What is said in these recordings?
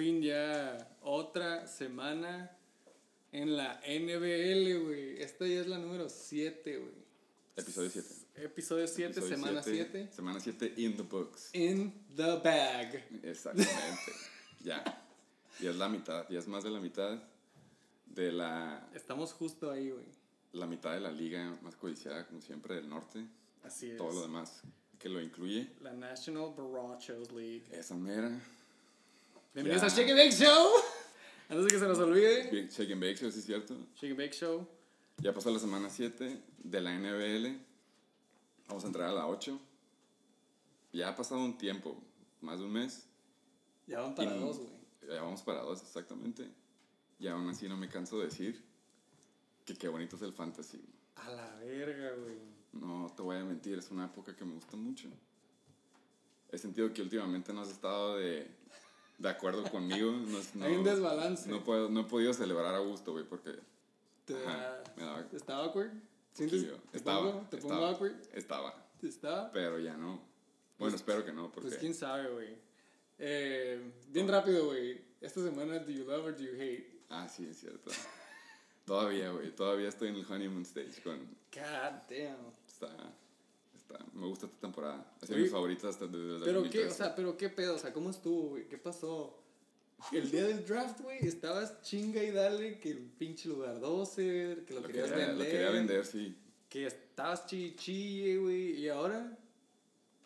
fin ya otra semana en la NBL, güey. Esta ya es la número 7, güey. Episodio 7. Episodio 7, semana 7. Semana 7 in the books. In the bag. Exactamente. ya. Ya es la mitad, ya es más de la mitad de la... Estamos justo ahí, güey. La mitad de la liga más codiciada, como siempre, del norte. Así es. Todo lo demás que lo incluye. La National Barrachos League. Esa mera. Bienvenidos a Shake and Bake Show. Antes de que se nos olvide. Bien, Shake and Bake Show, sí es cierto. Shake and Bake Show. Ya pasó la semana 7 de la NBL. Vamos a entrar a la 8. Ya ha pasado un tiempo, más de un mes. Ya van para Y- dos, güey. Ya vamos para dos, exactamente. Y aún así no me canso de decir que qué bonito es el fantasy. A la verga, güey. No te voy a mentir, es una época que me gusta mucho. He sentido que últimamente no has estado de, de acuerdo conmigo. No, no- Hay un desbalance. No, puedo, no he podido celebrar a gusto, güey, porque ¿Te, Ajá, me daba- ¿Está awkward? ¿Sientes? poquillo. ¿Te estaba, pongo, ¿te pongo estaba, awkward? estaba, ¿Está? pero ya no. Bueno, espero que no, porque Pues quién sabe, güey. Eh, bien rápido, güey. Esta semana, ¿do you love or do you hate? Ah, sí, es cierto. todavía, güey, todavía estoy en el honeymoon stage con... God damn. Está, está, me gusta esta temporada. Ha sido Oye, mi favorita hasta desde el Pero qué, o 2013. sea, pero qué pedo, o sea, ¿cómo estuvo, güey? ¿Qué pasó? El día del draft, güey, estabas chinga y dale que el pinche lugar 12, que lo, lo querías quería, vender. lo quería vender, sí. Que estabas chichille, güey, y ahora,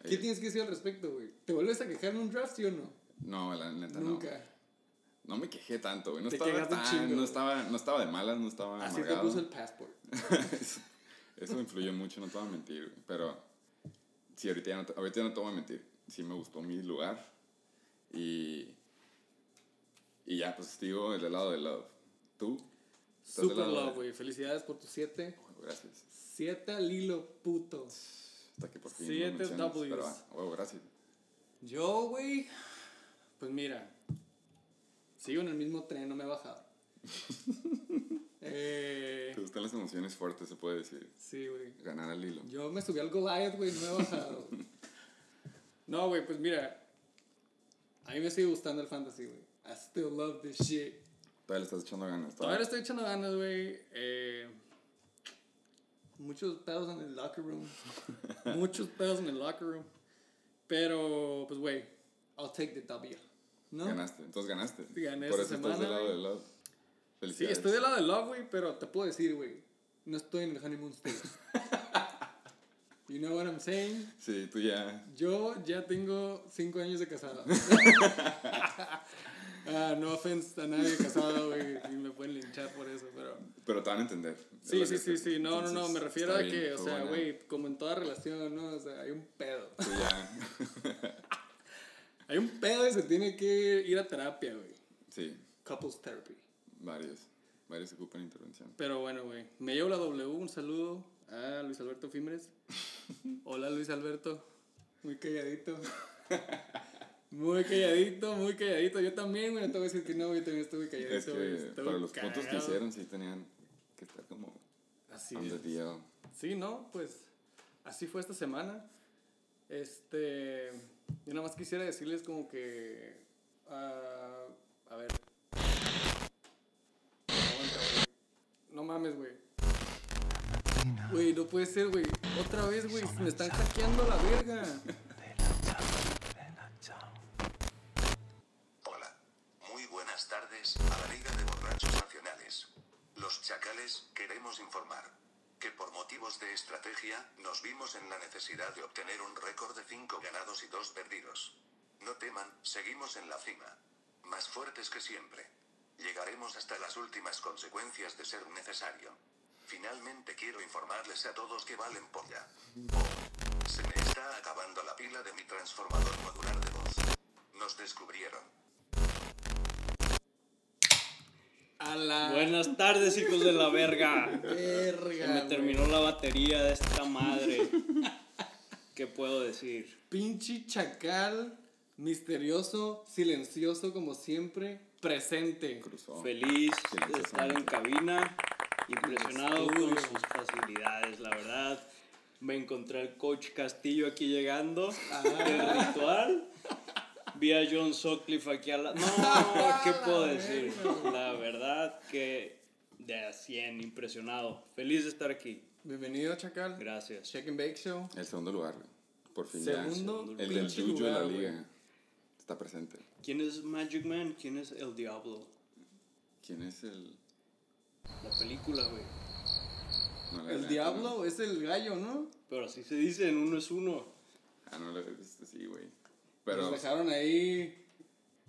¿qué Eh, tienes que decir al respecto, güey? ¿Te vuelves a quejar en un draft, sí o no? No, la neta Nunca. no. No me quejé tanto, güey. No, Te estaba tan- chingo, no, estaba, no estaba de malas, no estaba Así te amargado. puso el passport. Eso- influyó mucho, no te voy a mentir, güey. Pero sí, ahorita ya no, ahorita ya no te voy a mentir. Sí me gustó mi lugar. Y, y ya, pues digo, el helado de Love. ¿Tú? ¿Estás del Super love, güey. Felicidades por tus 7. Bueno, gracias. 7 al hilo, puto. Hasta que por fin Siete lo mencionas, Ws. Pero, ah, huevo, gracias. Yo, güey, pues mira, sigo en el mismo tren, no me he bajado. eh, Te gustan las emociones fuertes, se puede decir. sí, güey. Ganar al hilo. Yo me subí al Goliath, güey, no me he bajado. no, güey, pues mira, a mí me sigue gustando el fantasy, güey. I still love this shit. Todavía le estás echando ganas. Todavía le estoy echando ganas, güey. Eh, muchos pedos en el locker room. muchos pedos en el locker room. Pero, pues, güey, I'll take the W. ¿No? Ganaste, entonces ganaste. Gané Por eso estás del lado del love. Sí, estoy del lado del love, güey, pero te puedo decir, güey, no estoy en el honeymoon stage. you know what I'm saying? Sí, tú ya. Yo ya tengo cinco años de casado. ah, no offense a nadie casado, güey, y me pueden linchar por eso, pero... Pero te van a entender. de Sí, sí, sí, sí, no, no, no, me refiero a bien, que, o fue sea, güey, como en toda relación, ¿no? O sea, hay un pedo. Tú ya. Hay un pedo y se tiene que ir a terapia, güey. Sí, Couples therapy. Varios. Varios ocupan intervención. Pero bueno, güey. Me llevo la W, un saludo a Luis Alberto Fimres. Hola, Luis Alberto. Muy calladito. Muy calladito, muy calladito. Yo también, güey. No te voy a decir que no, yo también estuve calladito. Es que. Estuve para los puntos que hicieron sí tenían que estar como Así es. Sí, ¿no? Pues así fue esta semana. Este. Yo nada más quisiera decirles como que. ah, a ver. Aguanta, güey. No mames, güey. Güey, no puede ser, güey. Otra vez, güey. Me están hackeando la verga. Hola. Muy buenas tardes a la Liga de Borrachos Nacionales. Los Chacales queremos informar que por motivos de estrategia nos vimos en la necesidad de obtener un récord de 5 ganados y 2 perdidos. No teman, seguimos en la cima. Más fuertes que siempre. Llegaremos hasta las últimas consecuencias de ser necesario. Finalmente quiero informarles a todos que valen polla. Oh, se me está acabando la pila de mi transformador modular de voz. Nos descubrieron. A la Buenas tardes, hijos de la verga. verga. Se me güey. terminó la batería de esta madre. ¿Qué puedo decir? Pinche chacal. Misterioso, silencioso como siempre, presente. Cruzó. Feliz de estar en cabina. Impresionado con sus facilidades, la verdad. Me encontré al coach Castillo aquí llegando. Ah. El ritual. Vi a John Sutcliffe aquí a la... No, ¿qué puedo decir? La verdad que de a 100, impresionado. Feliz de estar aquí. Bienvenido, Chacal. Gracias. Check and Bake Show. El segundo lugar. Por fin ya. Segundo El del Juju de la liga. Está presente. ¿Quién es Magic Man? ¿Quién es El Diablo? ¿Quién es el...? La película, güey. no, El diablo es el gallo, ¿no? Pero así se dice, en uno es uno. Ah, no lo he visto, sí, güey. Nos Pero... dejaron ahí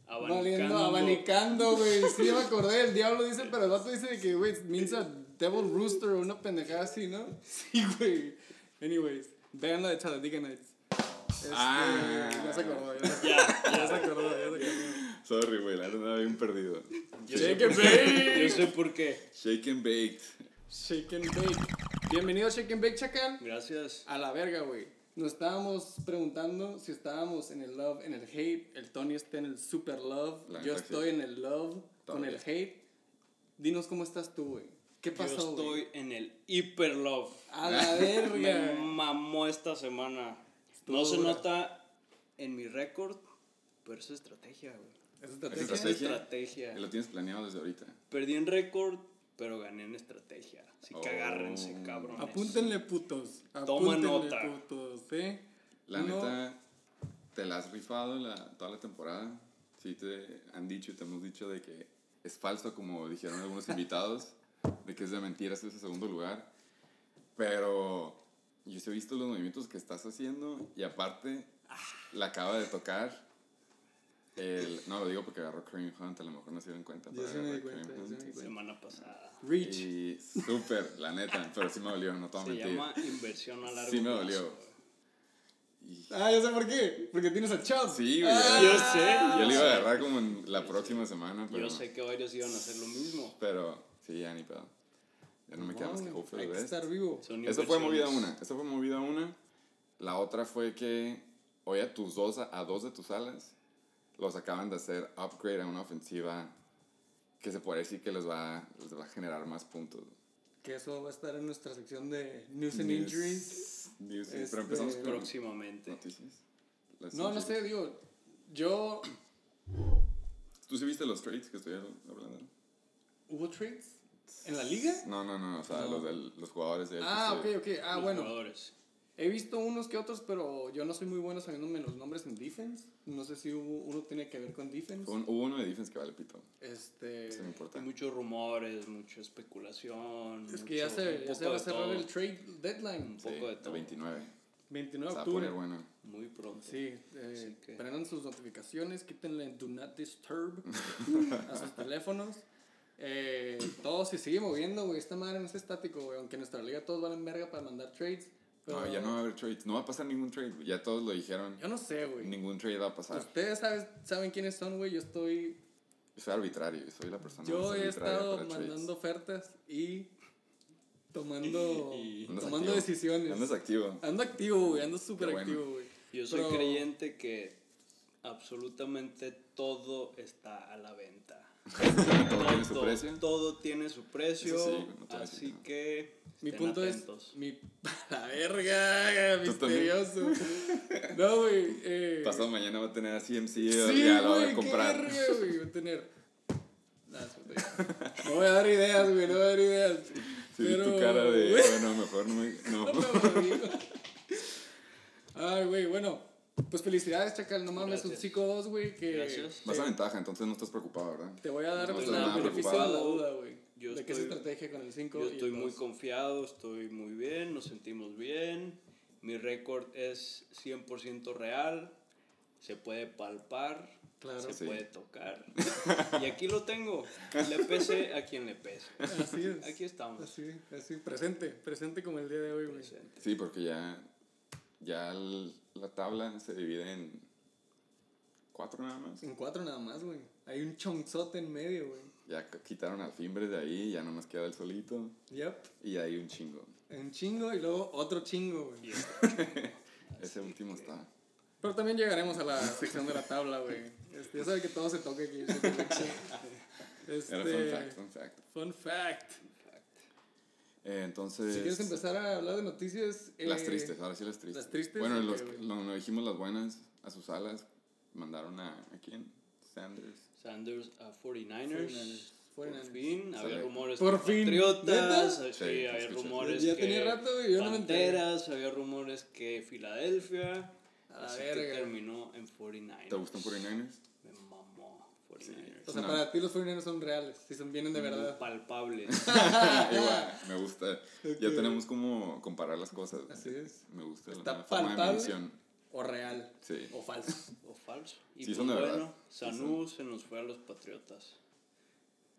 Abanicando. abanicando, güey. Sí, me acordé. El diablo dice, pero el vato dice que, güey, means a devil rooster o una pendejada así, ¿no? Sí, güey. Anyways, vean la de Talladega Nights. Este, Ah. Ya se acordó, ya se, Ya, ya se acordó, ya se acordó. Sorry, güey, la verdad bien perdido. Yo Shake and bake. yo sé por qué. Shake and baked. Shake and bake. Bienvenido a Shake and Bake, Chacal. Gracias. A la verga, güey. Nos estábamos preguntando si estábamos en el love, en el hate. El Tony está en el super love. La Yo estoy en el love con el hate. Dinos cómo estás tú, güey. ¿Qué Yo pasó, güey? estoy en el Hyper Love. A la Me verga. mamó esta semana. Estuvo No se dura. nota en mi récord, pero es estrategia, güey. ¿Es ¿Es estrategia? estrategia? Estrategia. Y lo tienes planeado desde ahorita. Perdí en récord, pero gané en estrategia. Así que Oh. agárrense, cabrones. Apúntenle, putos. Toma Apúntenle, nota. putos, ¿eh? La Uno- neta, te la has rifado la, toda la temporada. Sí, te han dicho y te hemos dicho de que es falso, como dijeron algunos invitados, de que es de mentiras ese segundo lugar. Pero yo sí he visto los movimientos que estás haciendo y aparte la acaba de tocar. El, no lo digo porque agarró Kareem Hunt, a lo mejor no se dieron cuenta. Yo me di cuenta, Hunt. di cuenta. Semana pasada. Reach. Y súper, la neta, pero sí me dolió, no a Se mentir. llama inversión a largo Sí me dolió. Y- Ah, ya sé por qué. Porque tienes a Chubb. Sí, güey. Ah, Yo sé. Yo le iba a agarrar como en la próxima semana, pero, Yo sé que varios iban a hacer lo mismo. pero sí, ya ni pedo. Ya no me queda más que hope for Hay the que best. estar vivo. Eso fue movida una. Eso fue movida una. La otra fue que hoy a tus dos, a dos de tus alas, los acaban de hacer upgrade a una ofensiva que se puede decir que les va, les va a generar más puntos. Que eso va a estar en nuestra sección de News and News- Injuries. news- Este, pero empezamos con Próximamente. noticias. Las No, no injuries. sé, digo. Yo. ¿Tú sí viste los trades que estoy hablando? ¿Hubo trades? ¿En la liga? No, no, no, o sea, No. los, del- los jugadores de Ah, ok, FTC. ok. Ah, Los bueno. jugadores. He visto unos que otros, pero yo no soy muy bueno sabiéndome los nombres en defense. No sé si hubo- uno tiene que ver con defense. Un- hubo uno de defense que vale pito. Este. Eso no importa. Hay muchos rumores, mucha especulación. Es que ya mucho- se, un ya se va a cerrar todo. el trade deadline. Un poco Sí, de el todo. 29. 29 Se de va a octubre. poner bueno. Muy pronto. Sí, eh, que- prendan sus notificaciones, quítenle Do Not Disturb a sus teléfonos. Eh, todo se sigue moviendo, güey. Esta madre no es estático, güey. Aunque en nuestra liga todos valen verga para mandar trades. Pero No, ya no va a haber trades. No va a pasar ningún trade. güey. Ya todos lo dijeron. Yo no sé, güey. Ningún trade va a pasar. Ustedes sabes, saben quiénes son, güey. Yo estoy. Yo soy arbitrario. Soy la persona Yo más he estado para trades. mandando ofertas y tomando, Y- y- tomando activo. decisiones. Andas activo. Ando activo, güey. Ando súper bueno. activo, güey. Yo soy Pero- creyente que absolutamente todo está a la venta. Todo tiene su precio. Todo tiene su precio. Sí, voy decir así que. Mi estén punto atentos. es. Mi. La verga, misterioso. No, güey. Eh, Pasado mañana va a tener a CMC. Sí, ya lo va güey, a comprar. qué verga, güey. Voy a tener. No voy a dar ideas, güey. No voy a dar ideas. Sí, Pero, tu cara de. Bueno, mejor no me. No. no me. Ay, güey, bueno. Pues felicidades, Chacal. No mames, un chico 2, güey. Que Gracias. Vas te- a ventaja, entonces no estás preocupado, ¿verdad? Te voy a dar No el beneficio de la duda, güey. Yo De qué estrategia con el 5 Yo estoy muy 2. confiado, estoy muy bien, nos sentimos bien. Mi récord es 100% real, se puede palpar, Claro. se Sí. puede tocar. y aquí lo tengo, le pese a quien le pese. Así es. Aquí estamos. Así, así. Presente. Presente como el día de hoy, güey. Sí, porque ya. Ya el- la tabla se divide en. Cuatro nada más. En 4 nada más, güey. Hay un chonzote en medio, güey. Ya quitaron al Fimbres de ahí, ya nomás queda el solito. Yep. Y hay un chingo. Un chingo y luego otro chingo, güey. Ese último está. Pero también llegaremos a la sección de la tabla, güey. Este, ya sabes que todo se toca aquí. Este, Era fun fact, fun fact. fun fact. Eh, entonces. Si quieres empezar a hablar de noticias. Las eh, tristes, ahora sí las tristes. las tristes, Bueno, los, lo, dijimos las buenas a sus alas. mandaron a, ¿a quién? Sanders. Sanders a 49ers. 49ers. Por 49ers. fin, había Sale. rumores Por que fin. Patriotas, sí, Sí, había rumores Ya que tenía rato, güey, yo no me enteré. Panteras, había rumores que Filadelfia, A así que terminó en 49ers. ¿Te gustan 49ers? Me mamó 49ers. O sea, No. para ti los 49ers son reales, si son vienen de verdad. Palpables. Igual, me gusta. Ya tenemos como comparar las cosas. Así es. Me gusta la Está nueva forma de palpable. O real. Sí. O falso. o falso. Y Sí, pues son de verdad. bueno, Sí, Sanu se nos fue a los Patriotas.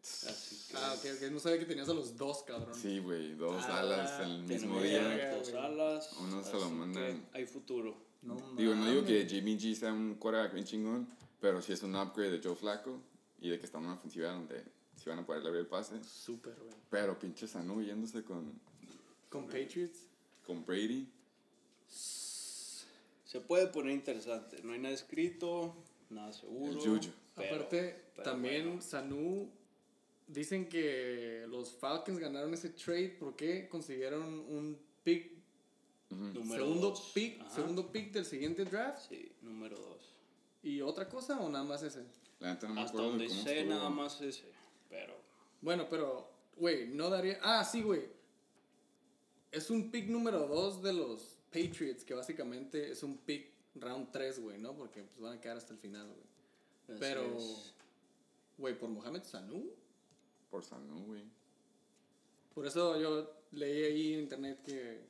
Así que Ah, ok, ok. No sabía que tenías a los dos, cabrón. Sí, güey, dos Ah, alas el mismo día. dos alas. Uno se lo mandan. Hay futuro. No Digo, no digo que. Jimmy G sea un quarterback bien chingón, pero sí es un upgrade de Joe Flacco y de que está en una ofensiva donde sí van a poder abrir el pase. Súper, güey. Pero pinche Sanu yéndose con, Con Patriots. con Brady. Se puede poner interesante. No hay nada escrito, nada seguro. El Juju. pero- Aparte, pero también bueno. Sanu. Dicen que los Falcons ganaron ese trade porque consiguieron un pick. Número segundo dos. pick. Ajá. Segundo pick del siguiente draft. Sí, número dos. ¿Y otra cosa o nada más ese? La neta no me Hasta acuerdo donde de cómo sé, estuvo. nada más ese. Pero Bueno, pero, güey, no daría. Ah, sí, güey. Es un pick número 2 de los Patriots, que básicamente es un pick round 3, güey, ¿no? Porque pues, van a quedar hasta el final, güey. así Pero, es. güey, por Mohamed Sanu. Por Sanu, güey. Por eso yo leí ahí en internet que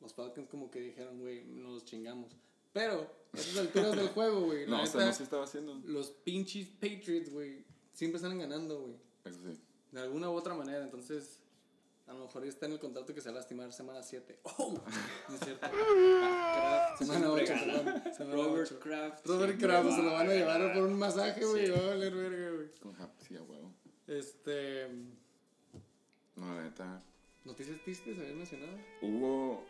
los Falcons como que dijeron, güey, nos los chingamos. Pero, esas alturas del juego, güey. la No, o sea, neta, no se estaba haciendo. Los pinches Patriots, güey, siempre están ganando, güey. Eso sí. De alguna u otra manera, entonces a lo mejor está en el contrato que se va a lastimar semana 7. ¡Oh! No es cierto. Kraft Semana siempre 8, gana. perdón. Robert 8. Kraft. Robert Kraft se lo van a llevar por un masaje, güey. Sí. Va a valer verga, güey. Con sí, a huevo. Este. No, la neta. ¿Noticias tristes habías mencionado? Hubo.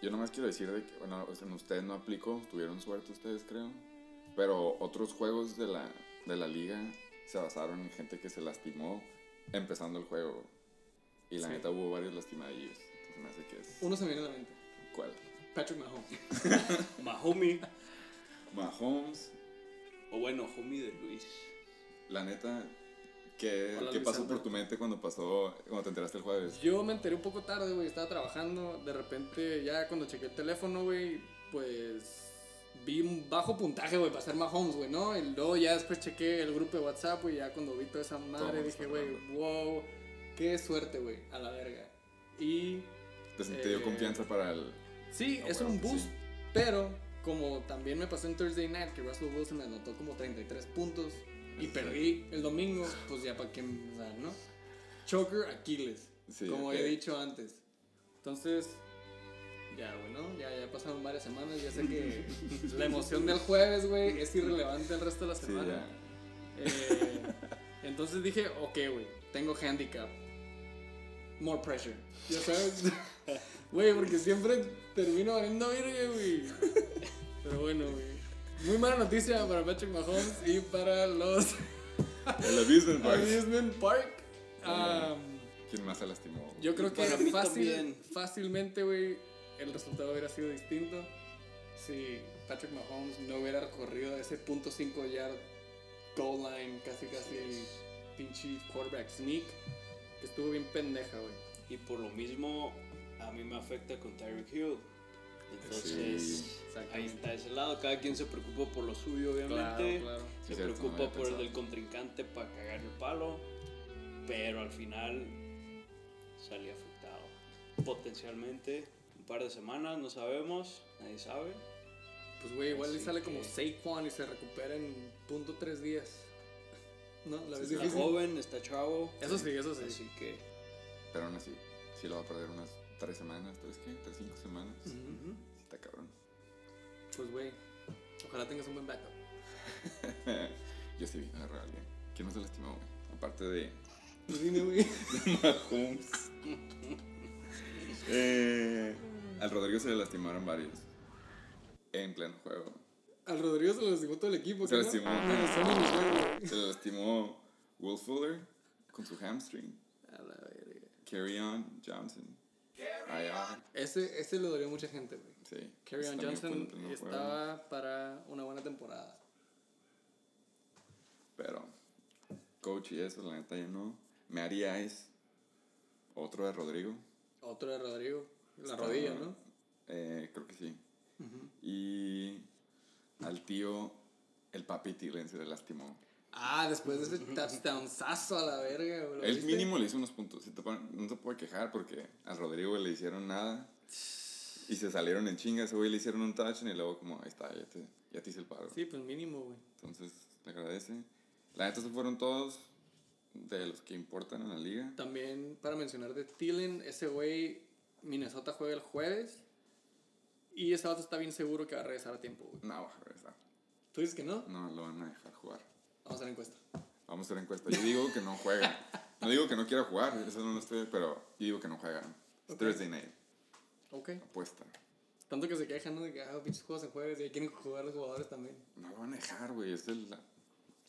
Yo nomás quiero decir de que, bueno, en ustedes no aplicó, tuvieron suerte ustedes, creo. Pero otros juegos de la, de la liga se basaron en gente que se lastimó empezando el juego. Y la Sí. neta hubo varios lastimadillos. Entonces me hace que es. Uno se me viene a la mente. ¿Cuál? Patrick Mahomes. Mahomie. Mahomes, O bueno, homie de Luis. la neta. ¿Qué, Hola, ¿qué pasó por tu mente cuando pasó, cuando te enteraste el jueves? Yo me enteré un poco tarde, güey. Estaba trabajando. De repente, ya cuando chequé el teléfono, güey, pues. Vi un bajo puntaje, güey, para ser Mahomes, güey, ¿no? Y luego ya después chequé el grupo de WhatsApp, güey, ya cuando vi toda esa madre dije, güey, wow, qué suerte, güey, a la verga. Y ¿Te, te dio Eh, confianza para el. sí, Ah, es bueno, un boost, sí. pero como también me pasó en Thursday Night, que Russell Wilson me anotó como 33 puntos y Sí. perdí el domingo, pues ya para qué, o sea, ¿no? Choker Aquiles, Sí, como ok. he dicho antes. Entonces, ya, bueno, ya, ya pasaron varias semanas, ya sé que la emoción del jueves, güey, es irrelevante el resto de la Sí, semana. ya. Eh, entonces dije, ok, güey, tengo handicap. More pressure. Ya sabes. Güey, porque siempre termino valiendo verga, güey. Pero bueno, güey. Muy mala noticia para Patrick Mahomes y para los El amusement park. Amusement Park. Um, ¿Quién más se lastimó? yo creo que fácil, fácilmente, güey, el resultado hubiera sido distinto si Patrick Mahomes no hubiera corrido ese punto 5 yard goal line, casi casi pinche quarterback sneak, que estuvo bien pendeja, güey. Y por lo mismo, a mí me afecta con Tyreek Hill. Entonces, Sí, ahí está ese lado. Cada quien se preocupa por lo suyo, obviamente. Claro, claro. Sí, Se preocupa por el del contrincante para cagar el palo. Pero al final salía afectado. Potencialmente un par de semanas, no sabemos, nadie sabe. Pues, güey, igual le sale como que- Saquon y se recupera en punto 3 días. ¿No? La Sí, Está difícil. joven, está chavo. Eso sí, eso sí. Así que Pero aún así, sí lo va a perder unas tres semanas, tres, ¿qué? ¿Tres, cinco semanas? Sí está cabrón. Pues, güey, ojalá tengas un buen backup. Yo sí agarrar a alguien. ¿Quién no se lastimó, güey? Aparte de Pues dime, güey. Mahomes. eh, al Rodrigo se le lastimaron varios. En pleno juego. Al Rodrigo se lo lastimó todo el equipo. Se ¿qué no? lastimó. Güey. Se le lastimó Will Fuller con su hamstring. A la verga. Carry on Johnson. IR. Ese, ese le dolió a mucha gente, güey. Sí. Carry On Johnson juego. estaba para una buena temporada. Pero, coach y eso, la neta, yo no. Me haría es otro de Rodrigo. Otro de Rodrigo. La Está- rodilla, ¿no? Eh, creo que sí. Y al tío, el papi Tillen se le lastimó. Ah, después de ese touchdownzazo a la verga, güey. ¿lo Él viste? mínimo le hizo unos puntos. Pon- no se puede quejar porque a Rodrigo le hicieron nada. Y se salieron en chinga. Ese güey le hicieron un touchdown y luego como, ahí está, ya te, ya te hice el paro. Sí, pues mínimo, güey. Entonces, le agradece. La neta, se fueron todos de los que importan en la liga. También para mencionar de Thielen, ese güey, Minnesota juega el jueves. Y ese vato está bien seguro que va a regresar a tiempo, güey. No, va a regresar. ¿Tú dices que no? No lo van a dejar jugar. Vamos a hacer encuesta. Vamos a hacer encuesta. Yo digo que no juega. No digo que no quiera jugar, eso no lo estoy, pero yo digo que no juega. Es Ok. Thursday night, Ok. apuesta. Tanto que se quejan, ¿no? De que, ah, pinches juegos en jueves y ahí quieren jugar los jugadores también. No lo van a dejar, güey. Es el.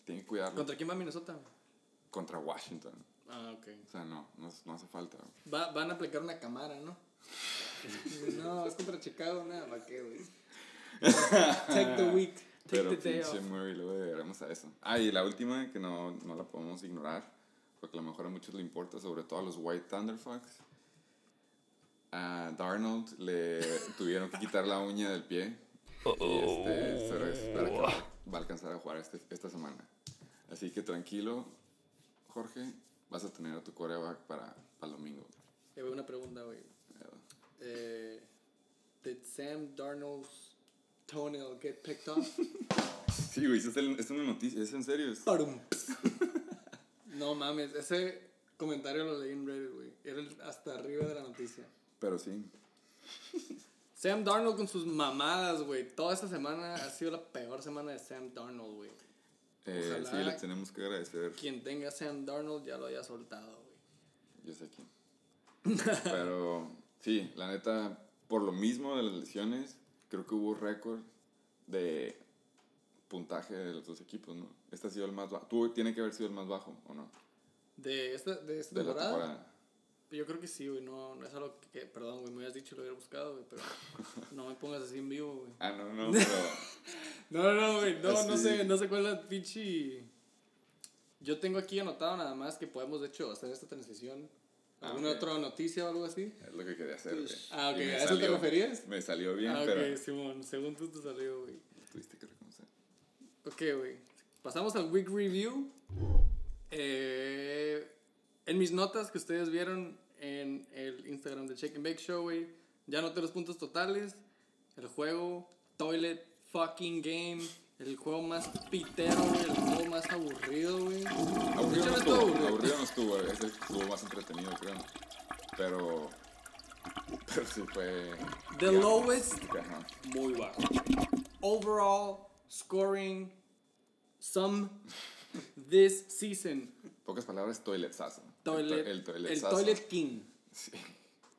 Tienen que cuidarlo. ¿Contra quién va Minnesota? Contra Washington. Ah, ok. O sea, no, no, no hace falta. Va- van a aplicar una cámara, ¿no? no, es contra Chicago, nada, ¿para qué, güey? Take the week, Pero pinche. Murray, luego llegaremos a eso. Ah, y la última, que no, no la podemos ignorar, porque a lo mejor a muchos le importa, sobre todo a los White Thunderfucks. A Darnold le tuvieron que quitar la uña del pie. Y este, se espera que va, va a alcanzar a jugar este, esta semana. Así que tranquilo, Jorge, vas a tener a tu coreback para, para el domingo. Eh, una pregunta, güey. Eh, did Sam Darnold's toenail get picked off? Sí, güey, es, el- es una noticia, es en serio. es- no mames, ese comentario lo leí en Reddit, güey. Era el- hasta arriba de la noticia. pero sí, Sam Darnold con sus mamadas, güey. Toda esta semana ha sido la peor semana de Sam Darnold, güey. eh, sí, le tenemos que agradecer. Quien tenga Sam Darnold ya lo haya soltado, güey. Yo sé quién. Pero sí, la neta, por lo mismo de las lesiones, creo que hubo récord de puntaje de los dos equipos, ¿no? Este ha sido el más bajo. Tú tiene que haber sido el más bajo, ¿o no? De esta, de esta De temporada. temporada. Yo creo que sí, güey. No, no es algo que, perdón, güey, me hubieras dicho y lo hubiera buscado, güey. Pero no me pongas así en vivo, güey. Ah, no, no, pero. No, no, no, güey. No, no Así. sé, no sé cuál es la pinche. Yo tengo aquí anotado nada más que podemos, de hecho, hacer esta transición. Ah, ¿Alguna ok. otra noticia o algo así? Es lo que quería hacer, güey. Ah, ok, ¿a eso te salió- referías? Me salió bien, ah, ok, pero. Simón, según tú te salió, güey. Tuviste que reconocer. Ok, güey. Pasamos al Week Review. Eh, en mis notas que ustedes vieron en el Instagram de Check and Bake Show, güey, ya anoté los puntos totales. El juego Toilet Fucking Game. El juego más pitero, güey. El juego más aburrido, güey. Aburrido no estuvo aburrido. aburrido no estuvo, ese estuvo más entretenido, creo. Pero. Pero sí fue. The lowest. Muy bajo. overall scoring sum this season. Pocas palabras, toiletazo. Toilet, el, to- el el toiletazo. Toilet King. Sí.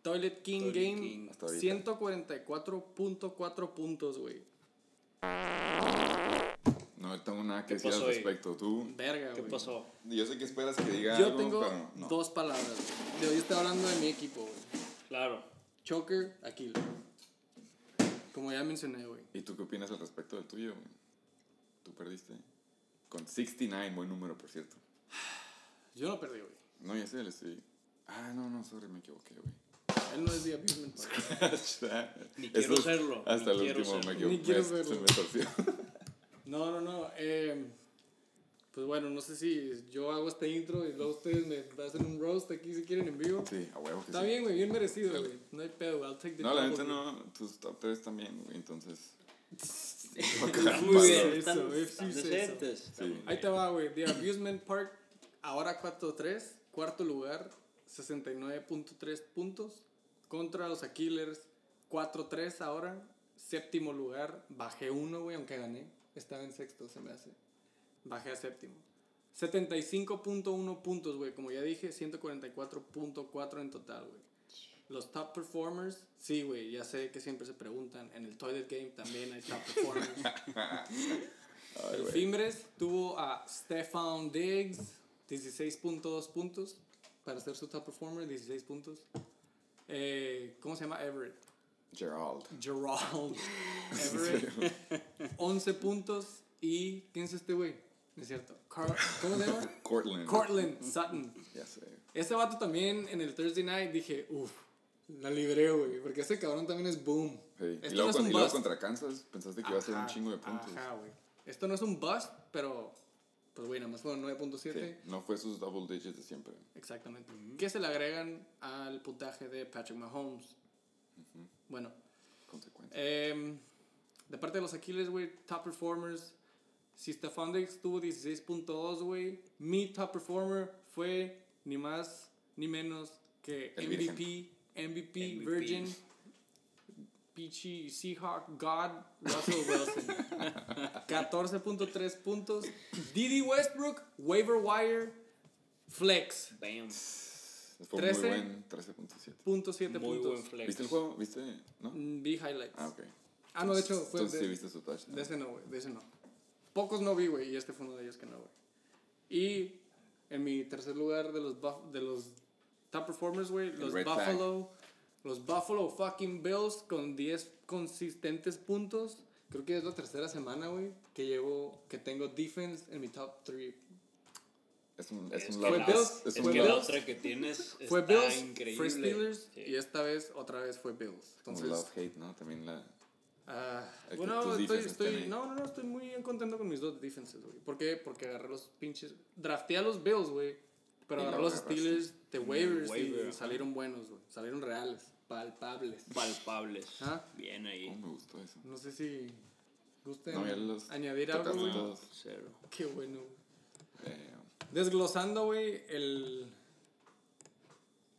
Toilet King Toilet Game, King. Hasta ahorita. 144.4 puntos, güey. No tengo nada que ¿Qué decir al respecto. Tú, Verga, ¿Qué güey. pasó? yo sé que esperas que diga Yo algo, tengo pero no. dos palabras. Yo, estoy hablando de mi equipo, güey. Claro. Choker, Aquil. Como ya mencioné, güey. ¿Y tú qué opinas al respecto del tuyo? güey? Tú perdiste. Con 69, buen número, por cierto. Yo no perdí, güey. No, ya sé, le estoy... Ah, no, no, sorry, me equivoqué, güey. Él no es The Abusement Park. Ni quiero Eso- serlo, Hasta el último me serlo. equivoqué. Ni quiero se serlo. me torció. No, no, no. eh, pues bueno, no sé si yo hago este intro y luego ustedes me hacen un roast aquí si quieren en vivo. Sí, a huevo que Está sí. bien, güey, bien merecido, güey. No hay pedo. I'll take the No, la güey. no, tus top 3 también, güey, entonces... Muy bien. Eso, Están, decentes. Ahí te va, güey. The Abusement Park, ahora 4-3. Cuarto lugar, 69.3 puntos. Contra los Aquilers, 4-3 ahora. Séptimo lugar, bajé uno, güey, aunque gané. Estaba en sexto, se me hace. Bajé a séptimo. 75.1 puntos, güey. Como ya dije, 144.4 en total, güey. Los top performers, sí, güey. Ya sé que siempre se preguntan. En el Toilet Game también hay top performers. Ay, El. Fimbres tuvo a Stefan Diggs, 16.2 puntos para ser su top performer, 16 puntos. Eh, ¿Cómo se llama? Everett. Gerald. Gerald Everett, 11 puntos. ¿Y quién es este güey? No es cierto. ¿Cómo se llama? Cortland. Cortland Sutton. Ya sé. Ese vato también en el Thursday night dije, uff, la libré, güey. Porque ese cabrón también es boom. Sí. Y Esto luego, no es con- un y luego contra Kansas pensaste que iba a ser un Ajá, chingo de puntos. Ajá, güey. Esto no es un bust, pero, pues, güey, nada más fueron 9.7. Sí, No fue sus double digits de siempre. Exactamente. Que se le agregan al puntaje de Patrick Mahomes. Bueno, Consecuencia. em, de parte de los Aquiles, güey, top performers. Si Stephon Diggs tuvo 16.2, güey, mi top performer fue ni más ni menos que MVP, MVP, MVP. Virgin, Peachy Seahawk God, Russell Wilson. 14.3 puntos. Didi Westbrook, waiver wire, flex. Bam. Fue 13. muy buen 13.7. Punto siete Muy puntos. buen flex. ¿Viste el juego? ¿Viste? ¿No? Mm, Vi highlights. Ah, ok. Ah, no, de hecho fue Entonces de, sí viste su touchdown. de ese no, güey, de ese no. Pocos no vi, güey, y este fue uno de ellos que no, güey. Y en mi tercer lugar de los buff- de los top performers, güey, los red flag. Los Buffalo fucking Bills con 10 consistentes puntos. Creo que es la tercera semana, güey, que llevo que tengo defense en mi top 3. Es un, es Es un que love. la- Es, Bills- es Es un que Bills. la otra que tienes Fue está Bills, increíble. fue Steelers Sí. y esta vez otra vez fue Bills. como Entonces, love hate, ¿no? También la. Que bueno, estoy, estoy, no, no, no, estoy muy contento con mis dos defenses, güey. ¿Por qué? Porque agarré los pinches, drafté a los Bills, güey, pero lo los. Steelers de waivers waiver, y salieron buenos, güey, salieron reales, palpables. Palpables. Ah. Bien ahí. Oh, me gustó eso. No sé si gusten No, añadir algo, güey. Cero. Qué bueno. güey. Eh, Desglosando, güey, el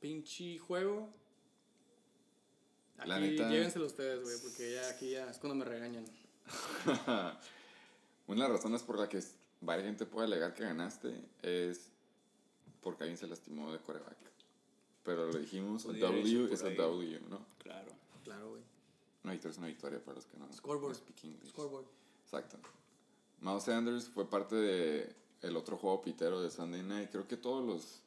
pinche juego. Aquí La neta- llévenselo ustedes, güey, porque ya aquí ya es cuando me regañan. Una de las razones por la que varias gente puede alegar que ganaste es porque alguien se lastimó de coreback. Pero lo dijimos, a Pudiera W es a. W, ¿no? Claro. Claro, güey. Una victoria es una victoria para los que no. Scoreboard. no speak English. Scoreboard. Exacto. Miles Sanders fue parte de el otro juego pitero de Sunday Night. Creo que todos los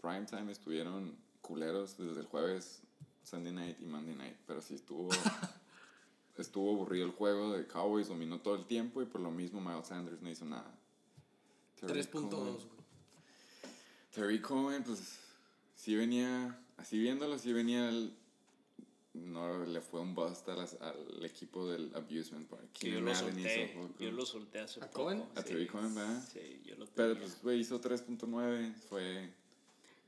primetime estuvieron culeros desde el jueves Sunday Night y Monday Night. Pero sí estuvo estuvo aburrido el juego de Cowboys, dominó todo el tiempo y por lo mismo Miles Sanders no hizo nada. Terry 3.2, Cohen- güey. Terry Cohen, pues sí venía, así viéndolo, sí venía el- no le fue un bust a las- al equipo del Abusement Park. Que yo lo solté. Yo lo solté hace ¿A poco. Cohen? A sí. Terry Cohen, ¿verdad? Sí, yo lo Pero tenía. pues, güey, hizo 3.9, fue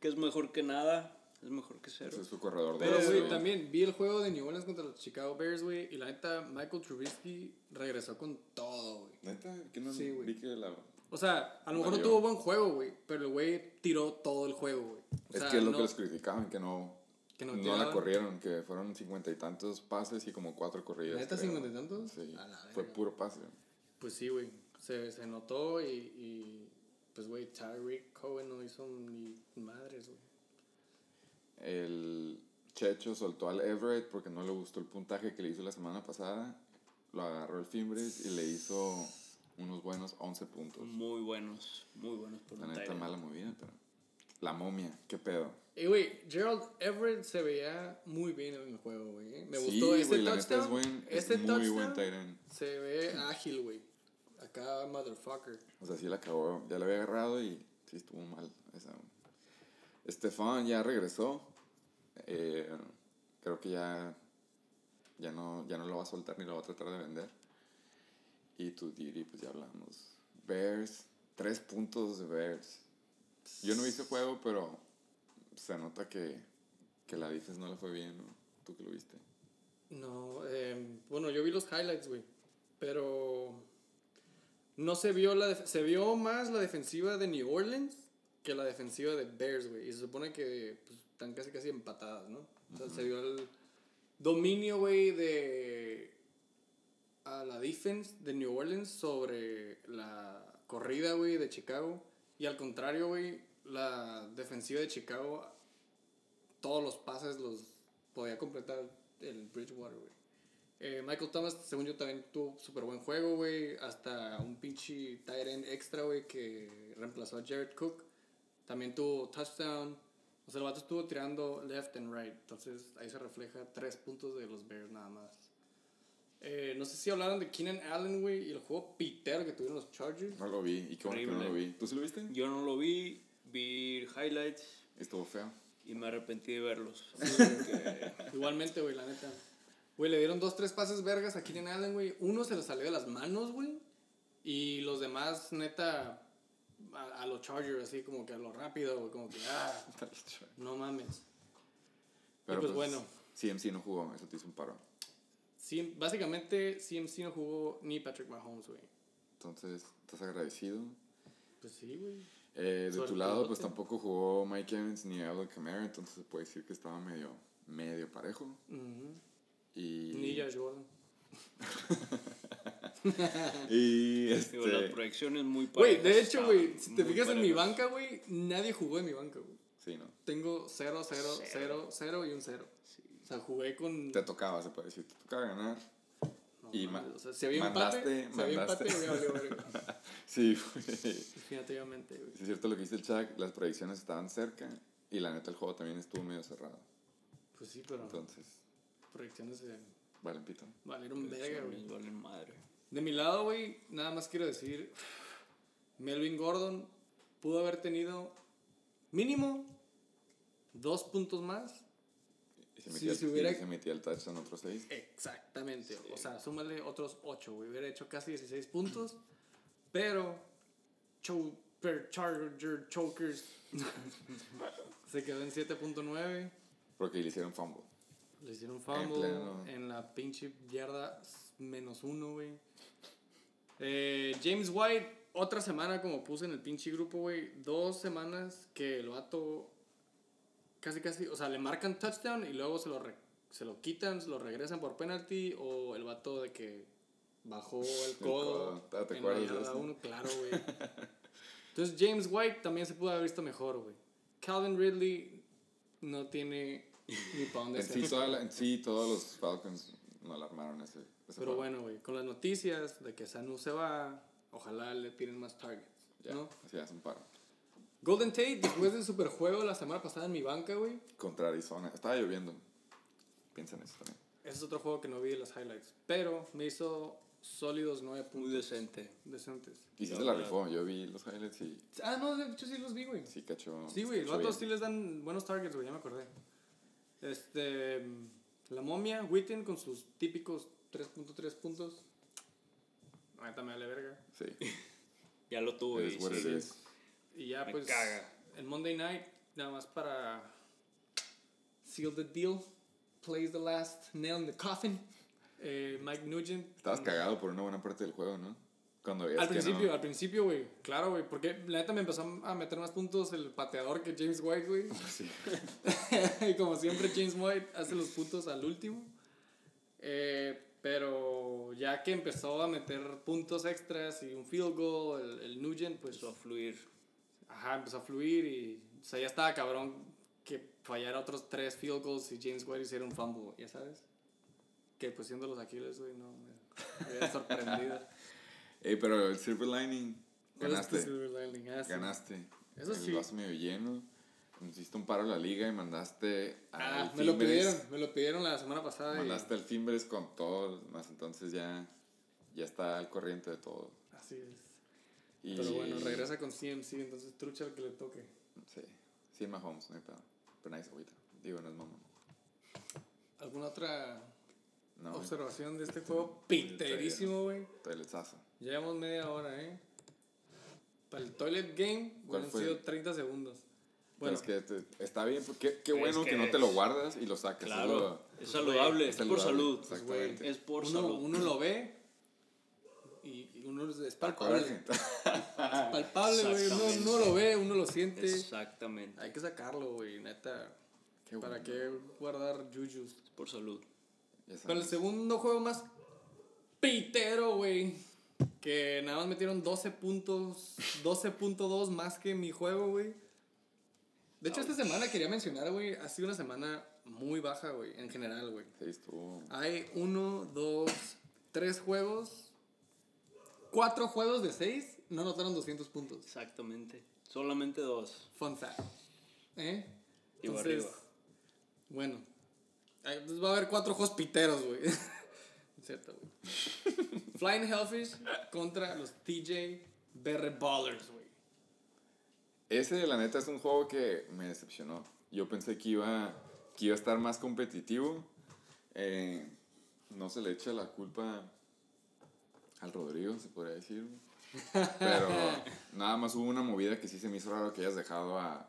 Que es mejor que nada. Es mejor que cero. ese es su corredor de Pero, güey, también vi el juego de New Orleans contra los Chicago Bears, güey. Y la neta, Michael Trubisky regresó con todo, güey. Neta, que no Sí, güey. vi que la... O sea, a lo mejor no tuvo buen juego, güey. Pero el güey tiró todo el juego, güey. O es sea, que es lo no- que les criticaban, que no, que no no, la corrieron, que fueron cincuenta y tantos pases y como cuatro corridas. ¿Neta. 50 y tantos? Sí, A la fue puro pase. Pues sí, güey. Se, se notó y, y pues, güey, Tyreek Cohen no hizo ni madres, güey. El Checho soltó al Everett porque no le gustó el puntaje que le hizo la semana pasada. Lo agarró el Fimbres y le hizo unos buenos 11 puntos. Muy buenos. Muy buenos por La neta, Tyrant. mala movida, pero. La momia, qué pedo. Y, güey, Gerald Everett se veía muy bien en el juego, güey. ¿eh? Me Sí, gustó ese güey, la neta es buen, es ese muy touchdown buen end. se ve ágil, güey. Acá, motherfucker. O sea, sí la acabó, ya la había agarrado y sí estuvo mal. Esa. Estefan ya regresó. Eh, creo que ya, ya, no, ya no lo va a soltar ni lo va a tratar de vender. Y tu Diri, pues ya hablamos. Bears, tres puntos de Bears. Yo no vi ese juego, pero se nota que, que la defense no le fue bien, ¿no? ¿Tú que lo viste? No, eh, bueno, yo vi los highlights, güey. Pero no se vio la se vio más la defensiva de New Orleans que la defensiva de Bears, güey. Y se supone que pues, están casi casi empatadas, ¿no? O sea, se vio el dominio, güey, de a la defense de New Orleans sobre la corrida, de Chicago. Y al contrario, güey, la defensiva de Chicago, todos los pases los podía completar el Bridgewater, güey. Eh, Michael Thomas, según yo, también tuvo súper buen juego, güey. Hasta un pinche tight end extra, güey, que reemplazó a Jared Cook. También tuvo touchdown. O sea, el vato estuvo tirando left and right. Entonces, ahí se refleja tres puntos de los Bears nada más. Eh, no sé si hablaron de Keenan Allen, güey, y el juego pitero que tuvieron los Chargers. No lo vi. Y qué bueno que no lo vi. ¿Tú sí lo viste? Yo no lo vi, vi highlights Estuvo feo. y me arrepentí de verlos. Igualmente, güey, la neta. Güey, le dieron dos, tres pases vergas a Keenan Allen, güey. Uno se le salió de las manos, güey. Y los demás, neta, a, a los Chargers, así como que a lo rápido, güey. Como que, ah, no mames. Pero pues, bueno. CMC no jugó, eso te hizo un paro. Sí, básicamente, CMC no jugó ni Patrick Mahomes, güey. Entonces, ¿estás agradecido? Pues sí, güey. Eh, de tu lado, pues tampoco jugó Mike Evans ni Alvin Kamara, entonces se puede decir que estaba medio, medio parejo. Ujú. Y, Ni Josh Jordan. y digo, este, la proyección es muy Güey, parejas, de hecho, güey, si te fijas en mi parejas. banca, güey, nadie jugó en mi banca, güey. sí, ¿no? Tengo 0, 0, 0, 0 y un 0. O sea, jugué con... Te tocaba, se puede decir, te tocaba ganar. No, y mames, ma- o sea, si había mandaste- empate, si había mandaste. empate, valió. Sí, güey. Definitivamente, güey. Sí, es cierto lo que dice el chat, las predicciones estaban cerca y la neta el juego también estuvo medio cerrado. Pues sí, pero Entonces, proyecciones se valen pito. valieron verga, güey. Valen madre. De mi lado, güey, nada más quiero decir, Melvin Gordon pudo haber tenido mínimo dos puntos más. Y se metía, si hubiera- y se touchdown otros seis. Exactamente. O sea, súmale otros 8, güey. Hubiera hecho casi 16 puntos. Pero, cho per Charger Chokers se quedó en 7.9. Porque le hicieron fumble. Le hicieron fumble pleno. en la pinche yarda menos uno, güey. Eh, James White, otra semana como puse en el pinche grupo, güey. Dos semanas que el vato casi, casi, o sea, le marcan touchdown y luego se lo, re- se lo quitan, se lo regresan por penalty o el vato de que bajó el codo. codo. ¿Te acuerdas de yarda eso? uno, claro, güey. Entonces James White también se pudo haber visto mejor, güey. Calvin Ridley no tiene ni para dónde En sí, hacerse. toda la- en sí, todos los Falcons no alarmaron ese, ese Pero juego. bueno, güey, con las noticias de que Sanu se va, ojalá le tiren más targets, Ya, ¿no? así es un paro. Golden Tate, después del superjuego la semana pasada en mi banca, güey, Contra Arizona. Estaba lloviendo. Piensa en eso también. ese es otro juego que no vi de los highlights, pero me hizo sólidos nueve puntos. Muy decente. Decentes. Y sí La se la rifó. Yo vi los highlights y Ah, no, de hecho sí los vi, güey. sí cachó. Sí, güey, los bien. sí les dan buenos targets, güey, ya me acordé. Este, la momia, Witten con sus típicos 3.3 puntos. Ahorita me vale verga. Sí. Ya lo tuve. Es sí, it is. Y ya Me pues caga. el Monday night nada más para seal the deal, place the last nail in the coffin. Eh, Mike Nugent. Estabas cagado por una buena parte del juego, ¿no? Cuando Al que principio, no- al principio, güey. Claro, güey. Porque la neta me empezó a meter más puntos el pateador que James White, güey. Sí. y como siempre, James White hace los puntos al último. Eh, pero ya que empezó a meter puntos extras y un field goal, el, el Nugent, pues Empezó a fluir. Ajá, empezó a fluir y. O sea, ya estaba cabrón que fallara otros tres field goals y James White hiciera un fumble, ya sabes. Que pues siendo los Aquiles, güey, no. Me, me había sorprendido. Ey, pero el Silver Lining, ¿Cuál es tu ganaste. silver lining? Ah, sí. Ganaste. Eso el sí. vaso medio lleno. Hiciste un paro a la liga y mandaste Ah, al me lo pidieron, me lo pidieron la semana pasada. y- Mandaste al Fimbres con todo, más entonces ya, ya está al corriente de todo. Así es. Y, Pero bueno, regresa con CMC, entonces trucha el que le toque. Sí, sí, Mahomes, no hay pedo. Pero nice ahorita. Digo, no es mamón. ¿Alguna otra No, observación de este juego? Piterísimo, güey. toiletazo. Llevamos media hora, ¿eh? Para el toilet game, ¿Cuál han sido 30 segundos. Bueno, Bueno, es que te- está bien, porque qué Es bueno que, que no te lo es- guardas y lo sacas. es Claro. lo- Es saludable. Es por saludable, salud. pues, Exactamente. Es por uno, salud. uno lo ve uno es, palpable. Es palpable, güey. Uno, lo ve, uno lo siente. Exactamente. Hay que sacarlo, güey, neta. Qué ¿Para bueno. qué guardar jujus? Es por salud. Pero el segundo juego más pitero, güey. Que nada más metieron 12 puntos, 12.2 más que mi juego, güey. De hecho, esta semana quería mencionar, güey, ha sido una semana muy baja, güey, en general, güey. Sí, estuvo. Hay uno, dos, tres juegos, cuatro juegos de seis, no anotaron 200 puntos. Exactamente. Solamente dos. Fun fact. ¿Eh? Y arriba. bueno. pues va a haber cuatro juegos piteros, güey. Z, güey. Flying Hellfish contra los TJ Berre Ballers, güey. Ese, la neta, es un juego que me decepcionó. Yo pensé que iba, que iba a estar más competitivo. Eh, no se le echa la culpa al Rodrigo, se podría decir. Pero nada más hubo una movida que sí se me hizo raro que hayas dejado a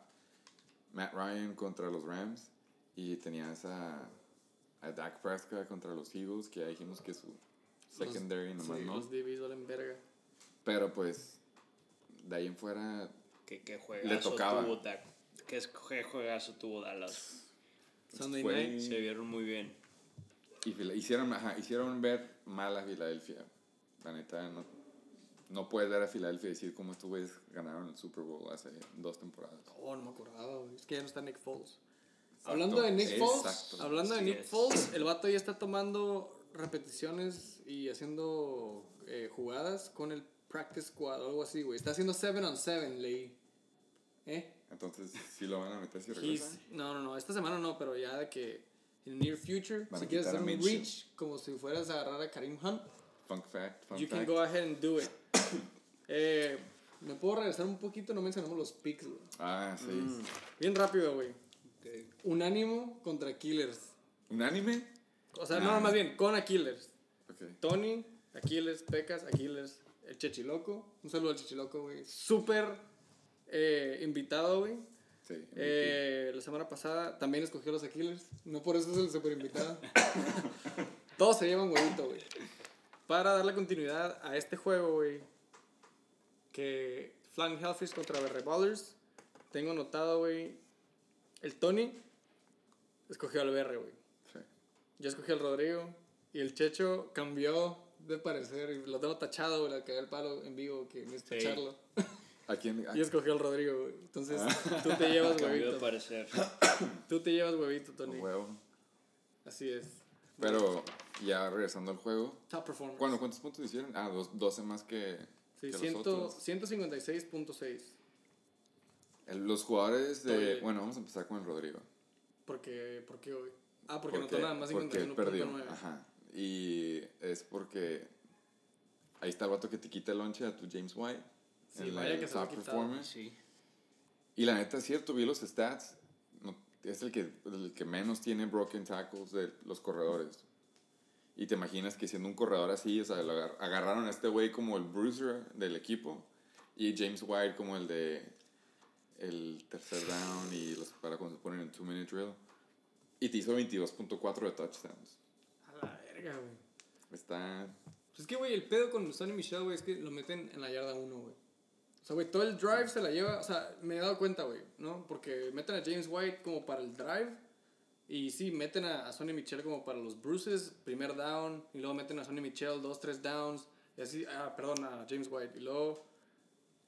Matt Ryan contra los Rams y tenías a, a Dak Prescott contra los Eagles, que ya dijimos que su secondary nomás Sí, no. Los DBs valen verga. Pero pues, de ahí en fuera, ¿Qué, qué juegazo tocaba. tuvo Dak? ¿Qué, es- qué juegazo tuvo Dallas? Sunday fue- night. Se vieron muy bien. Y hicieron, ajá, hicieron ver mal a Filadelfia. La neta, no, no puedes ver a Filadelfia y decir cómo estos güeyes ganaron el Super Bowl hace dos temporadas. Oh, no me acordaba, güey. Es que ya no está Nick Foles. Hablando de Nick exacto. Foles, hablando de Nick es. Foles, el vato ya está tomando repeticiones y haciendo eh, jugadas con el practice squad o algo así, güey. Está haciendo 7 on 7, leí. ¿Eh? Entonces, sí lo van a meter si regresa. no, no, no, esta semana no, pero ya de que en near future, Van si quieres hacer un reach como si fueras a agarrar a Karim Hunt, Fun fact, fun you can go ahead and do it. eh, me puedo regresar un poquito, no mencionamos los picks, güey. Ah, sí. Mm. Bien rápido, güey. Unánimo contra Killers. ¿Un anime? O sea, Ah. no, más bien, con Aquiles. Ok. Tony, Aquiles, Pecas, Aquiles, el Chechiloco. Un saludo al Chechiloco, güey. Súper eh, invitado, güey. Sí. Eh, la semana pasada también escogió los Aquiles. No por eso es el super invitado. Todos se llevan huevito, güey. Para darle continuidad a este juego, güey. Que Flying Hellfish contra Berre Ballers. Tengo anotado, güey. El Tony escogió al BR, güey. Sí. Yo escogí al Rodrigo. Y el Checho cambió de parecer. Y lo tengo tachado, güey. Le cagué el palo en vivo que me es Sí. tacharlo. ¿A quién? a- Y escogió al Rodrigo, güey. Entonces, tú te llevas Cambió de huevito. parecer. Tú te llevas huevito, Tony. huevo. Así es. Pero ya regresando al juego. Top performance. Bueno, ¿cuántos puntos hicieron? Ah, dos, 12 más que, Sí, que los ciento- otros. 156.6. El- los jugadores de... Oye. Bueno, vamos a empezar con el Rodrigo. Porque, ¿Por qué hoy? Ah, porque, Porque, anotó nada más porque perdió. 51.9. Ajá. Y es porque ahí está el vato que te quita el lonche a tu James White. Sí, en vaya el que se top quitado. performance. Sí. Y la neta es cierto, vi los stats. Es el que, el que menos tiene broken tackles de los corredores. Y te imaginas que siendo un corredor así, o sea, agar- agarraron a este güey como el bruiser del equipo y James White como el de el tercer down y los para cuando se ponen en two minute drill. Y te hizo 22.4 de touchdowns. A la verga, güey. Está Pues es que, güey, el pedo con Sonny Michel, güey, es que lo meten en la yarda 1, güey. O sea, güey, todo el drive se la lleva. O sea, me he dado cuenta, güey, ¿no? Porque meten a James White como para el drive. Y sí, meten a, a Sonny Michel como para los bruises, primer down. Y luego meten a Sonny Michel, dos, tres downs. Y así, ah, perdón, a James White. Y luego,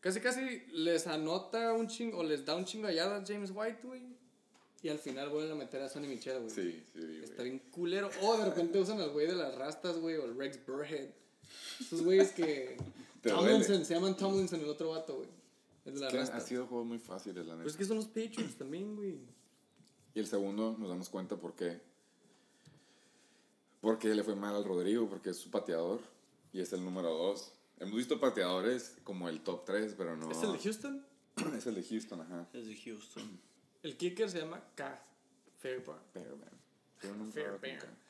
casi, casi les anota un chingo, o les da un chingo yardas James White, güey. Y al final vuelven a meter a Sonny Michel, güey. sí, sí, güey. Está bien culero. O de repente usan al güey de las rastas, güey, o el Rex Burhead. Esos güeyes que. Tomlinson, duele. se llaman Tomlinson, el otro vato, güey. El de las Que rastas. sido juegos muy fáciles, la Pero neta. es que son los Patriots también, güey. Y el segundo nos damos cuenta por qué. Porque le fue mal al Rodrigo, porque es su pateador y es el número 2. Hemos visto pateadores como el top 3, pero no. ¿Es el de Houston? es el de Houston, ajá. Es de Houston. El kicker se llama K. Fairbairn. Fairbairn. Fairbairn.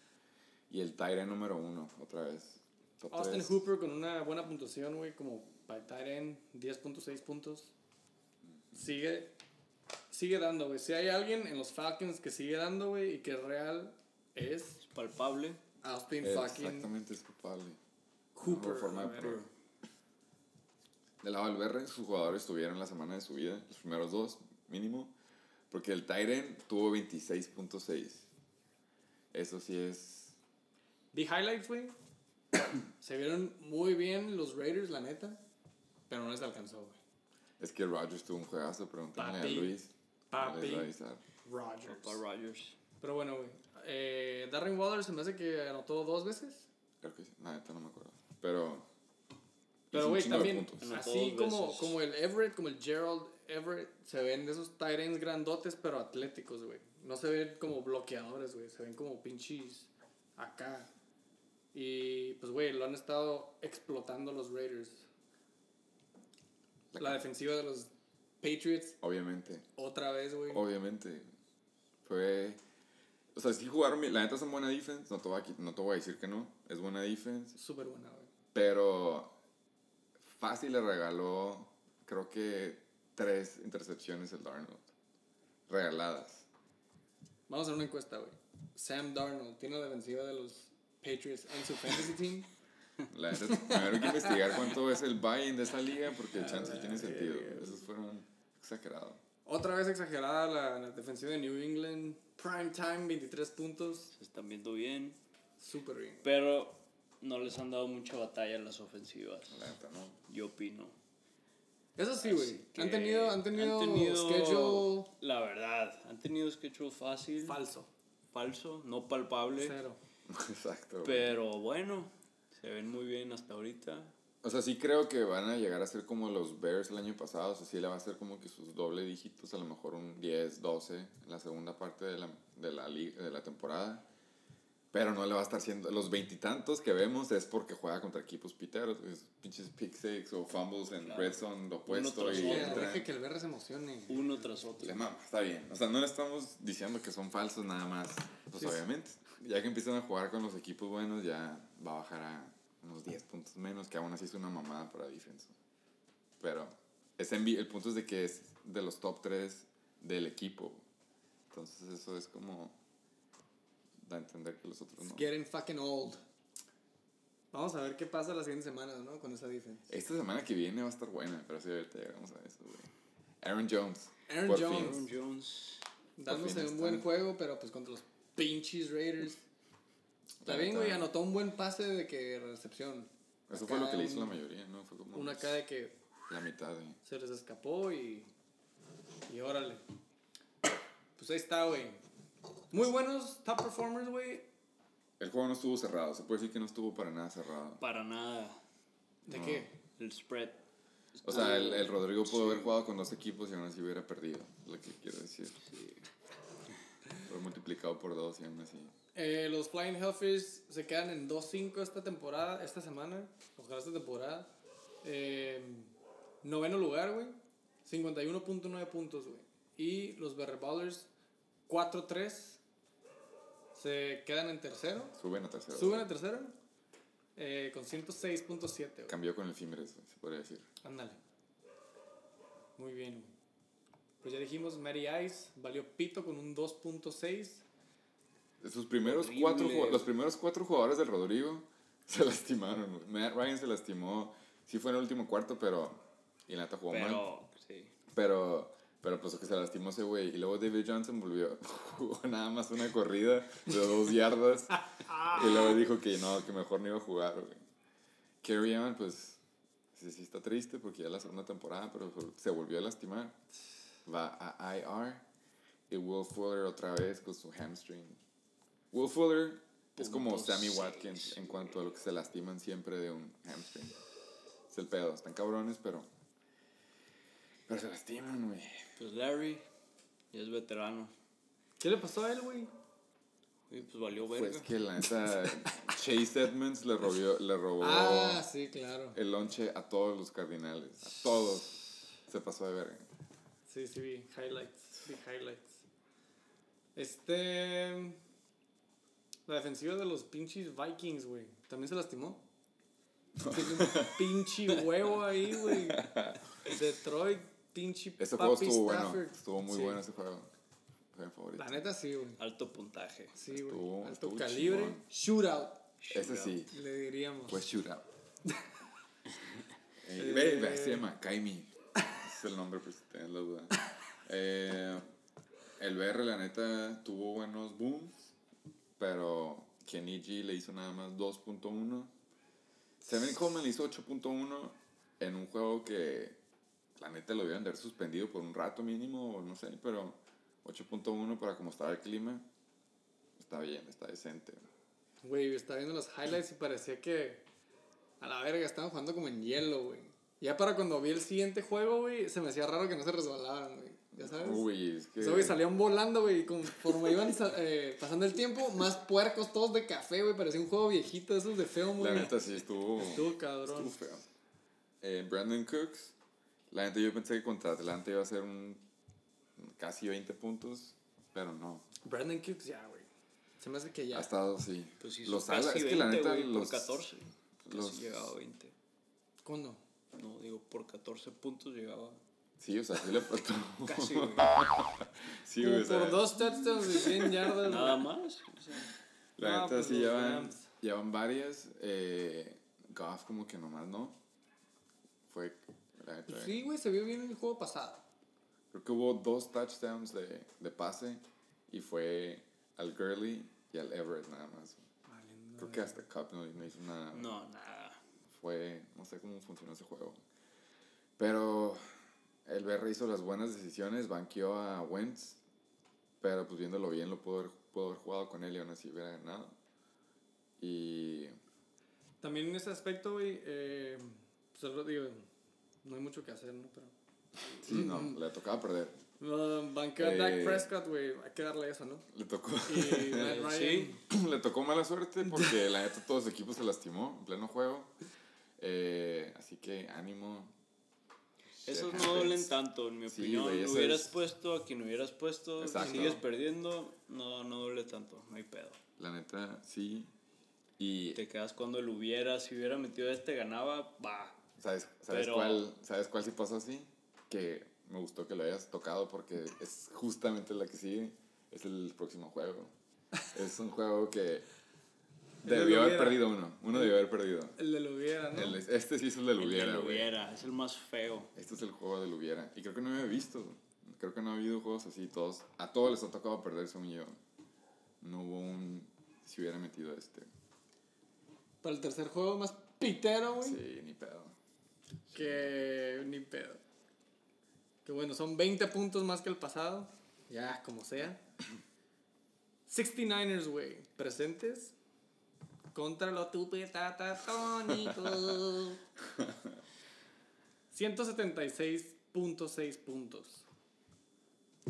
Y el Tyre número 1, otra vez. Top Austin tres. Hooper con una buena puntuación, güey, como para tight end, 10.6 puntos. Sigue, sigue dando, güey. Si hay alguien en los Falcons que sigue dando, güey, y que es real, es palpable. Austin Es fucking Exactamente, es culpable. Cooper. Mejor forma de la verga. probar. Del lado del BR, sus jugadores tuvieron la semana de su vida, los primeros dos, mínimo. Porque el Tyren tuvo 26.6. Eso sí es. Vi highlights, güey. Se vieron muy bien los Raiders, la neta. Pero no les alcanzó, güey. Es que Rogers tuvo un juegazo, pregúntale a. Luis. Papi. Les va a avisar. Rodgers. Para Rodgers. Pero bueno, güey. Eh, Darren Waller se me hace que anotó dos veces. Creo que sí. La neta no me acuerdo. Pero. Pero, güey, también, así como, como el Everett, como el Gerald Everett, se ven de esos ends grandotes, pero atléticos, güey. No se ven como bloqueadores, güey. Se ven como pinches acá. Y pues, güey, lo han estado explotando los Raiders. La, defensiva de los Patriots, Obviamente. otra vez, güey. Obviamente. Fue. O sea, sí jugaron. La neta son buena defense. No te, voy a, no te voy a decir que no. Es buena defense. Súper buena, güey. Pero. Fácil le regaló. Creo que tres intercepciones el Darnold. Regaladas. Vamos a hacer una encuesta, güey. Sam Darnold tiene la defensiva de los Patriots en su fantasy team. La neta, primero hay que investigar cuánto es el buy-in de esa liga porque el chance tiene sentido. Esos fueron exagerados. Otra vez exagerada la, la defensiva de New England. Prime time, 23 puntos. Se están viendo bien. Súper bien. Pero no les han dado mucha batalla en las ofensivas. La neta, ¿no? Yo opino. Eso sí, güey. Han tenido, han tenido, han tenido- schedule La verdad, han tenido schedule fácil. falso. falso, no palpable. Cero. Exacto. Pero bueno, se ven muy bien hasta ahorita. O sea, sí creo que van a llegar a ser como los Bears el año pasado. O sea, sí le va a ser como que sus doble dígitos, a lo mejor un 10, 12 en la segunda parte de la, de la, liga, de la temporada. Pero no le va a estar siendo. Los veintitantos que vemos es porque juega contra equipos piteros. Es pinches pick six o fumbles en Claro. red zone, lo opuesto. tras Y otro. Deje que el BR se emocione. Uno tras otro. Le mama, está bien. O sea, no le estamos diciendo que son falsos nada más. Pues Sí, sí. Ya que empiezan a jugar con los equipos buenos, ya va a bajar a unos 10 puntos menos, que aún así es una mamada para defensa. Pero es el punto es de que es de los top 3 del equipo. Entonces eso es como da a entender que los otros no. It's getting fucking old. Vamos a ver qué pasa las siguientes semanas, ¿no? Con esa defense. Esta semana que viene va a estar buena, pero sí, ahorita llegamos a eso, güey. Aaron Jones. Aaron Jones. Aaron Jones. Dándose un buen juego, pero pues contra los pinches Raiders. Está bien, güey. Anotó un buen pase de que recepción. Eso Acá fue lo que le hizo un- la mayoría, ¿no? Fue como Una acá de que la mitad de... se les escapó y. Y órale. Pues ahí está, güey. Muy buenos top performers, güey. El juego no estuvo cerrado, se puede decir que no estuvo para nada cerrado. Para nada. ¿De No. qué? El spread. O sea, el, el Rodrigo pudo haber jugado con dos equipos y aún así hubiera perdido, lo que quiero decir. Fue multiplicado por dos y aún así. Eh, los Flying Hellfish se quedan en 2-5 esta temporada, esta semana. Ojalá esta temporada. Eh, noveno lugar, güey. 51.9 puntos, güey. Y los Ballers 4-3. Se quedan en tercero. Suben a tercero. Suben a tercero. eh, con 106.7, güey. Cambió con el Fimbres, se podría decir. Ándale. Muy bien, güey. Pues ya dijimos, Mary Ice valió pito con un 2.6. Sus primeros Horrible. cuatro, los primeros cuatro jugadores del Rodrigo se lastimaron. Matt Ryan se lastimó, sí fue en el último cuarto, pero... Y la neta jugó mal. Pero, sí. Pero, pero pues que se lastimó ese güey. Y luego David Johnson volvió, jugó nada más una corrida de dos yardas. y luego dijo que no, que mejor no iba a jugar, güey. Kerry Allen, pues, sí, sí está triste porque ya la segunda temporada, pero se volvió a lastimar. Va a IR. Y Will Fuller otra vez con su hamstring. Will Fuller es como Sammy seis, Watkins en cuanto a lo que se lastiman siempre de un hamstring. Es el pedo, están cabrones, pero... Pero se lastiman, güey. Pues Larry ya es veterano. ¿Qué le pasó a él, güey? Y pues valió verga. Pues que la neta, Chase Edmonds le robó, le robó Ah, sí, claro. el lonche a todos los cardinales. A todos. Se pasó de verga. Sí, sí, vi highlights. Vi highlights. Este. La defensiva de los pinches Vikings, güey. También se lastimó. Tiene un pinche huevo ahí, güey. Detroit, pinche. Ese juego papi estuvo bueno. Estuvo muy Sí. bueno ese juego. Fue mi favorito. La neta sí, güey. Alto puntaje. Sí, Estuvo- güey. Alto estuvo calibre. chingón. Shootout, Ese sí. le diríamos. Fue shootout. Eh, ve, ve, se llama Kaimi. Ese es el nombre, pues Eh, el BR, la neta, tuvo buenos booms, pero G le hizo nada más 2.1. Seven Coleman le hizo 8.1 en un juego que la neta lo debían de haber suspendido por un rato mínimo, no sé, pero 8.1 para como estaba el clima, está bien, está decente. Güey, estaba viendo los highlights y parecía que a la verga estaban jugando como en hielo, güey. Ya para cuando vi el siguiente juego, güey, se me hacía raro que no se resbalaban, güey. ya sabes. Uy, es que. Esos güey salían volando, güey, y conforme iban eh, pasando el tiempo, más puercos todos de café, güey, parecía un juego viejito, esos de feo, La güey. neta sí estuvo. Estuvo cabrón. Estuvo feo. Eh, Brandon Cooks. La neta yo pensé que contra Atlanta iba a ser un. casi 20 puntos. Pero no. Brandon Cooks, ya, güey. Se me hace que ya. Ha estado, sí. Pues hizo los casi alas, es 20, que la neta. güey, los, por 14. Casi los- llegaba a 20. ¿Cuándo? No, digo, por 14 puntos llegaba. Sí, o sea, sí le faltó. Casi, güey. sí, güey, o sea, por dos touchdowns de 100 yardas. Nada más. o sea, La neta pues sí llevan, Rams. llevan varias. Eh, Goff como que nomás no. Fue. La neta, Pues sí, güey, se vio bien en el juego pasado. Creo que hubo dos touchdowns de, de pase. Y fue al Gurley y al Everett nada más. Creo que hasta Cup no, no hizo nada. no, nada. Fue. No sé cómo funcionó ese juego. Pero. El BR hizo las buenas decisiones. Banqueó a Wentz. Pero pues viéndolo bien, lo pudo haber, pudo haber jugado con él y aún así hubiera ganado. Y. También en ese aspecto, güey, eh, solo digo, no hay mucho que hacer, ¿no? Pero. Sí, no, le tocaba perder. Uh, banqueo a Dak Eh, Prescott, güey, hay que darle eso, ¿no? Le tocó. Y Matt Ryan. sí. le tocó mala suerte porque la neta todo su equipo se lastimó en pleno juego. Eh, así que ánimo. Esos no duelen tanto, en mi Sí, opinión. eso hubieras es- puesto a quien hubieras puesto, si Exacto. sigues perdiendo, no, no duele tanto, no hay pedo. La neta, sí. Y Te quedas cuando el hubiera, si hubiera metido este, ganaba, va. ¿sabes, sabes, Pero- cuál, ¿sabes cuál sí pasó así? Que me gustó que lo hayas tocado porque es justamente la que sigue. Es el próximo juego. Es un juego que debió haber perdido uno. Uno debió haber perdido. El de lo hubiera, ¿no? El- este sí es el del El hubiera, del güey. hubiera, es el más feo. Este es el juego del hubiera. Y creo que no me he visto. Creo que no ha habido juegos así. Todos, a todos les ha tocado perder, según yo. No hubo un. Si hubiera metido este. Para el tercer juego más pitero, güey. Sí, ni pedo. Que ni pedo. Que bueno, son 20 puntos más que el pasado. Ya, como sea. 69ers, güey. Presentes. Contra los tupetatatónicos. 176.6 puntos.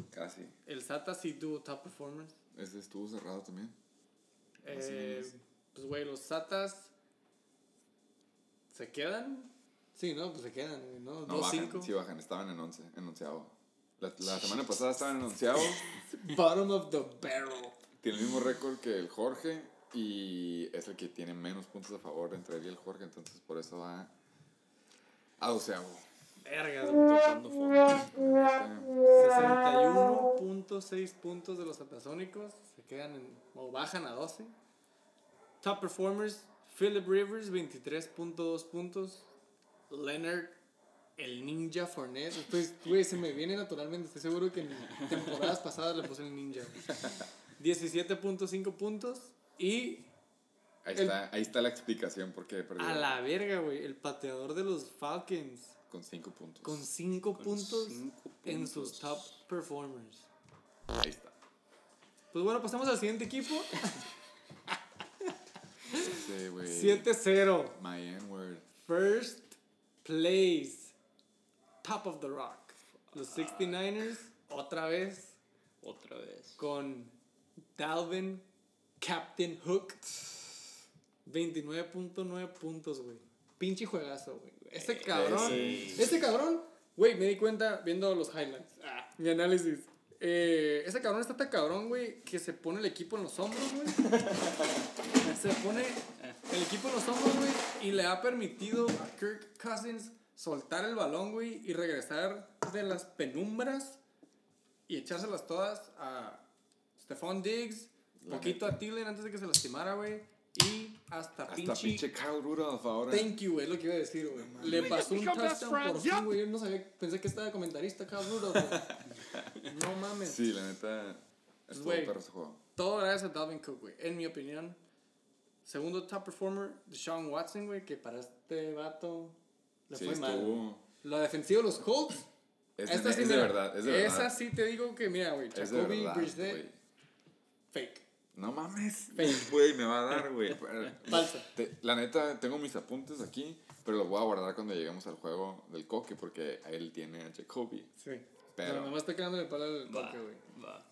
Casi. El SATA sí tuvo top performance. Ese estuvo cerrado también. Eh, pues, güey, los SATAs. ¿Se quedan? Sí, no, pues se quedan, ¿no? No, bajan. 2-5. Sí, bajan. Estaban en 11. En onceavo. La, la semana pasada estaban en onceavo. Bottom of the barrel. Tiene el mismo récord que el Jorge. Y es el que tiene menos puntos a favor entre él y el Jorge. Entonces por eso va a doceavo. Vergas. Tocando fondo. Este, 61.6 puntos de los satasónicos. Se quedan en. o bajan a 12. Top performers: Philip Rivers, 23.2 puntos. Leonard, el Ninja Fournette. Güey, se me viene naturalmente. Estoy seguro que en temporadas pasadas le puse el Ninja. güey. 17.5 puntos. Y Ahí, El- está, ahí está la explicación por qué perdió. a la verga, güey. El pateador de los Falcons. Con 5 puntos. Con 5 Con puntos cinco en sus top performers. Ahí está. Pues bueno, pasamos al siguiente equipo. Ese, güey. 7-0. My N-word. First place. Top of the rock. Los 69ers, otra vez, Otra vez. con Dalvin Captain Hook. 29.9 puntos, güey. Pinche juegazo, güey. Ese cabrón. ese- Ese cabrón, güey, me di cuenta viendo los highlights. Ah, mi análisis. Eh, ese cabrón está tan cabrón, güey, que se pone el equipo en los hombros, güey. se pone el equipo en los hombros, güey, y le ha permitido a Kirk Cousins soltar el balón, güey, y regresar de las penumbras y echárselas todas a Stephon Diggs, Poquito a Thielen antes de que se lastimara, güey, y hasta, Hasta pinche pinche Kyle Rudolph ahora. Thank you, güey, es lo que iba a decir, güey. Le pasó un touchdown por fin, güey. Yo no sabía, pensé que estaba comentarista duro, güey. No mames. Sí, la neta. Estuvo perro ese juego. Todo gracias a Dalvin Cook, güey. En mi opinión. Segundo top performer, Deshaun Watson, güey, que para este vato le Sí, fue mal. estuvo. La defensiva de los Colts. Es, de, esta es sí, de mira, verdad, es de verdad. Esa sí te digo que, mira, güey, es de Jacoby verdad, Brissett, fake. No mames. Güey, me va a dar, güey. Falsa. La neta, tengo mis apuntes aquí, pero los voy a guardar cuando lleguemos al juego del coque, porque él tiene a Jacoby. Sí. Pero No, nomás está quedando el palo del Va, toque, güey.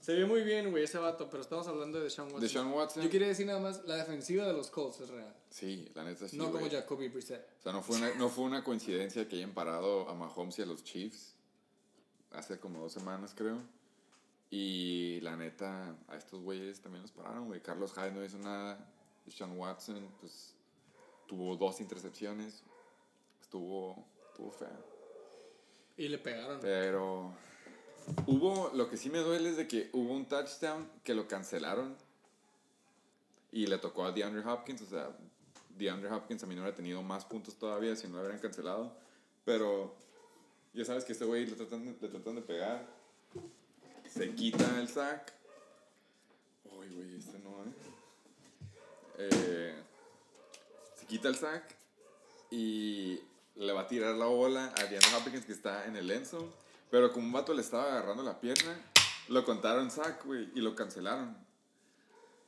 Se ve muy bien, güey, ese vato, pero estamos hablando de Sean Watson. de Sean Watson, Yo quería decir nada más, la defensiva de los Colts es real. sí, la neta sí. no como güey. Jacoby Brissett. O sea, no fue, una, no fue una coincidencia que hayan parado a Mahomes y a los Chiefs hace como dos semanas, creo. Y la neta, a estos güeyes también los pararon, güey. Carlos Hyde no hizo nada. Sean Watson, pues, tuvo dos intercepciones. Estuvo, estuvo feo. Y le pegaron. Pero hubo, lo que sí me duele es de que hubo un touchdown que lo cancelaron y le tocó a DeAndre Hopkins, o sea, DeAndre Hopkins a mí no hubiera tenido más puntos todavía si no lo hubieran cancelado, pero ya sabes que este güey le tratan, le tratan de pegar, se quita el sack, uy güey, este no, eh. Eh, se quita el sack y le va a tirar la bola a DeAndre Hopkins que está en el enzo. Pero como un vato le estaba agarrando la pierna, lo contaron sack, güey, y lo cancelaron.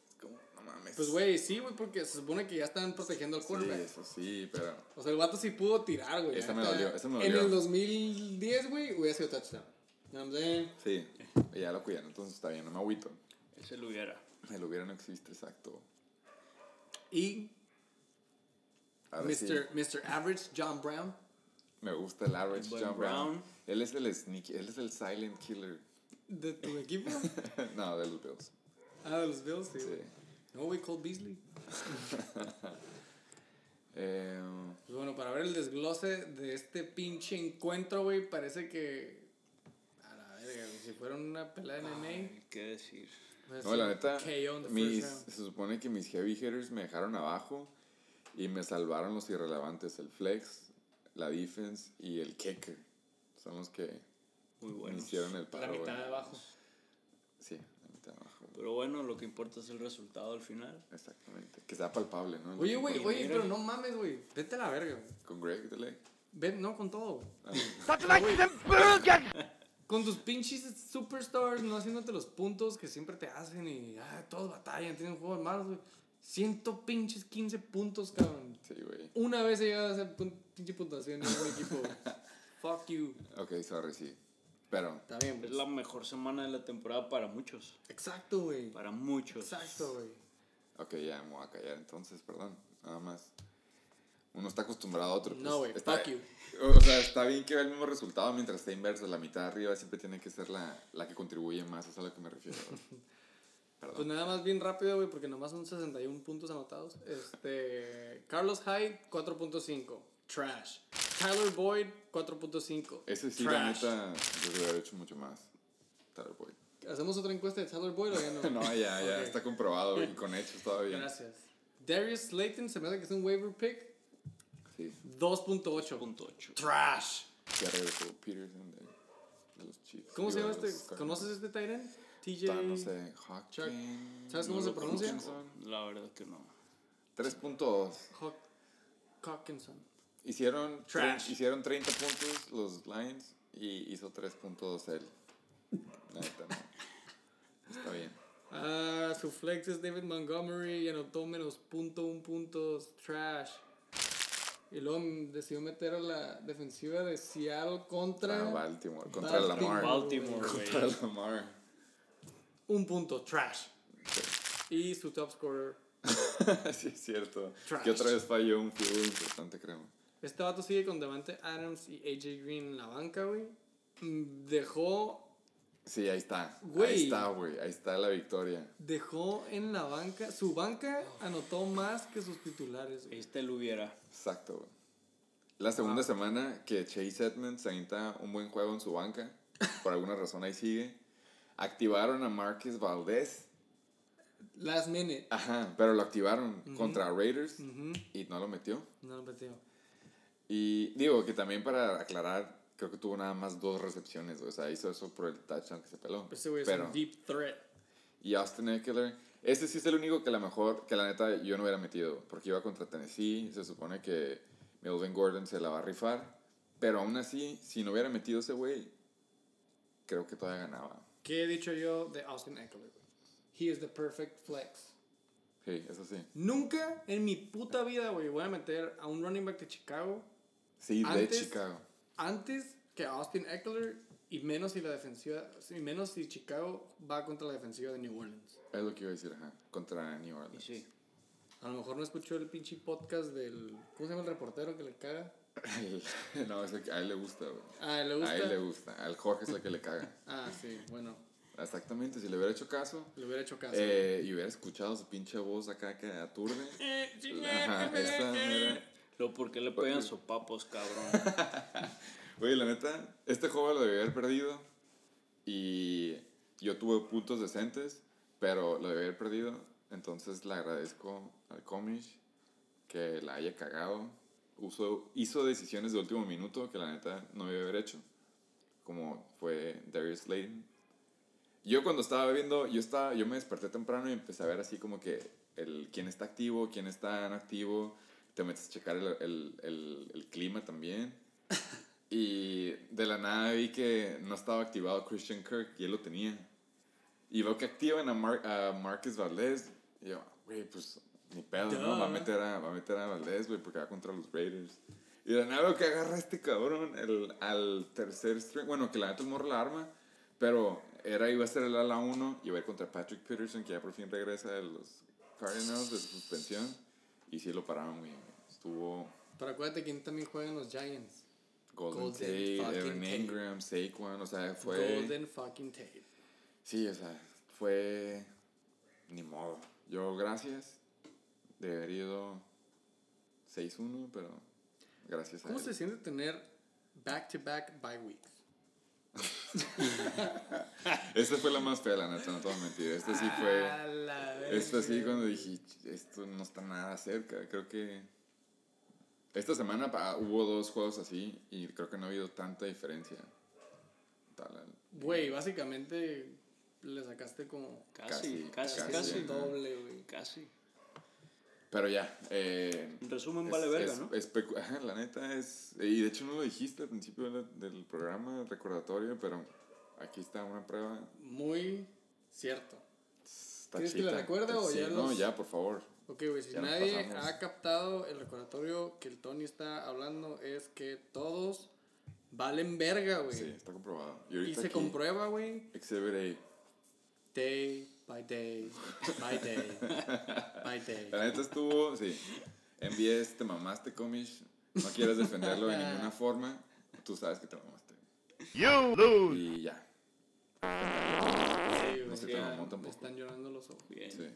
Es como, no mames. Pues, güey, sí, güey, porque se supone que ya están protegiendo al Sí, quarterback. eso sí, pero. O sea, el vato sí pudo tirar, güey. Esa me dolió, esa me En dolió. el 2010, güey, hubiera sido touchdown. Saying? Sí, ya lo cuidan, entonces está bien, no me agüito. Ese lo hubiera. El hubiera no existe, exacto. Y sí, Mr. Mr. Average, John Brown. me gusta el average El John Brown. Brown. Él es el sneaky, él es el silent killer. ¿De tu equipo? no, de los Bills. ah, de los Bills, sí. Sí. No, güey, Cole Beasley. Eh, Pues bueno, para ver el desglose de este pinche encuentro, güey, parece que. A la verga, güey, si fuera una pelea de MMA. ¿Qué decir? pues, No, la neta, mis, se supone que mis heavy hitters me dejaron abajo y me salvaron los irrelevantes, el flex, la defense y el kicker. Son los que Muy me hicieron el La paro. mitad güey. de abajo. Sí, la mitad de abajo. Pero bueno, lo que importa es el resultado al final. Exactamente. Que sea palpable, ¿no? Oye, güey, oye, pero no mames, güey. Vete a la verga. Con Greg Delay. Ven, no, con todo. Ah, Con tus pinches superstars no haciéndote los puntos que siempre te hacen y ah, todos batallan, tienen juegos malos, güey. Ciento pinches 15 puntos, cabrón. sí, güey. Una vez he llegado a hacer pun- pinche puntuación en mi equipo. Fuck you. Ok, sorry, sí. Pero, Está bien, Es pues. la mejor semana de la temporada para muchos. Exacto, güey. Para muchos. Exacto, güey. ok, ya me voy a callar entonces, perdón. Nada más. Uno está acostumbrado a otro. No, güey, pues, fuck you. O sea, está bien que vea el mismo resultado mientras está inverso. La mitad de arriba siempre tiene que ser la, la que contribuye más. Es a lo que me refiero. Perdón. Pues nada más bien rápido, güey, porque nomás son 61 puntos anotados. Este. Carlos Hyde, 4.5. Trash. Tyler Boyd, 4.5. Ese sí, la Trash. neta, yo debería haber hecho mucho más. Tyler Boyd. ¿Hacemos otra encuesta de Tyler Boyd o ya no? No, ya, ya, Ok. está comprobado y con hechos todavía. Gracias. Darius Slayton, se me hace que es un waiver pick. Sí, 2.8. Punto ocho. Trash. ya regresó Peterson de, los Chiefs. ¿Cómo se llama este? ¿Conoces este Tyrant? TJ. No sé, Hawkins. ¿Sabes cómo se pronuncia? La verdad que no. 3.2. Haw- Hawkinson. Hicieron, Trash. hicieron 30 puntos los Lions y hizo 3.2 él. Neta, no. Está bien. Ah, su flex es David Montgomery y anotó menos punto un puntos. Trash. Y luego decidió meter a la defensiva de Seattle contra Ah, Baltimore. Contra Baltimore. Lamar. Baltimore, Contra güey. Lamar. un punto. Trash. Y su top scorer. sí, es cierto. Trash. Que otra vez falló un field importante, creo. Este vato sigue con Devante Adams y AJ Green en la banca, güey. Mm, Dejó, Sí, ahí está. Güey. Ahí está, güey. Ahí está la victoria. dejó en la banca. Su banca anotó más que sus titulares, güey. Este lo hubiera. Exacto, güey. La segunda semana que Chase Edmonds se avienta un buen juego en su banca, por alguna razón ahí sigue, activaron a Marcus Valdez. Last minute. Ajá, pero lo activaron contra Raiders Ujú. y no lo metió. No lo metió. Y digo que también para aclarar, creo que tuvo nada más dos recepciones, o sea, hizo eso por el touchdown que se peló. Ese güey es un deep threat. y Austin Eckler, este sí es el único que la mejor, que la neta yo no hubiera metido, porque iba contra Tennessee, se supone que Melvin Gordon se la va a rifar, pero aún así, si no hubiera metido ese güey, creo que todavía ganaba. ¿Qué he dicho yo de Austin Eckler? He is the perfect flex. Sí, eso sí. Nunca en mi puta vida, güey, voy a meter a un running back de Chicago Sí, de Antes- Chicago. Antes que a Austin Eckler Y menos si la defensiva, y menos si Chicago va contra la defensiva de New Orleans. Es lo que iba a decir, ajá. Contra New Y Orleans. sí. A lo mejor no escuchó el pinche podcast del. ¿Cómo se llama el reportero que le caga? no, es el que a él le gusta, güey. Ah, ¿le gusta? A él le gusta. Al Jorge es el que le caga. Ah, sí, bueno, Exactamente, si le hubiera hecho caso le hubiera hecho caso. eh, y hubiera escuchado su pinche voz acá que aturde. Eh, sí, Ajá, esta eh, era. Luego, ¿por qué le pegan sopapos, cabrón? Oye, la neta, este juego lo debía haber perdido y yo tuve puntos decentes, pero lo debía haber perdido. Entonces le agradezco al Comish que la haya cagado. Uso, hizo decisiones de último minuto que la neta no debía haber hecho, como fue Darius Slayton. Yo cuando estaba viendo, yo, estaba, yo me desperté temprano y empecé a ver así como que el, quién está activo, quién está inactivo. Te metes a checar el, el, el, el clima también. Y de la nada vi que no estaba activado Christian Kirk y él lo tenía. Y veo que activan a, Mar a Marcus Valdez. Y yo, güey, pues ni pedo, ¿no? Va a meter a, va a, meter a Valdez, güey, porque va contra los Raiders. Y de la nada veo que agarra a este cabrón el, al tercer string. Bueno, que la neta el morro la arma. Pero era, iba a ser el ala 1 y iba a ir contra Patrick Peterson, que ya por fin regresa de los Cardinals de su suspensión. Y sí lo pararon, güey. Estuvo Pero acuérdate quién también juega en los Giants. Golden, Golden Tate, fucking Evan. Ingram, Saquon, o sea, fue... Golden fucking Tate. Sí, o sea, fue... Ni modo. Yo, gracias. De haber ido 6-1, pero gracias a ¿Cómo se siente tener back-to-back bye weeks? Esta fue la más fea, la neta, no te voy a mentir. Esta sí fue... Esta sí cuando dije, esto no está nada cerca. Creo que... Esta semana pa, hubo dos juegos así y creo que no ha habido tanta diferencia. Tal- Güey, básicamente le sacaste como Casi, Casi, casi, casi, casi. ¿no? doble, güey. Casi. Pero ya, eh, En resumen, Es- vale verga, es- ¿no? ajá, la neta es. Y de hecho no lo dijiste al principio del, del programa, recordatorio, pero aquí está una prueba. Muy cierto. ¿Quieres que la recuerde o Sí, ya No, los- ya, por favor. Ok, güey, si nadie ha captado el recordatorio que el Tony está hablando, es que todos valen verga, güey. Sí, está comprobado. Y y se aquí, comprueba, güey, Exhibit A. day by day, by day, by day. La neta estuvo, sí. Envíes, te mamaste, Comish. No quieres defenderlo de ninguna forma. Tú sabes que te mamaste. You lose. Y ya. Sí, güey, No se te ya mamó me tampoco. están llorando los ojos. Bien. Sí.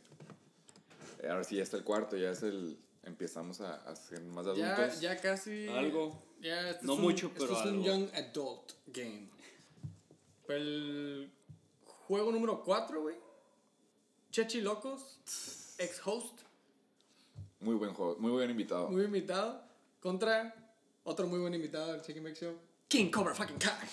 Ahora sí, ya está el cuarto, ya es el. Empezamos a, a ser más Ya, adultos. ya casi. Algo. Ya, este No es un- mucho, este pero es un algo. young adult game. El juego número 4, güey. Chechi Locos, ex host, Muy buen juego, muy buen invitado. muy invitado, contra otro muy buen invitado del Chicken Bake Show, King Cobra fucking Kai.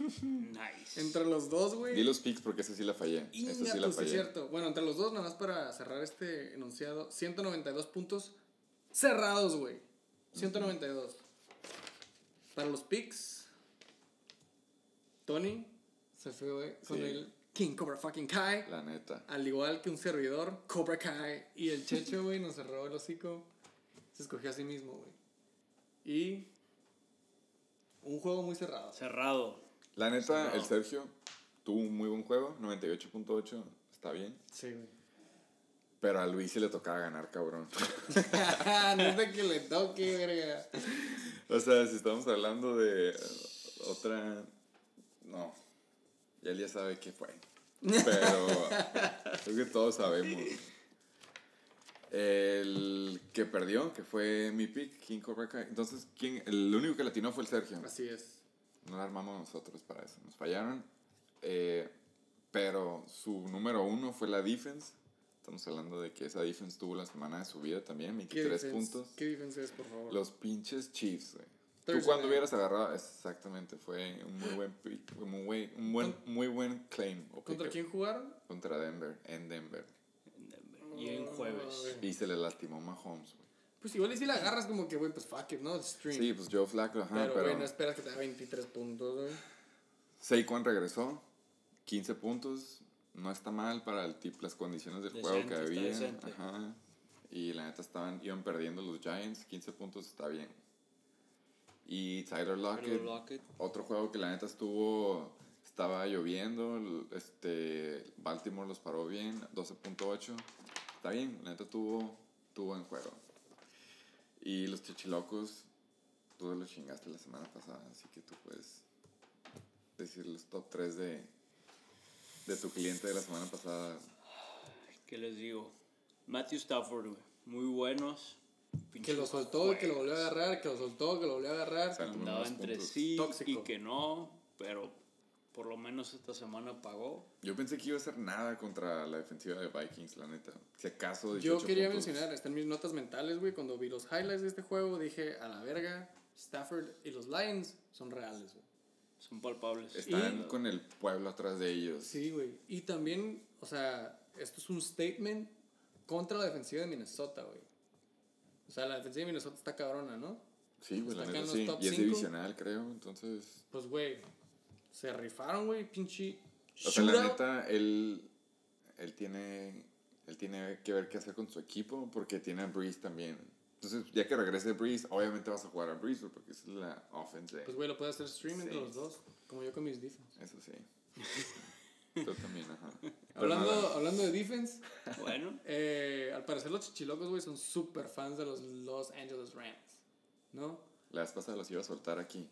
Nice. Entre los dos, güey. Di los picks porque ese sí la fallé. Inga, sí la pues, fallé. es cierto. Bueno, entre los dos, nada más para cerrar este enunciado, 192 puntos cerrados, güey. 192. Para los picks, Tony se fue güey, con Sí. el King Cobra fucking Kai. La neta. Al igual que un servidor, Cobra Kai. Y el Checho, güey, nos cerró el hocico. Se escogió a sí mismo, güey. Y. Un juego muy cerrado. Cerrado. La neta, el Sergio tuvo un muy buen juego, 98.8, está bien. Sí, güey. Pero a Luis se le tocaba ganar, cabrón. no es de que le toque, verga. o sea, si estamos hablando de otra. No. Ya él ya sabe qué fue. Pero creo que todos sabemos. El que perdió, que fue mi pick, King Cobra Kai. Entonces, ¿quién? el único que latinó fue el Sergio. Así es. No la armamos nosotros para eso. Nos fallaron. Eh, pero su número uno fue la defense. Estamos hablando de que esa defense tuvo la semana de su vida también, ¿Qué 23 defense? puntos. ¿Qué defense es, por favor? Los pinches Chiefs, güey. Tú cuando hubieras agarrado, exactamente, fue un muy buen pick, muy buen, un buen, muy buen claim. ¿Contra quién jugaron? Contra Denver, en Denver. Y en jueves. Y se le lastimó Mahomes, güey. Pues igual y si la agarras como que, güey, pues fuck it, ¿no? Stream. Sí, pues Joe Flacco, ajá, pero, güey, no esperas que te haga 23 puntos, güey. Saquon regresó, 15 puntos, no está mal para el tip, las condiciones del juego que había. Ajá. Y la neta estaban, iban perdiendo los Giants, 15 puntos está bien. Y Tyler Lockett, Tyler Lockett. otro juego que la neta estuvo estaba lloviendo, este, Baltimore los paró bien, 12.8. Está bien, la neta tuvo, tuvo en juego. Y los chichilocos, tú los chingaste la semana pasada, así que tú puedes decir los top 3 de, de tu cliente de la semana pasada. ¿Qué les digo? Matthew Stafford, güey. Muy buenos. Que lo soltó, que lo volvió a agarrar, que lo soltó, que lo volvió a agarrar. O sea, Andaba entre puntos. sí Tóxico. y que no, pero por lo menos esta semana pagó. Yo pensé que iba a hacer nada contra la defensiva de Vikings, la neta. Si acaso, Yo 18 quería puntos. mencionar, está en mis notas mentales, güey, cuando vi los highlights de este juego, dije, a la verga, Stafford y los Lions son reales, güey. Son palpables. Están Y- con el pueblo atrás de ellos. Sí, güey. Y también, o sea, esto es un statement contra la defensiva de Minnesota, güey. O sea, la defensiva de Minnesota está cabrona, ¿no? Sí, güey, la Está acá neta en los sí. Y es divisional, creo, entonces... Pues, güey, se rifaron, güey, pinche. O sea, la neta, él, él tiene... Él tiene que ver qué hacer con su equipo porque tiene a Breeze también. Entonces, ya que regrese Breeze, obviamente vas a jugar a Breeze porque es la offense. Pues, güey, lo puede hacer stream entre los dos, como yo con mis defense. Eso sí. Tú también, ajá. Hablando, hablando de defense, Bueno, eh, al parecer los chichilocos, güey, son súper fans de los Los Angeles Rams, ¿no? la vez pasada los iba a soltar aquí.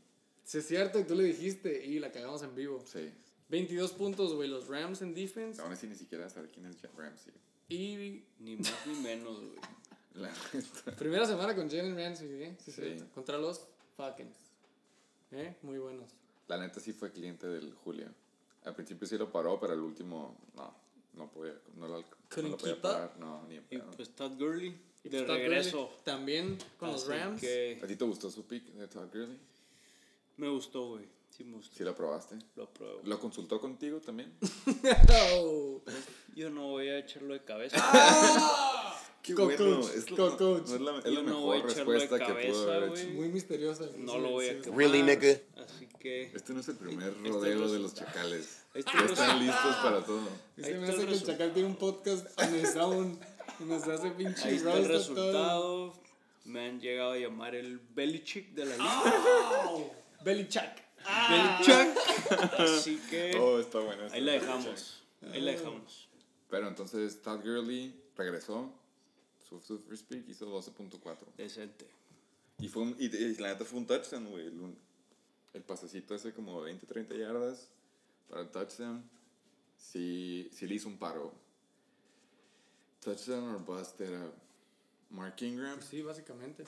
Sí, es cierto, y tú le dijiste, y la cagamos en vivo. Sí. 22 puntos, güey, los Rams en defense. Aún así ni siquiera saber quién es Ramsey. Y ni más ni menos, güey. La neta. primera semana con Jalen Ramsey, ¿eh? Sí, Sí. cierto. Contra los Falcons. ¿Eh? Muy buenos. La neta sí fue cliente del Julio. Al principio sí lo paró, pero al último no. No podía, no lo, no lo podía parar. No, ni en Y pues Todd Gurley, Y de pues, Todd regreso. Gurley También con los Rams. que ¿A ti te gustó su pick de Todd Gurley? Me gustó, güey. Sí me gustó. ¿Sí lo probaste? Lo apruebo. ¿Lo consultó contigo también? Oh. Yo no voy a echarlo de cabeza. Qué Co-coach, bueno. Es, no es la, es la no mejor respuesta que pudo haber hecho. Muy misteriosa. No Sí, lo voy a quemar. Really, nigga? Así que. Este no es el primer Este rodeo de los chacales. Este Ya están listos para todo. Se me hace el que el Chacal tiene un podcast en el Sound. Y nos hace pinche Ahí está el roast a todo. resultado. Me han llegado a llamar el Belichick de la liga. Ah. Belichick. Belichick. Así que. Oh, está bueno. Ahí la dejamos. Ahí la dejamos. Pero entonces Todd Gurley regresó. Su, su first pick hizo 12.4. Decente. Y, fue un, y, y la neta fue un touchdown, güey. El, el pasecito ese como 20, 30 yardas para el touchdown. Sí, sí le hizo un paro. Touchdown or bust era Mark Ingram. Pues sí, básicamente.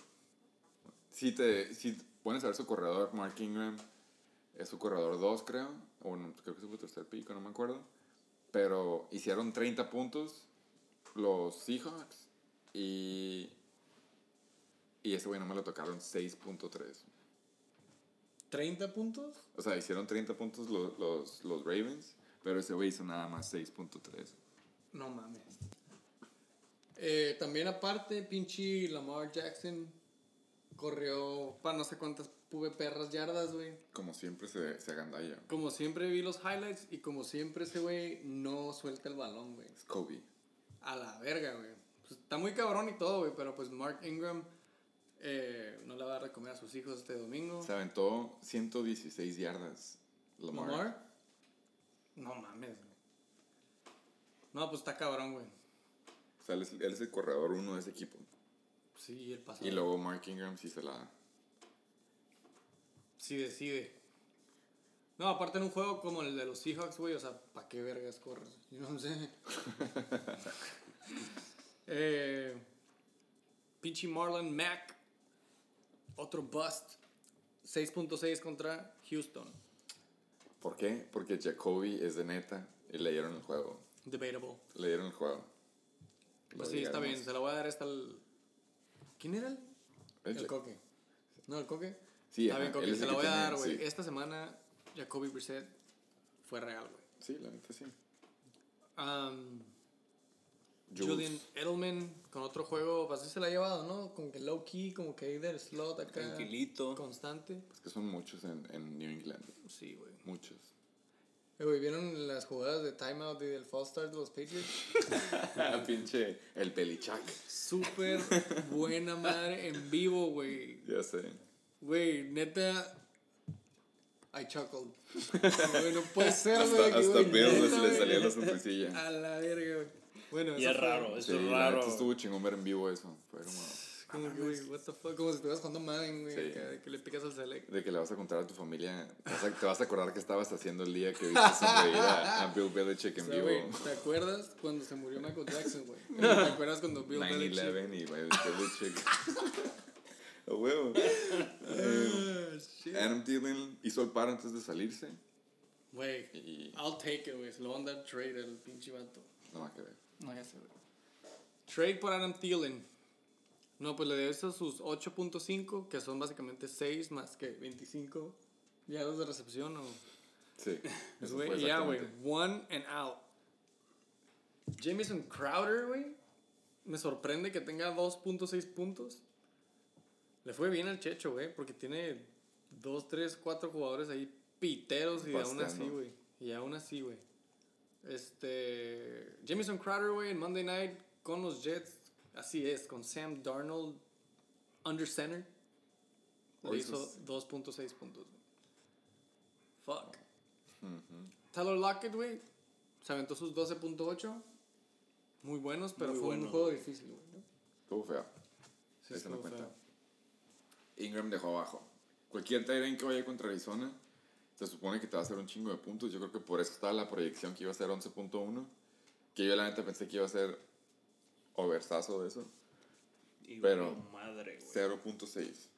Si te si pones a ver su corredor, Mark Ingram es su corredor 2, creo. O no, creo que es su tercer pico, no me acuerdo. Pero hicieron 30 puntos los Seahawks y. Y ese güey no me lo tocaron 6.3. ¿30 puntos? O sea, hicieron 30 puntos los, los, los Ravens, pero ese güey hizo nada más 6.3. No mames. Eh, también aparte, pinche Lamar Jackson corrió para no sé cuántas pube perras yardas, güey. Como siempre se, se agandalla. Como siempre vi los highlights y como siempre ese güey no suelta el balón, güey. Es Kobe. A la verga, güey. Pues, está muy cabrón y todo, güey, pero pues Mark Ingram eh, no le va a dar de comer a sus hijos este domingo. Se aventó 116 yardas. Lamar. Lamar. No mames, güey. No, pues está cabrón, güey. O sea, él es, él es el corredor uno de ese equipo. Sí, el pasado. Y luego Mark Ingram sí se la da. Sí decide. No, aparte en un juego como el de los Seahawks, güey, o sea, ¿para qué vergas corres? Yo no sé. eh, pinche Marlon Mack. Otro bust. 6.6 contra Houston. ¿Por qué? Porque Jacoby es de neta y le dieron el juego. Debatable. Le dieron el juego. Pues sí, está bien. Se la voy a dar esta al... ¿Quién era el? El Ja- Coque. No, el Coque. Sí, está bien, Coque. Se el la voy a dar, güey. sí. Esta semana Jacoby Brissett fue real, güey. Sí, la neta sí. Um. Julian Edelman con otro juego, pues así se la ha llevado, ¿no? Como que low key, como que ahí del slot acá. Tranquilito. Constante. Es que son muchos en, en New England. Sí, güey. Muchos. Eh, güey, ¿vieron las jugadas de timeout y del false start de los Patriots? Ah, pinche el pelichac. Súper buena madre en vivo, güey. Ya sé. Güey, neta. I chuckled. Güey, no puede ser, Hasta, güey. hasta les- le salía la sonrisilla. A la verga, güey. Bueno, Y eso es fue raro, es Sí, la raro. neta estuvo chingón ver en vivo eso. Fue como Como que, güey, what the fuck. Como si estuvieras jugando Madden, güey. Sí. Que, que le picas al select. de que le vas a contar a tu familia. Te vas a, te vas a acordar que estabas haciendo el día que viste sonreír a, a Bill Belichick O en sea, vivo. güey, ¿te acuerdas cuando se murió Michael Jackson, güey? ¿Te acuerdas cuando Bill Belichick? 9-11 y Bill Belichick. A huevo. Ah. Adam Thielen hizo el paro antes de salirse. Güey, Y I'll take it, güey. Se lo van a dar trade al pinche vato. no va a querer. No, ya sé, güey. Trade por Adam Thielen. No, pues le dio esos sus 8.5, que son básicamente 6 más que 25 yardas de recepción. O, Sí. eso güey, fue y ya, güey. One and out. Jamison Crowder, güey. Me sorprende que tenga 2.6 puntos. Le fue bien al Checho, güey, porque tiene 2, 3, 4 jugadores ahí piteros y aún así, güey. Y aún así, güey. Este. Jamison Crowder, güey, en Monday Night con los Jets. Así es, con Sam Darnold under center. Le hizo sus- 2.6 puntos. Fuck. Tyler Lockett, güey, se aventó sus 12.8. Muy buenos, pero Muy fue un juego difícil, güey. ¿no? Estuvo feo. Sí, cuenta. feo. Ingram dejó abajo. Cualquier Tyrant que vaya contra Arizona, se supone que te va a hacer un chingo de puntos. Yo creo que por eso estaba la proyección que iba a ser 11.1. Que yo la neta pensé que iba a ser oversazo de eso. Y Pero- madre, güey. 0.6.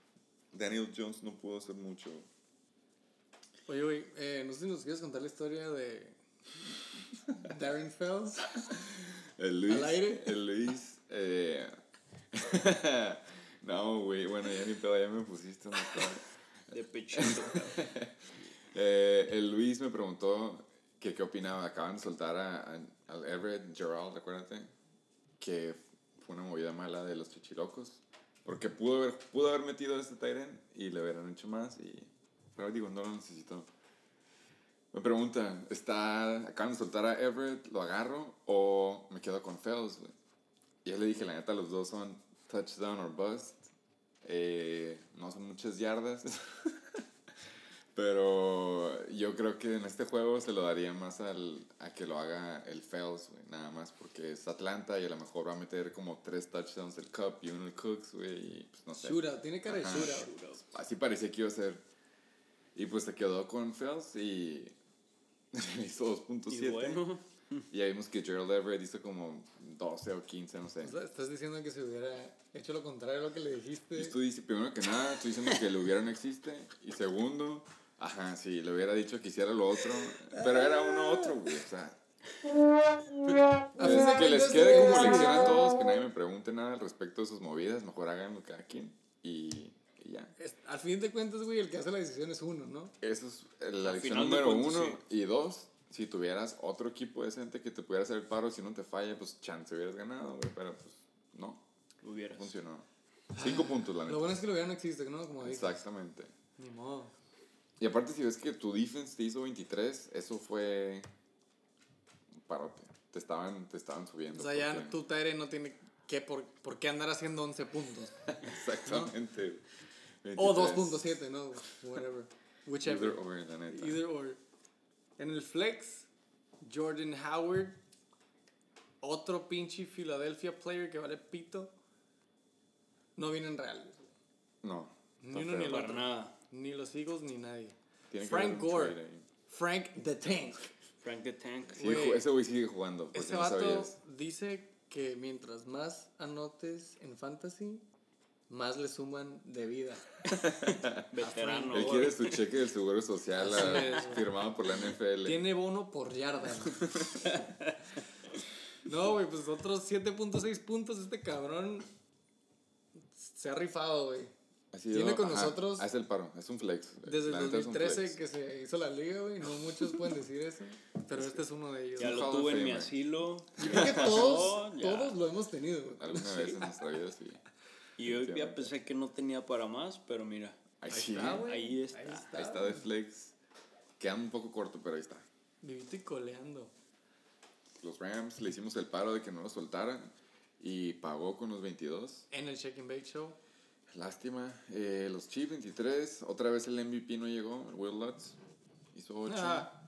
Daniel Jones no pudo hacer mucho. Oye, güey, eh, no sé si nos quieres contar la historia de Darren Fells. El Luis. ¿Al aire? El Luis. Eh, no, güey. Bueno, ya ni pedo, ya me pusiste. De pechito. Eh, el Luis me preguntó que qué opinaba. Acaban de soltar a, a- al Everett Gerald, acuérdate. Que fue una movida mala de los chichilocos. Porque pudo haber, pudo haber metido este Tyren y le hubieran hecho más. Y, pero digo, no lo necesitó. Me pregunta, ¿está, acaban de soltar a Everett, lo agarro o me quedo con Fells? Y yo le dije, la neta, los dos son touchdown or bust. Eh, no son muchas yardas. Pero yo creo que en este juego se lo daría más al, a que lo haga el Fells, güey, nada más, porque es Atlanta y a lo mejor va a meter como tres touchdowns el Cup y uno el Cooks, güey, y pues no sé. Shootout, tiene cara de shootout. Así parecía que iba a ser. Y pues se quedó con Fells y hizo 2.7. y bueno, Y ya vimos que Gerald Everett hizo como 12 o 15, no sé. O sea, estás diciendo que si hubiera hecho lo contrario a lo que le dijiste. Y estoy primero que nada, estoy diciendo que el hubiera no existe. Y segundo, ajá, sí, le hubiera dicho que hiciera lo otro. Pero era uno otro, güey. O sea, es que les quede como lección a todos, que nadie me pregunte nada al respecto de sus movidas. Mejor háganlo cada quien. Y, y ya. es- al fin de cuentas, güey, el que hace la decisión es uno, ¿no? Eso es la lección número cuentas, uno. Y dos, si tuvieras otro equipo decente que te pudiera hacer el paro, si no te falla, pues chance hubieras ganado, güey. Pero pues no, lo hubieras. funcionó. Cinco puntos, la Lo neta. bueno es que lo hubiera no existe, ¿no? Como. Exactamente. Ni modo. Y aparte, si ves que tu defense te hizo 23, eso fue un parote. Te estaban, te estaban subiendo. O sea, ya porque- tu Tyre no tiene que por, por qué andar haciendo 11 puntos. Exactamente. O 23. 2.7, ¿no? Whatever. Whichever. Either or, la neta. Either or. En el flex, Jordan Howard, otro pinche Philadelphia player que vale pito, no vienen reales. No. Ni uno ni el otro. nada. Ni los Eagles ni nadie. Tiene Frank Gore. Frank the Tank. Frank the Tank. Güey. ju- ese güey sigue jugando. Ese no vato sabías. dice que mientras más anotes en fantasy, más le suman de vida. Veterano. Él quiere su cheque del seguro social ah, firmado por la NFL. Tiene bono por yarda. no, güey, pues otros 7.6 puntos. Este cabrón se ha rifado, güey. Sido- tiene con ajá, nosotros Hace el paro. Es un flex. Desde el La neta es un 2013 flex. que se hizo la liga, güey. No muchos pueden decir eso. Pero este es uno de ellos. Ya lo tuve en mi asilo. Yo creo que todos, ya. todos lo hemos tenido, güey. Alguna vez en nuestra vida, sí. Y yo ya pensé que no tenía para más, pero mira. Ahí, Ahí sí. está, güey. Ahí está. Ahí está. Ahí está de flex. Queda un poco corto, pero ahí está. Vivito y coleando. Los Rams le hicimos el paro de que no lo soltaran y pagó con los 22. En el Check and Bake Show. Lástima. Eh, los Chiefs 23. Otra vez el MVP no llegó. Will Lutz hizo 8. Ah,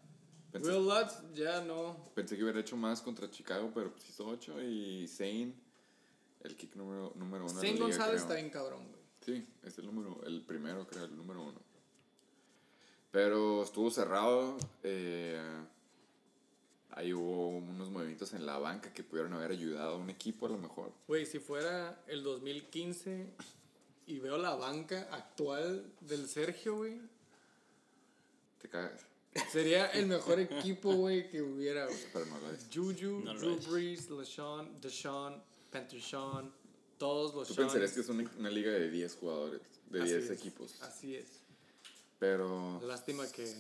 Will Lutz ya no. pensé que hubiera hecho más contra Chicago, pero pues hizo 8. Y Zane, el kick número, número 1. Zane González está bien cabrón, güey. Sí, es el número, el primero, creo, el número uno. Pero estuvo cerrado. Eh, ahí hubo unos movimientos en la banca que pudieron haber ayudado a un equipo a lo mejor. Güey, si fuera el 2015 y veo la banca actual del Sergio, güey, Te cagas. sería el mejor equipo, güey, que hubiera, güey. Pero no lo es. Juju, No lo Drew es. Brees, LeSean, Deshaun, Panther Sean, todos los Tú Seans. pensarías que es una, una liga de 10 jugadores, de Así 10 es, equipos. Así es. Pero Lástima que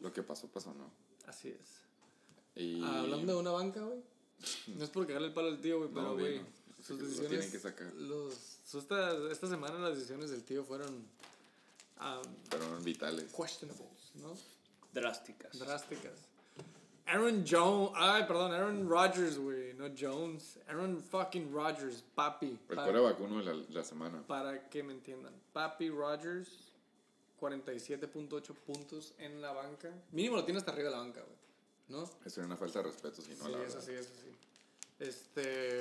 lo que pasó, pasó, ¿no? así es. Y hablando de una banca, güey. No es por cagarle el palo al tío, güey, No, pero, güey, güey, no. Sus decisiones... tienen que sacar. Los, esta, esta semana las decisiones del tío fueron um, fueron vitales. questionables, ¿no? Drásticas. Drásticas. Aaron Jones, ay, perdón, Aaron Rodgers, güey, no Jones. Aaron fucking Rodgers, papi. El pa- coreback uno de la, la semana. para que me entiendan. Papi Rodgers, 47.8 puntos en la banca. Mínimo lo tiene hasta arriba de la banca, güey. ¿No? Eso sería una falta de respeto, si no, sí, la eso verdad. sí, eso sí. Este.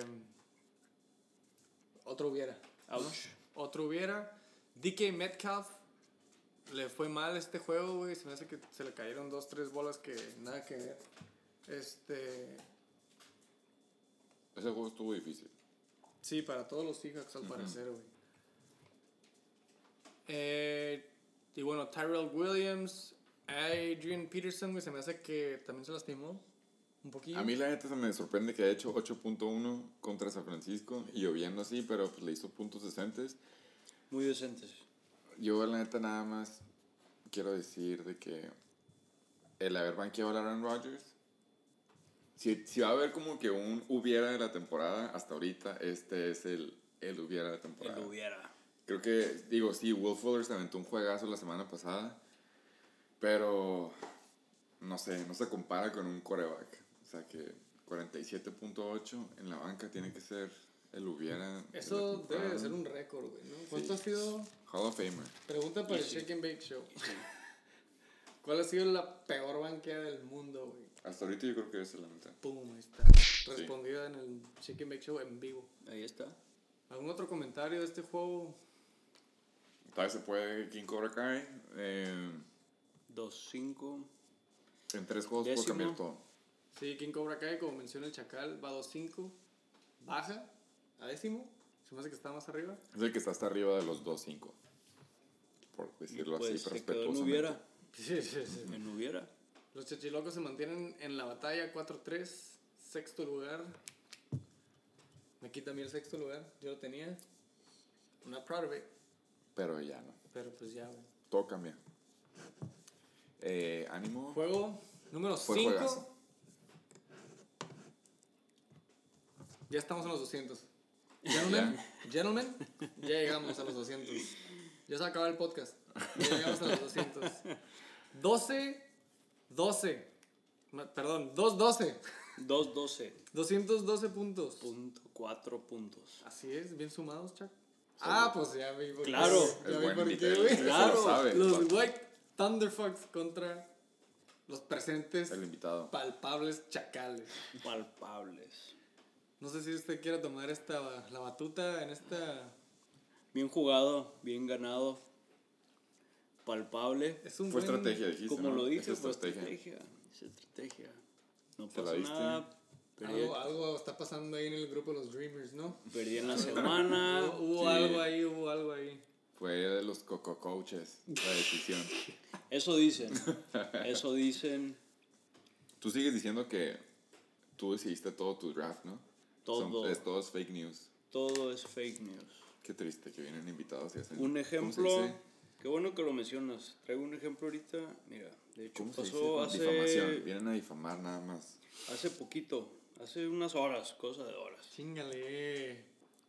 Otro hubiera. Ouch. Otro hubiera. DK Metcalf. Le fue mal este juego, güey. Se me hace que se le cayeron dos, tres bolas que nada que ver. Este. Ese juego estuvo difícil. Sí, para todos los Seahawks al parecer, güey. Eh, y bueno, Tyrell Williams, Adrian Peterson, güey, se me hace que también se lastimó un poquillo. A mí la neta se me sorprende que haya hecho 8.1 contra San Francisco y lloviendo así, pero pues le hizo puntos decentes. Muy decentes. Yo la neta nada más quiero decir de que el haber banqueado a Aaron Rodgers, si, si va a haber como que un hubiera de la temporada, hasta ahorita este es el, el hubiera de la temporada. El hubiera. Creo que, digo, sí, Will Fuller se aventó un juegazo la semana pasada, pero no sé, no se compara con un coreback. O sea que 47.8 en la banca tiene que ser el hubiera. Eso debe de ser un récord, güey, ¿no? ¿Cuánto Sí. ha sido? Hall of Famer. Pregunta para el Easy. Shake and Bake Show. ¿Cuál ha sido la peor banquea del mundo, güey? Hasta ahorita yo creo que es la neta. Pum, ahí está. Respondida en el Shake and Bake Show en vivo. Ahí está. ¿Algún otro comentario de este juego? Tal vez se puede King Cobra Kai. eh, 2-5. en tres juegos puede cambiar todo. Sí, King Cobra Kai, como menciona el Chacal, va 2-5. Baja a décimo. Se me hace que está más arriba. Es el que está hasta arriba de los 2-5. Por decirlo así, Pues se quedó en respetuosamente. hubiera. Sí, sí, sí. En hubiera. Los chachilocos se mantienen en la batalla 4-3, sexto lugar. Me quita a mí el sexto lugar, yo lo tenía. Not proud of it, Pero ya no. pero pues ya, güey. Todo cambia. Eh, ánimo. Juego número Fue 5. Ya estamos en los 200. Gentlemen, gentlemen, ya llegamos a los 200. Ya se acaba el podcast. Ya llegamos a los 200. 12, 12. Ma- Perdón, 212. 2-12. 212 puntos. Punto 4 puntos. Así es, bien sumados, Chuck. Ah, pues ya vi por Claro. Ya vi por qué, güey. ese lo Claro, sabe, Los White Thunderfucks contra los presentes El invitado. palpables chacales. Palpables. No sé si usted quiere tomar esta la batuta en esta. Bien jugado, bien ganado. Palpable. Es un Fue buen- estrategia, dijiste. Como ¿no? lo Es dije, fue estrategia. estrategia. Es estrategia. No Algo, algo está pasando ahí en el grupo de los Dreamers, ¿no? perdí en la semana. Hubo, hubo sí. algo ahí, hubo algo ahí. Fue de los coco coaches la decisión. Eso dicen. Eso dicen. Tú sigues diciendo que tú decidiste todo tu draft, ¿no? Todo. Son- es, todo es fake news. Todo es fake news. Qué triste que vienen invitados y hacen. Un ¿cómo se ejemplo. Qué bueno que lo mencionas. Traigo un ejemplo ahorita. Mira, de hecho ¿Cómo se dice? pasó hace, Difamación. Vienen a difamar nada más. hace poquito. Hace unas horas, cosa de horas. Chingale.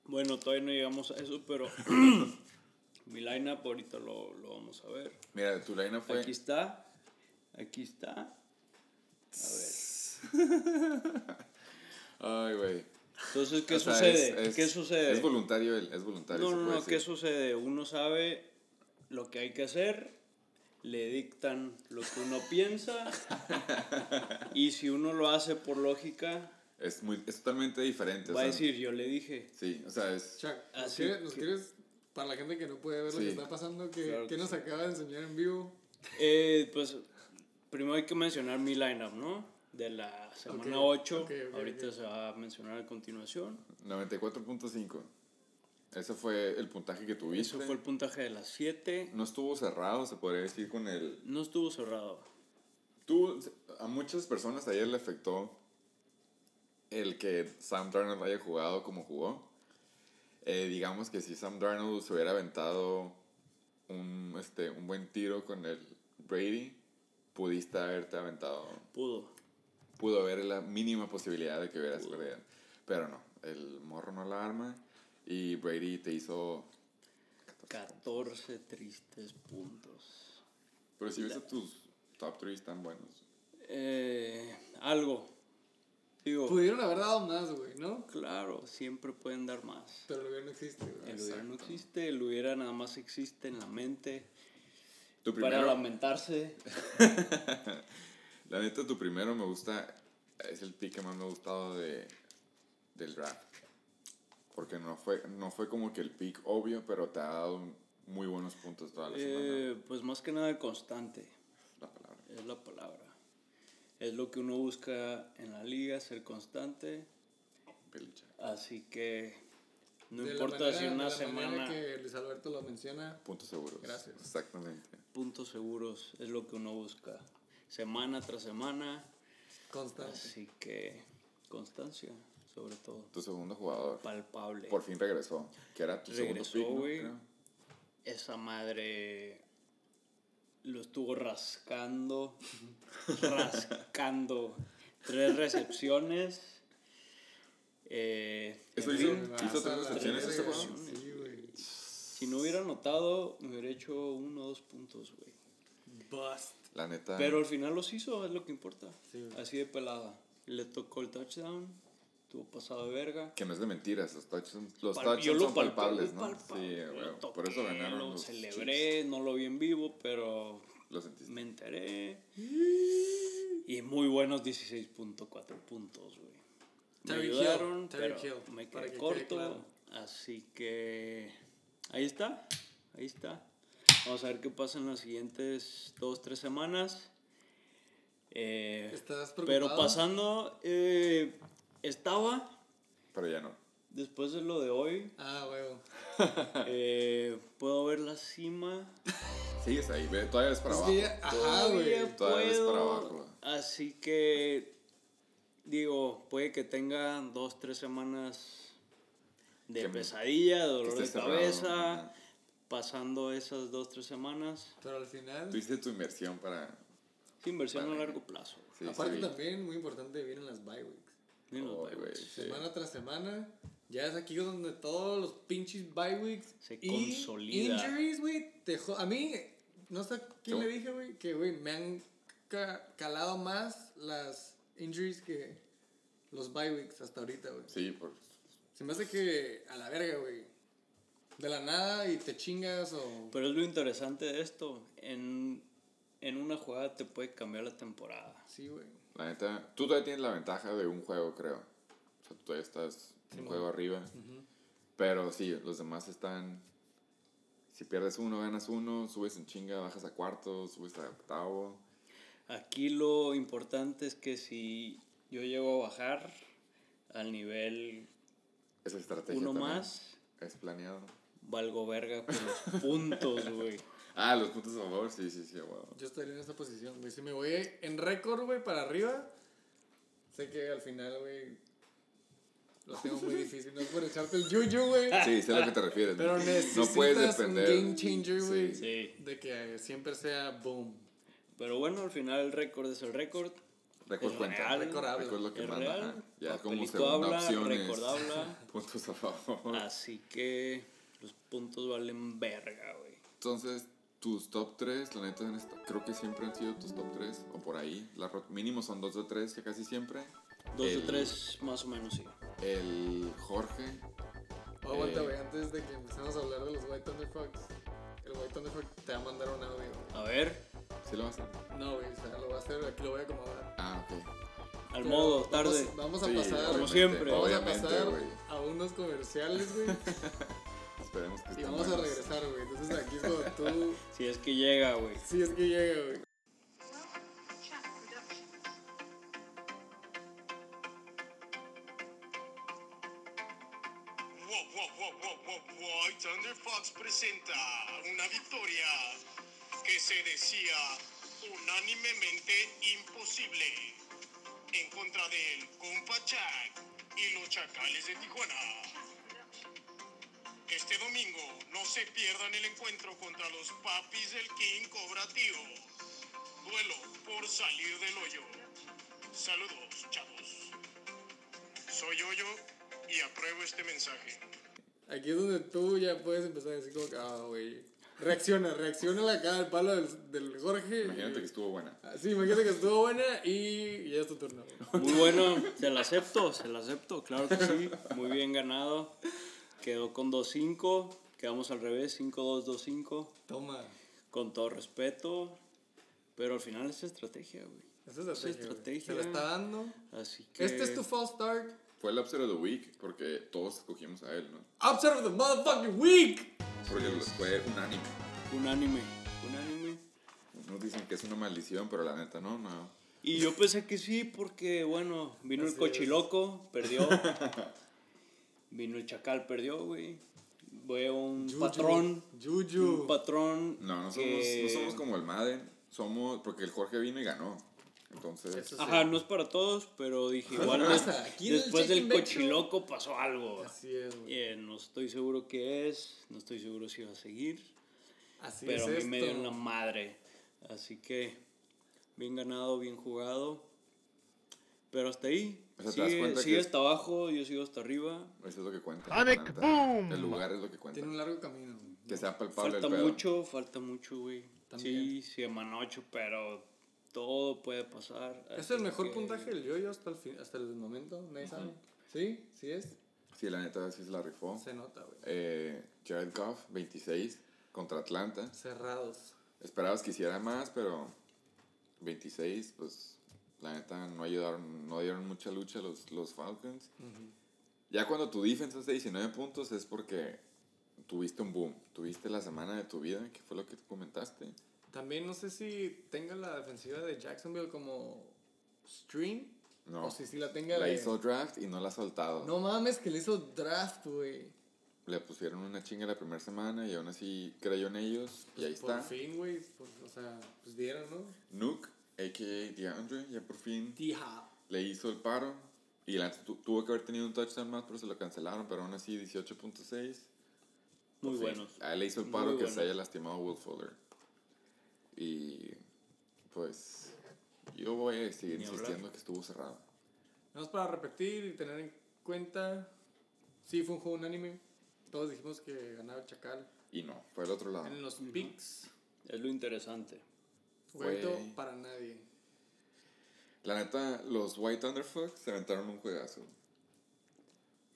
Bueno, todavía no llegamos a eso, pero mi lineup ahorita lo, lo vamos a ver. Mira, tu line fue. Aquí está. Aquí está. A ver. Ay, güey. Entonces, ¿qué O sea, sucede? es- es- ¿Qué sucede? Es voluntario, el- es voluntario. No, no, no, ¿qué decir. sucede? Uno sabe lo que hay que hacer, le dictan lo que uno piensa, y si uno lo hace por lógica, Es, muy, es totalmente diferente. o va a sea, decir, yo le dije. Sí, o sea, es... Chuck, ¿nos Así quieres, nos quieres- para la gente que no puede ver lo Sí. que está pasando, que, Claro que nos acaba de enseñar en vivo? Eh, pues, primero hay que mencionar mi lineup, ¿no? De la semana Ok, 8, ok, ok, ahorita se va a mencionar a continuación. 94.5. Ese fue el puntaje que tuviste. Eso fue el puntaje de las 7. No estuvo cerrado, se podría decir, con el... No estuvo cerrado. Tú, a muchas personas ayer le afectó el que Sam Darnold haya jugado como jugó. Eh, digamos que si Sam Darnold se hubiera aventado un, este, un buen tiro con el Brady, pudiste haberte aventado. Pudo. Pudo haber la mínima posibilidad de que hubieras perdido. Pero no, el morro no la arma y Brady te hizo... 14 tristes puntos. Pero si ves a tus top 3 tan buenos. Eh, algo. Digo, Pudieron haber dado más, güey, ¿no? claro, siempre pueden dar más. Pero el hubiera no existe, güey. El hubiera no existe, el hubiera nada más existe en la mente Tu para primero, lamentarse. La neta, tu primero me gusta, es el pick que más me ha gustado de, del draft. Porque no fue, no fue como que el pick obvio, pero te ha dado muy buenos puntos toda la semana. Eh, pues más que nada constante, La palabra. es la palabra. Es lo que uno busca en la liga, ser constante. Así que no De importa manera- si una de la semana, que Luis Alberto lo menciona. Puntos seguros. Gracias. Exactamente. puntos seguros es lo que uno busca. Semana tras semana. Constante. Así que constancia, sobre todo. Tu segundo jugador. Palpable. Por fin regresó. Que era tu Regresó, segundo pick, ¿no? Esa madre lo estuvo rascando. rascando. Tres recepciones. Eh, Eso hizo- fin, tres recepciones este juego. Sí, güey. si no hubiera anotado, me hubiera hecho uno o dos puntos, güey. Bust. La neta. Pero al final los hizo, es lo que importa. Sí. Así de pelada. Le tocó el touchdown, tuvo pasado de verga. Que no es de mentiras. Los touchdowns, los Pal- touchdowns son palpé, palpables, ¿no? palpable, sí, toqué, Por eso ganaron Lo los celebré, no lo vi en vivo, pero. Lo sentiste. me enteré. Y muy buenos 16.4 puntos, güey. Me ayudaron, pero Hill, me quedé que corto. quede claro. Así que ahí está, ahí está. Vamos a ver qué pasa en las siguientes dos, tres semanas. Eh, ¿Estás pero preocupado? pasando, eh, estaba, Pero ya no. después de lo de hoy, Ah, huevo. eh, puedo ver la cima. Sigues ahí, ve, todavía ves para Es abajo. ya- ajá, Todavía güey. Todavía puedo, para abajo. Así que, digo, puede que tenga dos, tres semanas de Que- pesadilla, de dolor de cerrado, cabeza. Pasando esas dos, tres semanas. Pero al final. Tú hiciste tu inversión para. Es inversión a Vale. largo plazo. Sí, aparte sí. también, muy importante, vienen las bye weeks. Los Oh, bye güey, weeks. sí. Semana tras semana. Ya es aquí donde todos los pinches bye weeks Se y consolida. injuries, güey, te A mí, no sé a quién ¿Cómo? le dije, güey, que, güey, me han ca- calado más las injuries que los bye weeks hasta ahorita, güey. Sí, por. Se me hace que a la verga, güey. De la nada y te chingas o... Pero es lo interesante de esto. En, en una jugada te puede cambiar la temporada. Sí, güey. La neta, tú todavía tienes la ventaja de un juego, creo. O sea, tú todavía estás un juego arriba. Pero sí, los demás están. Si pierdes uno, ganas uno, subes en chinga, bajas a cuarto, subes a octavo. Aquí lo importante es que si yo llego a bajar al nivel Esa estrategia uno también más, es planeado. Valgo verga por los puntos, güey. Ah, los puntos a favor, sí, sí, sí, wow. Yo estaría en esa posición, güey. Si me voy en récord, güey, para arriba, sé que al final, güey, lo tengo muy difícil. No es por echarte el yuyu, güey. Sí, sé a lo que te refieres. Pero no necesitas puedes un depender. game changer, güey. Sí. De que siempre sea boom. Pero bueno, al final el récord es el récord. Récord Es cuenta. récord habla. Récord lo que manda. real. Ya como segunda habla, opción es récord habla. puntos a favor. Así que los puntos valen verga, güey. Entonces, tus top 3, la neta, creo que siempre han sido tus top 3, o por ahí. La mínimo son 2 de 3, que casi siempre. Dos El- de tres, más o menos, sí. El Jorge. Oh, aguanta, Eh. güey, antes de que empecemos a hablar de los White Thunderfucks, el White Thunderfuck te va a mandar un audio. A ver, ¿Sí lo vas a hacer? No, güey, o sea, lo voy a hacer, aquí lo voy a acomodar. Ah, ok. al Pero modo, Tarde. Vamos, a Sí, pasar. como siempre. Vamos a pasar a unos comerciales, güey. Esperemos que y vamos a regresar, güey. Entonces aquí es cuando tú. Si es que llega, güey. Sí, es que llega, güey. Chat Productions. Wow, wow, wow, wow, wow, wow. Thunder Fox presenta una victoria que se decía unánimemente imposible en contra del Compa Chac y los Chacales de Tijuana. Este domingo no se pierdan el encuentro contra los papis del King Cobra Tío. Duelo por salir del hoyo. Saludos, chavos. Soy Hoyo y apruebo este mensaje. Aquí es donde tú ya puedes empezar a decir como que, ah, güey. Reacciona, reacciona la cara del palo del, del Jorge. Imagínate que estuvo buena. Ah, Sí, imagínate que estuvo buena y ya es tu turno. Muy bueno, se la acepto, se la acepto, claro que sí. Muy bien ganado. Quedó con 2-5, quedamos al revés, 5-2-2-5. Toma. Con todo respeto, pero al final es estrategia, güey. Esa es estrategia. güey. estrategia. Se la está dando. Así que. Este es tu false start. Fue el upset of the week porque todos escogimos a él, ¿no? Upset of the motherfucking week. Porque fue unánime. Unánime, unánime. Nos dicen que es una maldición, pero la neta no, no. Y yo pensé que sí, porque bueno, vino Así el cochiloco, perdió. vino el chacal, perdió, güey. Veo un Juju. patrón. Juju. Un patrón. No, no somos, que- no somos como el Madden. Somos, porque el Jorge vino y ganó. Entonces, sí. Ajá, no es para todos, pero dije, igual después del cochiloco pasó algo. Así es, güey. Eh, no estoy seguro qué es, no estoy seguro si va a seguir, Así pero a es mí me esto. dio en la madre. Así que, bien ganado, bien jugado. Pero hasta ahí. O sea, te das sigue cuenta sigue que- hasta abajo, yo sigo hasta arriba. eso es lo que cuenta. la neta. El lugar es lo que cuenta. Tiene un largo camino. güey. Que sea palpable Falta el pedo. mucho, falta mucho, güey. También. Sí, sí, Manocho, pero todo puede pasar. Es así el mejor que- puntaje del yo-yo hasta el, fin, hasta el momento. Nadie sabe. ¿Sí? ¿Sí es? Sí, la neta sí se la rifó. Se nota, güey. Eh, Jared Goff, 26, contra Atlanta. Cerrados. Esperabas que hiciera más, pero 26, pues la neta no ayudaron, no dieron mucha lucha los, los Falcons. Ya cuando tu defense es de 19 puntos es porque tuviste un boom, tuviste la semana de tu vida, que fue lo que comentaste. También no sé si tenga la defensiva de Jacksonville como stream. No, O si sí la tenga la de... hizo draft y no la ha soltado. No mames, que le hizo draft, güey. Le pusieron una chinga la primera semana y aún así creyó en ellos y ahí Por está. fin, güey. por- O sea, pues dieron, ¿no? Nuke, a.k.a. DeAndre, ya por fin le hizo el paro. Y la tu- tuvo que haber tenido un touchdown más, pero se lo cancelaron. Pero aún así, 18.6. Muy buenos. A él le hizo el Muy paro que buenos. se haya lastimado Will Fuller. Y pues yo voy a seguir Ni hablar. insistiendo que estuvo cerrado. Nada más para repetir y tener en cuenta. Sí, fue un juego unánime. Todos dijimos que ganaba el Chacal. Y no, fue el otro lado. En los picks, Es lo interesante. Jueguito para nadie. La neta, los White Thunderfucks se aventaron un juegazo.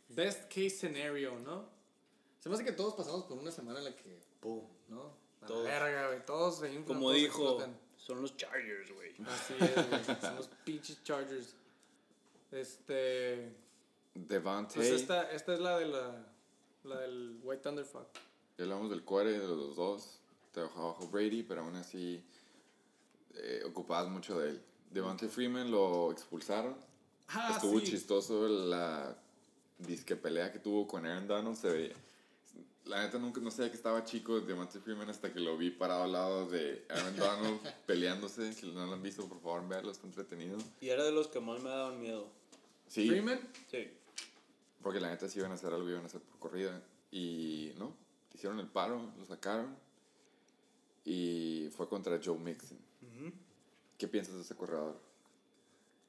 Best case scenario, ¿no? Se me hace que todos pasamos por una semana en la que. ¡Pum! ¿no? A la Todos. verga, güey. Todos se inflan, Como dijo, son los Chargers, güey. Así es, güey. Son los pinches Chargers. Este. Devante, Pues esta, esta es la de la. La del White Thunderfuck. ya hablamos del core de los dos. Te dejó abajo Brady, pero aún así eh, ocupabas mucho de él. Devante Freeman lo expulsaron. Ah, Estuvo sí. chistoso la disque pelea que tuvo con Aaron Donald. Se veía. La neta nunca no sabía que estaba chico Devante Freeman hasta que lo vi parado al lado de Aaron Donald peleándose. Si no lo han visto, por favor, véanlo, está entretenido. Y era de los que más me daban miedo. Sí, Freeman. Sí. porque la neta sí iban a hacer algo, iban a hacer por corrida. Y no, hicieron el paro, lo sacaron. Y fue contra Joe Mixon. ¿Qué piensas de ese corredor?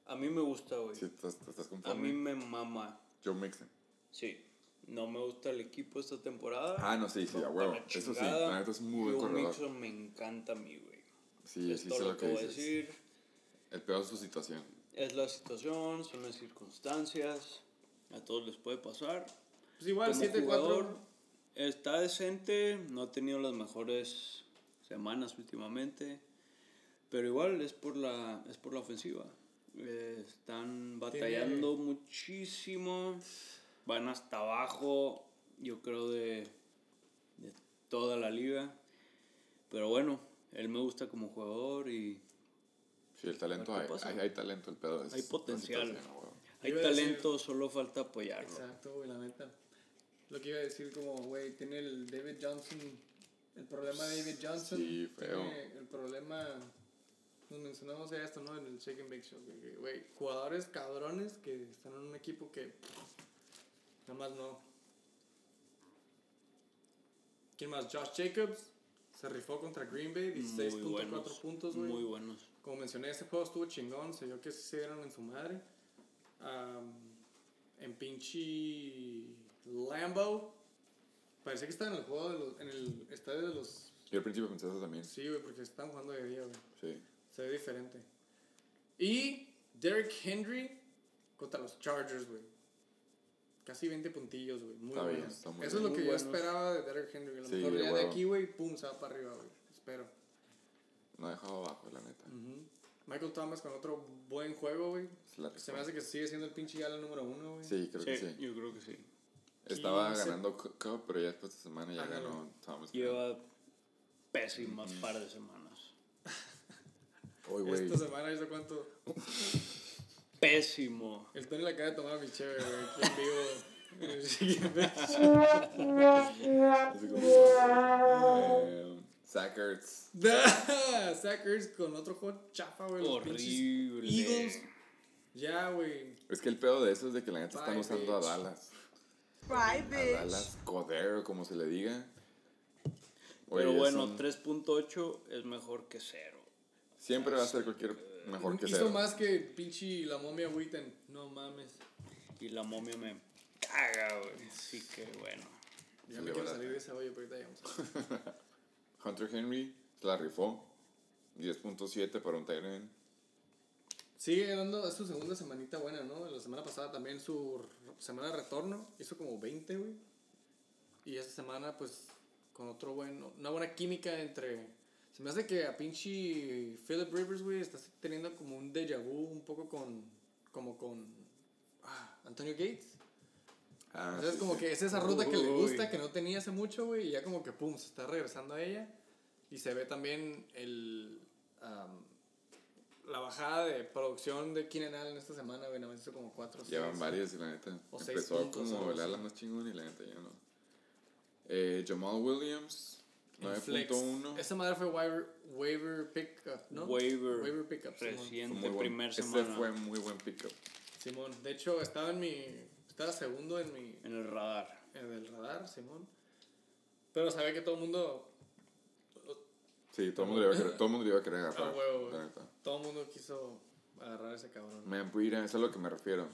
A mí me gusta, güey. Si estás, estás A mí me mama. Joe Mixon. Sí. No me gusta el equipo esta temporada. Ah, no, sí, sí, a huevo. Eso sí, la neta es muy buen Joe corredor. Mixon me encanta a mí, güey. Sí, es sí todo sé lo lo que voy a decir. El peor es su situación. Es la situación, son las circunstancias. A todos les puede pasar. Pues igual, Como 7-4. jugador, está decente, no ha tenido las mejores semanas últimamente, pero igual es por la, es por la ofensiva. Eh, están batallando muchísimo, van hasta abajo, yo creo, de, de toda la liga. Pero bueno, él me gusta como jugador y Sí, el talento hay, hay, hay talento, el pedo es Hay potencial. hay decir- talento, solo falta apoyarlo. Exacto, güey, la neta. Lo que iba a decir, como, güey, tiene el David Johnson. El problema de David Johnson. Sí, feo. Tiene el problema. Nos mencionamos ya esto, ¿no? En el Shake and Bake Show. Güey, jugadores cabrones que están en un equipo que. Nada más no. ¿Quién más? Josh Jacobs. Se rifó contra Green Bay. Muy 16.4 buenos, puntos, güey. muy buenos. Como mencioné, ese juego estuvo chingón. Se vio que sí se dieron en su madre. Am, en pinche Lambo. Parecía que estaba en el juego de los, en el estadio de los. Yo al principio pensé eso también. Sí, güey, porque estaban jugando de día, güey. Sí. Se ve diferente. Y Derrick Henry contra los Chargers, güey. Casi 20 puntillos, güey. Muy bien, Eso es lo que Muy yo buenos. esperaba de Derrick Henry. A lo Sí, mejor de ya de aquí, güey, pum, se va para arriba, güey. Espero. No ha dejado abajo, la neta. Ujú. Michael Thomas con otro buen juego, güey. Se me hace que sigue siendo el pinche ala número uno, güey. Sí, creo que Sí, sí. yo creo que sí. Estaba 15. ganando Cu- Cup, pero ya después de semana ya Ándale. ganó Thomas. Lleva pésimas par de semanas. Güey. Esta semana hizo cuánto. Pésimo. El Tony le acaba de tomar a mi chévere, güey. Aquí en vivo. Sí, Así como, eh. Zach Ertz con otro juego chafa, güey. los pinches Horrible. Eagles. Ya, güey. Es que el pedo de eso es de que la neta están usando a. Dallas. Bye, A bitch. Dallas Coder, como se le diga. Pero bueno, son- 3.8 es mejor que cero. Siempre va a ser cualquier mejor que Hizo cero. más que pinche la momia Witten. No mames. Y la momia me caga, güey. Así que bueno. Ya me quiero salir de esa olla, pero ahorita llegamos. Hunter Henry se la rifó. 10.7 para un Tyrant. Sigue dando, es su segunda semanita buena, ¿no? La semana pasada también su semana de retorno hizo como 20, güey. Y esta semana, pues, con otro bueno, una buena química entre... Se me hace que a pinche Philip Rivers, güey, está teniendo como un déjà vu un poco con... Como con... ah, Antonio Gates. Ah, Entonces, sí, como sí. que es esa ruta que le Uy. gusta, que no tenía hace mucho, güey, y ya como que pum, se está regresando a ella. Y se ve también el. am, la bajada de producción de Keenan Allen esta semana, güey, más hizo como 4 Llevan varias y la neta. O seis Empezó puntos, como el ala más chingón y la neta ya no. Eh, Jamal Williams. 9.1. Esa madre fue waiver, waiver pickup, ¿no? Waiver. Waiver pickup, Simón. Reciente, buen- primer Ese semana. fue muy buen pickup. Simón. De hecho, estaba en mi. Estaba segundo en mi. En el radar. En el radar, Simón. Pero sabía que todo el mundo. Sí, todo el mundo le iba a querer, todo el mundo le iba a querer agarrar. huevo, güey. la neta. Todo el mundo quiso agarrar a ese cabrón. Matt Breida, eso es a lo que me refiero.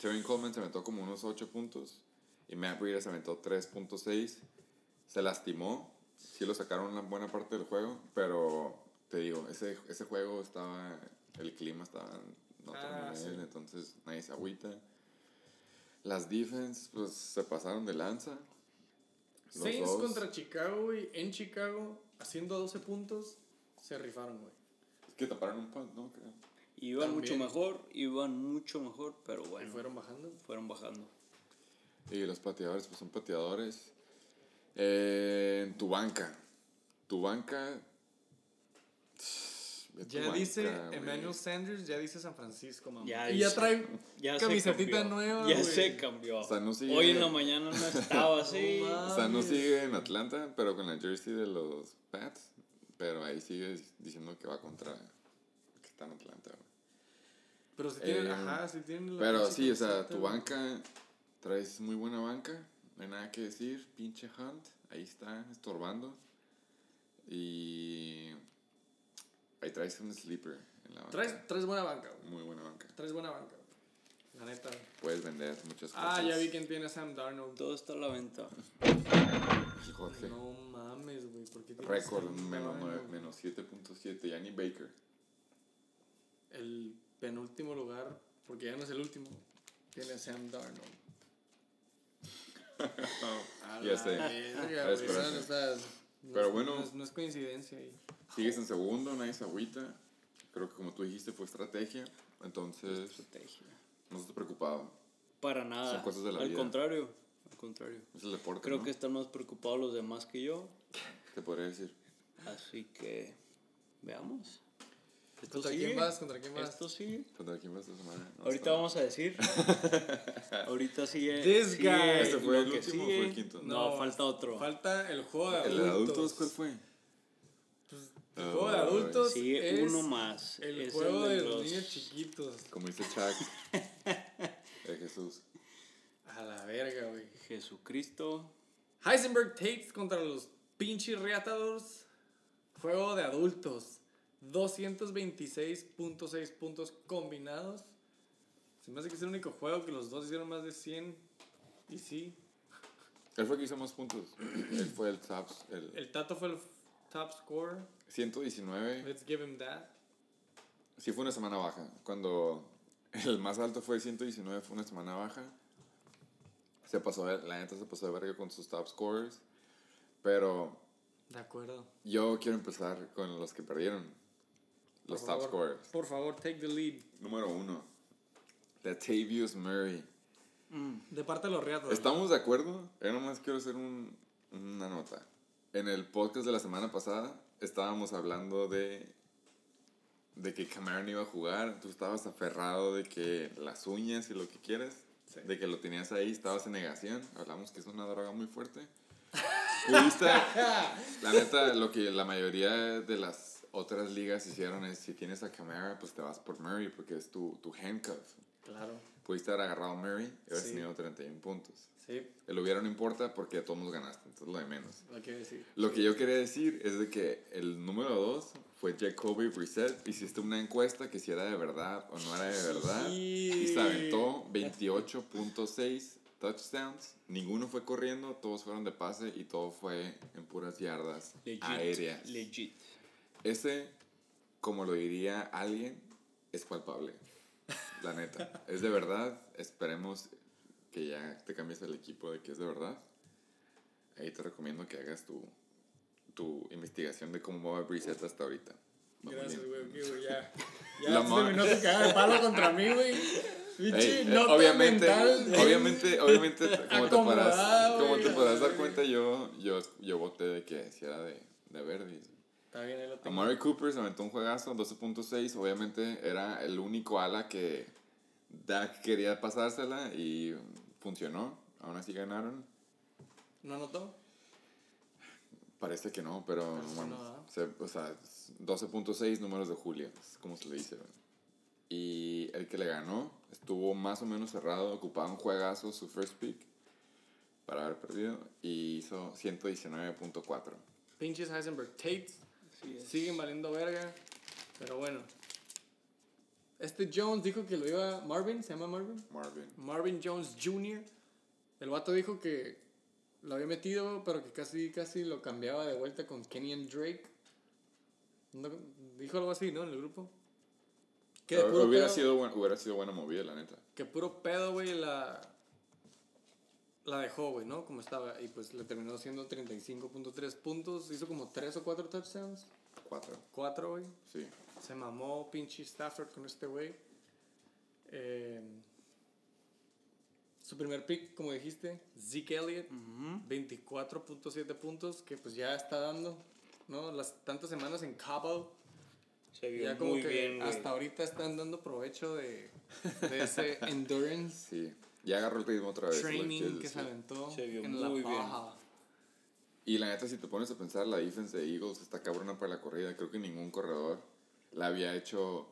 Tevin Coleman se aventó como unos 8 puntos y Matt Breida se aventó 3.6. Se lastimó, sí lo sacaron una buena parte del juego, pero te digo, ese, ese juego estaba, el clima estaba en otro Ah, nivel, sí. entonces nadie se agüita. Las defense, pues se pasaron de lanza. Los Saints dos. contra Chicago, güey, en Chicago, haciendo 12 puntos, se rifaron, güey. Es que taparon un punt, ¿no? Creo. Iban mucho mejor, iban mucho mejor, pero Y bueno, fueron bajando. fueron bajando. Y los pateadores, pues son pateadores. Eh, en tu banca. Tu banca. tu Ya banca, dice. Emmanuel Sanders, ya dice San Francisco, mamá. Ya y ya trae Ya se camisetita nueva, Ya se cambió. O sea, no sigue- Hoy en la mañana no estaba así. No O sea, no mames. sigue en Atlanta, pero con la jersey de los Pats. Pero ahí sigue diciendo que va contra. que está en Atlanta, güey. Pero si tienen, Eh, ajá, si tienen la Pero sí, o sea, tu banca. Traes muy buena banca. No hay nada que decir. Pinche Hunt. Ahí está, estorbando. Y. Ahí traes un sleeper en la banca. Traes, traes buena banca, güey. Muy buena banca. Traes buena banca, güey. La neta. Puedes vender muchas cosas. Ah, ya vi quién tiene a Sam Darnold. Todo está a la venta. Jorge. No mames, güey. ¿Por qué Récord menos, Darnold? nueve- menos 7.7. Yanni Baker. El penúltimo lugar, porque ya no es el último, tiene a Sam Darnold. Ya sé. verga, A güey, esperanza. o sea, no Pero es- bueno. No es, no es coincidencia ahí. Sigues en segundo, nadie se agüita. Creo que como tú dijiste fue estrategia. Entonces, Estrategia. no estás preocupado. Para nada. Son cosas de la al vida. contrario. Al contrario. Es el deporte. Creo ¿no? que están más preocupados los demás que yo. Te podría decir. Así que veamos. Esto ¿Contra quién vas? ¿Contra quién vas? Esto sigue. ¿Contra quién vas esta semana? No, Ahorita está- vamos a decir. Ahorita sigue. This sigue guy. ¿Este fue el último sigue. fue el quinto? No, falta otro. Falta el juego de ¿El adultos. de adultos cuál fue? El juego de adultos Sigue es uno más. el Es juego el de de los los- niños chiquitos. Como dice Chuck. de Jesús. A la verga, güey. Jesucristo. Heisenberg Tates contra los pinches Reatadores. Juego de adultos. 226.6 puntos combinados. Se me hace que es el único juego que los dos hicieron más de 100. Y sí, Él fue el que hizo más puntos. Él fue el top. El el Tato fue el top scorer. 119. Let's give him that. Sí fue una semana baja. Cuando el más alto fue 119 fue una semana baja. Se pasó, la neta se pasó de verga con sus top scorers. Pero De acuerdo. yo quiero empezar con los que perdieron. Los Por top favor, scorers. Por favor, take the lead. Número uno. Latavius Murray. De parte de los Reatadores. ¿Estamos de acuerdo? Yo nomás quiero hacer un- una nota. En el podcast de la semana pasada estábamos hablando de, de que Cameron iba a jugar. Tú estabas aferrado de que las uñas y lo que quieres, Sí. de que lo tenías ahí, estabas en negación. Hablamos que es una droga muy fuerte. Pudiste, la neta, lo que la mayoría de las otras ligas hicieron es si tienes a Camara, pues te vas por Murray porque es tu, tu handcuff. Claro. Pudiste haber agarrado a Murray y haber Sí. tenido 31 puntos. Sí, El hubiera no importa porque a todos nos ganaste, entonces lo de menos. lo quiero decir. Lo que yo quería decir es de que el número 2 fue Jacoby Brissett. Hiciste una encuesta que si era de verdad o no era de verdad. Y se aventó 28.6 touchdowns. Ninguno fue corriendo, todos fueron de pase y todo fue en puras yardas Legit. aéreas. Legit. Ese, como lo diría alguien, es palpable. La neta. es de verdad. Esperemos que ya te cambies el equipo de que es de verdad. Ahí te recomiendo que hagas tu, tu investigación de cómo va Brissett hasta ahorita. Gracias, güey. ya. La Ya ma- terminó tu cagada de palo contra mí, güey. Ey, Pinche eh, obviamente, mental. obviamente, obviamente, como te podrás, como te la dar cuenta, yo, yo, yo voté de que si era de, de Verdi. Está bien, ahí lo tengo. Amari Cooper se aventó un juegazo, 12.6. Obviamente era el único ala que Dak quería pasársela y funcionó. Aún así ganaron. ¿No anotó? Parece que no, pero que bueno, se- o sea, 12.6 números de Julio, es como se le dice. Y el que le ganó estuvo más o menos cerrado, ocupaba un juegazo, su first pick, para haber perdido, y hizo 119.4. Pinches Heisenberg Tates. Así es. Siguen valiendo verga. Pero bueno. Este Jones dijo que lo iba. Marvin, ¿se llama Marvin? Marvin. Marvin Jones Jr. El vato dijo que lo había metido, pero que casi, casi lo cambiaba de vuelta con Kenyan Drake. No, dijo algo así, ¿no? En el grupo. Que Hubiera pedo- sido, buen- hubiera sido buena movida, la neta. Que puro pedo, güey, la. La dejó, güey, ¿no? Como estaba. Y pues le terminó haciendo 35.3 puntos. Hizo como 3 o 4 touchdowns. Cuatro. 4, güey. Sí. Se mamó pinche Stafford con este güey. Eh, su primer pick, como dijiste, Zeke Elliott, 24.7 puntos, que pues ya está dando, ¿no? Las tantas semanas en Cabo, Se vio ya como muy que bien, güey. hasta ahorita están dando provecho de, de ese endurance Sí. Ya agarró el ritmo otra vez. training que se aventó Se vio en la muy bien. paja. Y la neta, si te pones a pensar, la defense de Eagles está cabrona para la corrida. Creo que ningún corredor la había hecho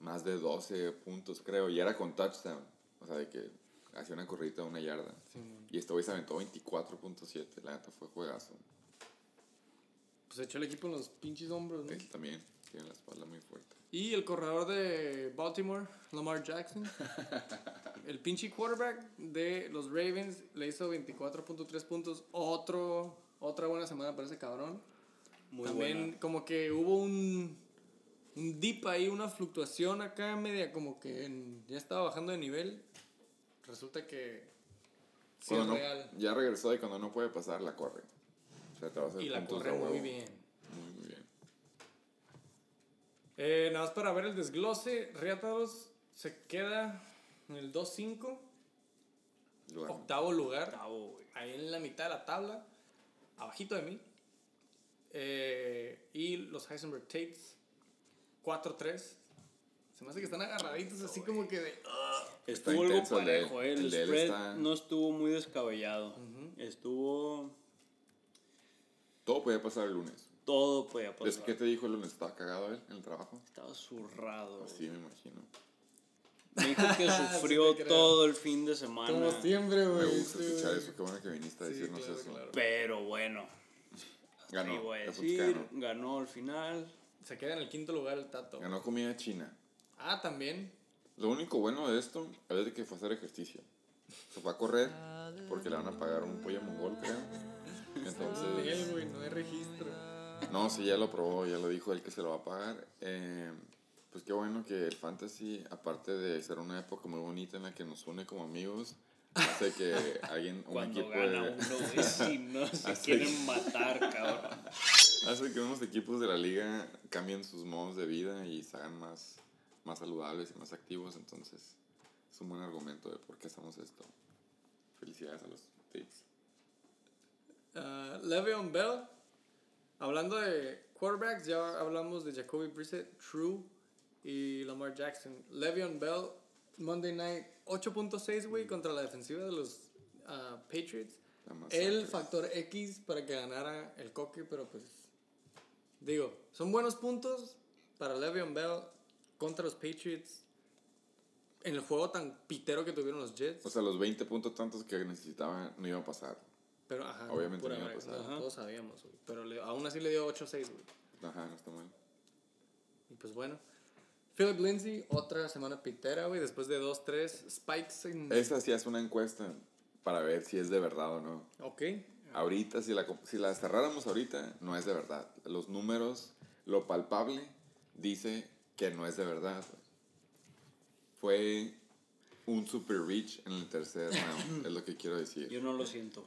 más de 12 puntos, creo. Y era con touchdown. O sea, de que hacía una corridita de una yarda. y este güey se aventó 24.7. La neta fue juegazo. Pues echó el equipo en los pinches hombros, ¿no? Él también tiene la espalda muy fuerte. Y el corredor de Baltimore, Lamar Jackson. el pinche quarterback de los Ravens le hizo 24.3 puntos. Otro, otra buena semana para ese cabrón. Muy También buena. como que hubo un, un dip ahí, una fluctuación acá media como que en- ya estaba bajando de nivel. Resulta que Sí, es no- real. ya regresó y cuando no puede pasar, la corre. O sea, te va a hacer Y la corre muy bien. Muy, muy bien. Eh, nada más para ver el desglose, Riatados se queda en el 2-5, Luego, octavo lugar, Octavo, ahí en la mitad de la tabla, abajito de mí. Eh, y los Heisenberg Tates, 4-3. Se me hace que están agarraditos así como que de... "Ah". Estuvo algo intenso parejo, eh, el, spread está- no estuvo muy descabellado. Estuvo... todo puede pasar el lunes. Todo podía ¿Es pasar. ¿Qué te dijo el lunes? ¿Estaba cagado él en el trabajo? Estaba zurrado. güey. Sí, me imagino. Me dijo que Sí sufrió creo. todo el fin de semana. Como siempre, Me güey. gusta sí, escuchar eso. Qué bueno que viniste a Sí, decirnos claro, eso. claro. Pero bueno, Ganó. voy a decir, ganó. al final. Se queda en el quinto lugar el Tato. Ganó comida china. Ah, también. Lo único bueno de esto es de que fue a hacer ejercicio. Se fue a correr porque le van a pagar un pollo mongol, creo. Entonces, güey, no hay registro. No, sí, ya lo probó, ya lo dijo él que se lo va a pagar. Eh, pues qué bueno que el fantasy, aparte de ser una época muy bonita en la que nos une como amigos, hace que alguien, un Cuando equipo gana de- uno, güey, si no se Así. quieren matar, cabrón. hace que unos equipos de la liga cambien sus modos de vida y se hagan más, más saludables y más activos. Entonces, es un buen argumento de por qué hacemos esto. Felicidades a los Tates. Uh, Le'Veon Bell. Hablando de quarterbacks, ya hablamos de Jacoby Brissett, True y Lamar Jackson. Le'Veon Bell, Monday Night, 8.6, güey, contra la defensiva de los uh, Patriots. El factor X para que ganara el coque, pero pues. Digo, son buenos puntos para Le'Veon Bell contra los Patriots. En el juego tan pitero que tuvieron los Jets. O sea, los 20 puntos tantos que necesitaban no iban a pasar. Pero, ajá, obviamente pura no iba a verga, pasar. no, todos sabíamos, güey. Pero le- aún así le dio 8-6, güey. Ajá, no está mal. Y pues bueno. Philip Lindsay, otra semana pitera, güey. Después de 2-3 spikes en. Esa sí es una encuesta para ver si es de verdad o no. Ok. Ahorita, si la, comp- si la cerráramos ahorita, no es de verdad. Los números, lo palpable, dice que no es de verdad. Fue un super reach en el tercer round, es lo que quiero decir. Yo no lo siento.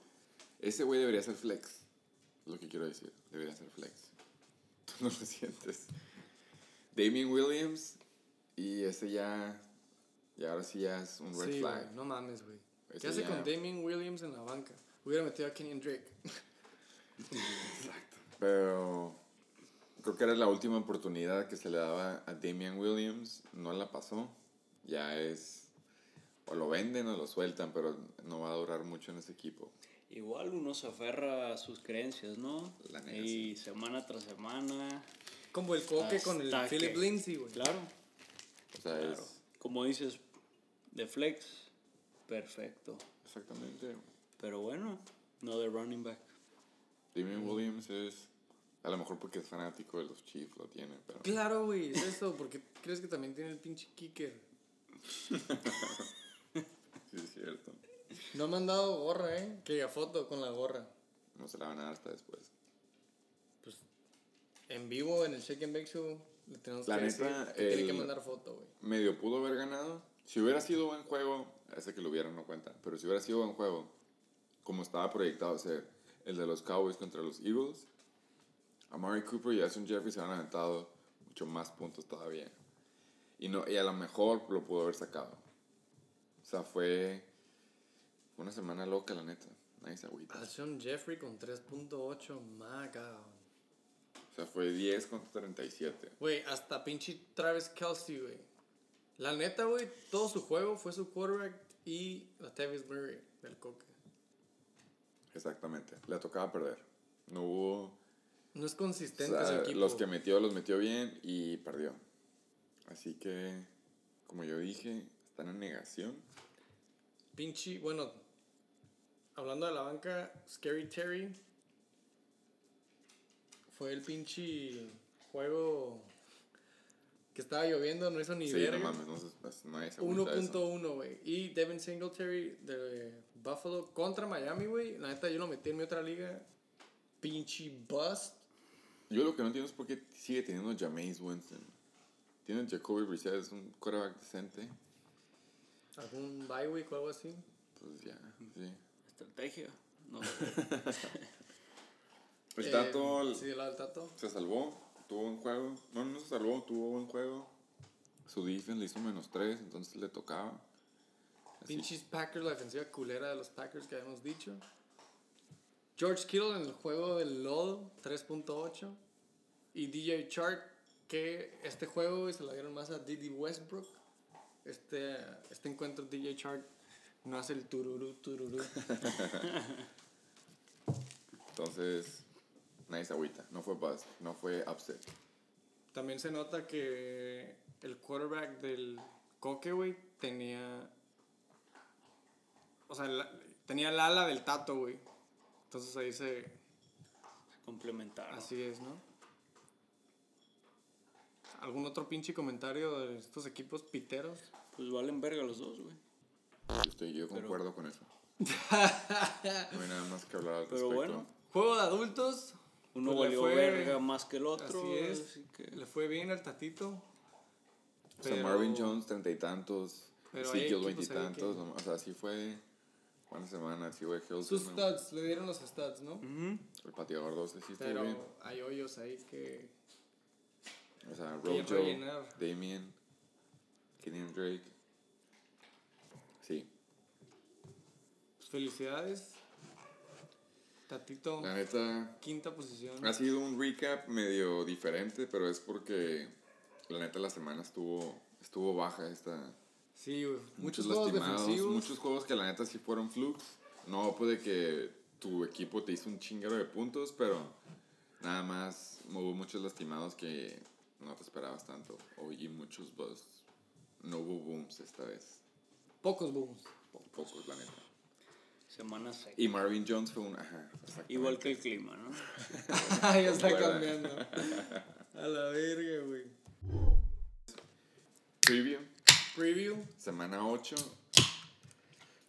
Ese güey debería ser flex, es lo que quiero decir. Debería ser flex. Tú no lo sientes. Damien Williams, y ese ya, y ahora sí ya es un red Sí, flag. güey, no mames, güey. ¿Qué hace ya- con Damien Williams en la banca? Hubiera metido a Kenyon Drake. Pero creo que era la última oportunidad que se le daba a Damian Williams. No la pasó. Ya es. O lo venden o lo sueltan, pero no va a durar mucho en ese equipo. Igual uno se aferra a sus creencias, ¿no? La neta, y semana tras semana. Como el coque con el Philip Lindsay, güey. Claro, O sea, claro. es. Como dices, de flex, perfecto. Exactamente. Pero bueno, no de running back. Damian Williams es. A lo mejor porque es fanático de los Chiefs, lo tiene, pero. Claro, güey, es eso. porque crees que también tiene el pinche kicker? Sí, es cierto. No me han dado gorra, ¿eh? Que foto con la gorra. No se la van a dar hasta después. En vivo, en el Shake and Bake Show, le tenemos La que decir neta, tiene que mandar foto, güey. medio pudo haber ganado. Si hubiera sido buen juego, ese que lo hubieran no cuenta, pero si hubiera sido buen juego, como estaba proyectado ser el de los Cowboys contra los Eagles, Amari Cooper y Jason Jeffrey se han aventado mucho más puntos todavía. Y, no, y a lo mejor lo pudo haber sacado. O sea, fue una semana loca, la neta. Nadie se agüita. Alshon Jeffrey con 3.8, maga. O sea, fue 10 contra 37. Güey, hasta pinche Travis Kelsey, güey. La neta, güey, todo su juego fue su quarterback y la Tavis Murray del coque. Exactamente. Le tocaba perder. No hubo... No es O consistente sea, ese equipo. los que metió, los metió bien y perdió. Así que, como yo dije, están en negación. Pinche, bueno, hablando de la banca, Scary Terry fue el pinche juego que estaba lloviendo, no hizo ni Sí, no verga. mames, no, de eso. 1.1, güey. Y Devin Singletary de Buffalo contra Miami, güey. La neta, yo lo metí en mi otra liga. Pinche bust. Yo lo que no entiendo es por qué sigue teniendo Jameis Winston. Tiene Jacoby Brissett, es un quarterback decente. Algún bye week o algo así. Pues ya, sí. estrategia. No sé. El Eh, Tato el- Sí, el Tato. se salvó, tuvo un juego. No, no se salvó, tuvo buen juego. Su defense le hizo menos 3, entonces le tocaba. Así. Pinches Packers, la defensiva culera de los Packers que habíamos dicho. George Kittle en el juego del lodo, 3.8. Y DJ Chark, que este juego se lo dieron más a Didi Westbrook. Este, este encuentro DJ Chark no hace el tururú, tururú. Entonces, nadie se agüita. No fue bust, no fue upset. También se nota que el quarterback del Coque, güey, tenía. O sea, la- tenía el ala del tato, güey. Entonces ahí se. Complementaron. Así es, ¿no? ¿Algún otro pinche comentario de estos equipos piteros? Pues valen verga los dos, güey. Yo, estoy, yo concuerdo con eso. No hay nada más que hablar al Pero respecto. bueno. Juego de adultos. Uno pues, valió fue- verga más que el otro. Así es. así que- Le fue bien al tatito. O sea, Pero- Marvin Jones, treinta y tantos. Pero ahí veintitantos. que- O sea, así fue. Buena semana, así fue Hilton. Sus ¿no? stats, le dieron los stats, ¿no? Ujú. El pateador 12 sí Pero bien. hay hoyos ahí que. O sea, Rojo. Damien, Kenyon Drake. Sí. Pues, felicidades. Tatito, La neta, quinta posición. ha sido un recap medio diferente, pero es porque la neta la semana estuvo, estuvo baja esta. Sí, güey. Muchos, Muchos, juegos defensivos. muchos juegos que la neta sí fueron flukes. No puede que tu equipo te hizo un chingero de puntos, pero nada más hubo muchos lastimados que no te esperabas tanto. O- Y muchos busts. No hubo booms esta vez. Pocos booms. Po- Pocos, la neta. Semana 6. Y Marvin Jones fue un. Ajá. Igual que el clima, ¿no? ya está cambiando. A la verga, güey. Preview, Preview. semana 8.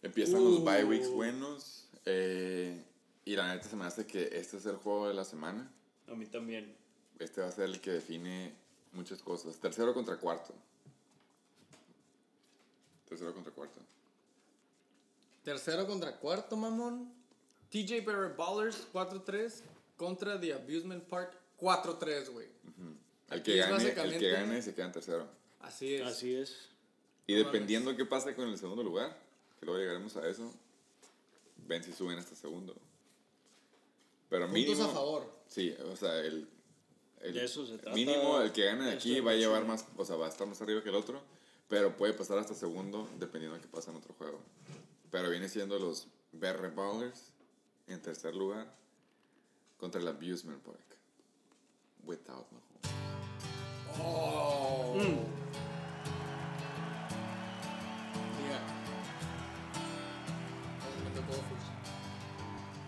Empiezan los Uh. bye weeks buenos. eh, y la neta se me hace que este es el juego de la semana. A mí también. Este va a ser el que define muchas cosas. Tercero contra cuarto. Tercero contra cuarto. Tercero contra cuarto, mamón. TJ Barrett Ballers 4-3 contra The Abusement Park 4-3, güey. El que, gane, el que gane se queda en tercero. Así es. Así es. Y No dependiendo qué pase con el segundo lugar, que luego llegaremos a eso, ven si suben hasta segundo. Pero Puntos mínimo. a favor. Sí, o sea, el. El De eso se trata Mínimo, el que gane de aquí va a llevar más. O sea, va a estar más arriba que el otro. Pero puede pasar hasta segundo dependiendo de qué pasa en otro juego. Pero viene siendo los BR Ballers en tercer lugar contra el Abusement Park. Without Mahomes. Oh.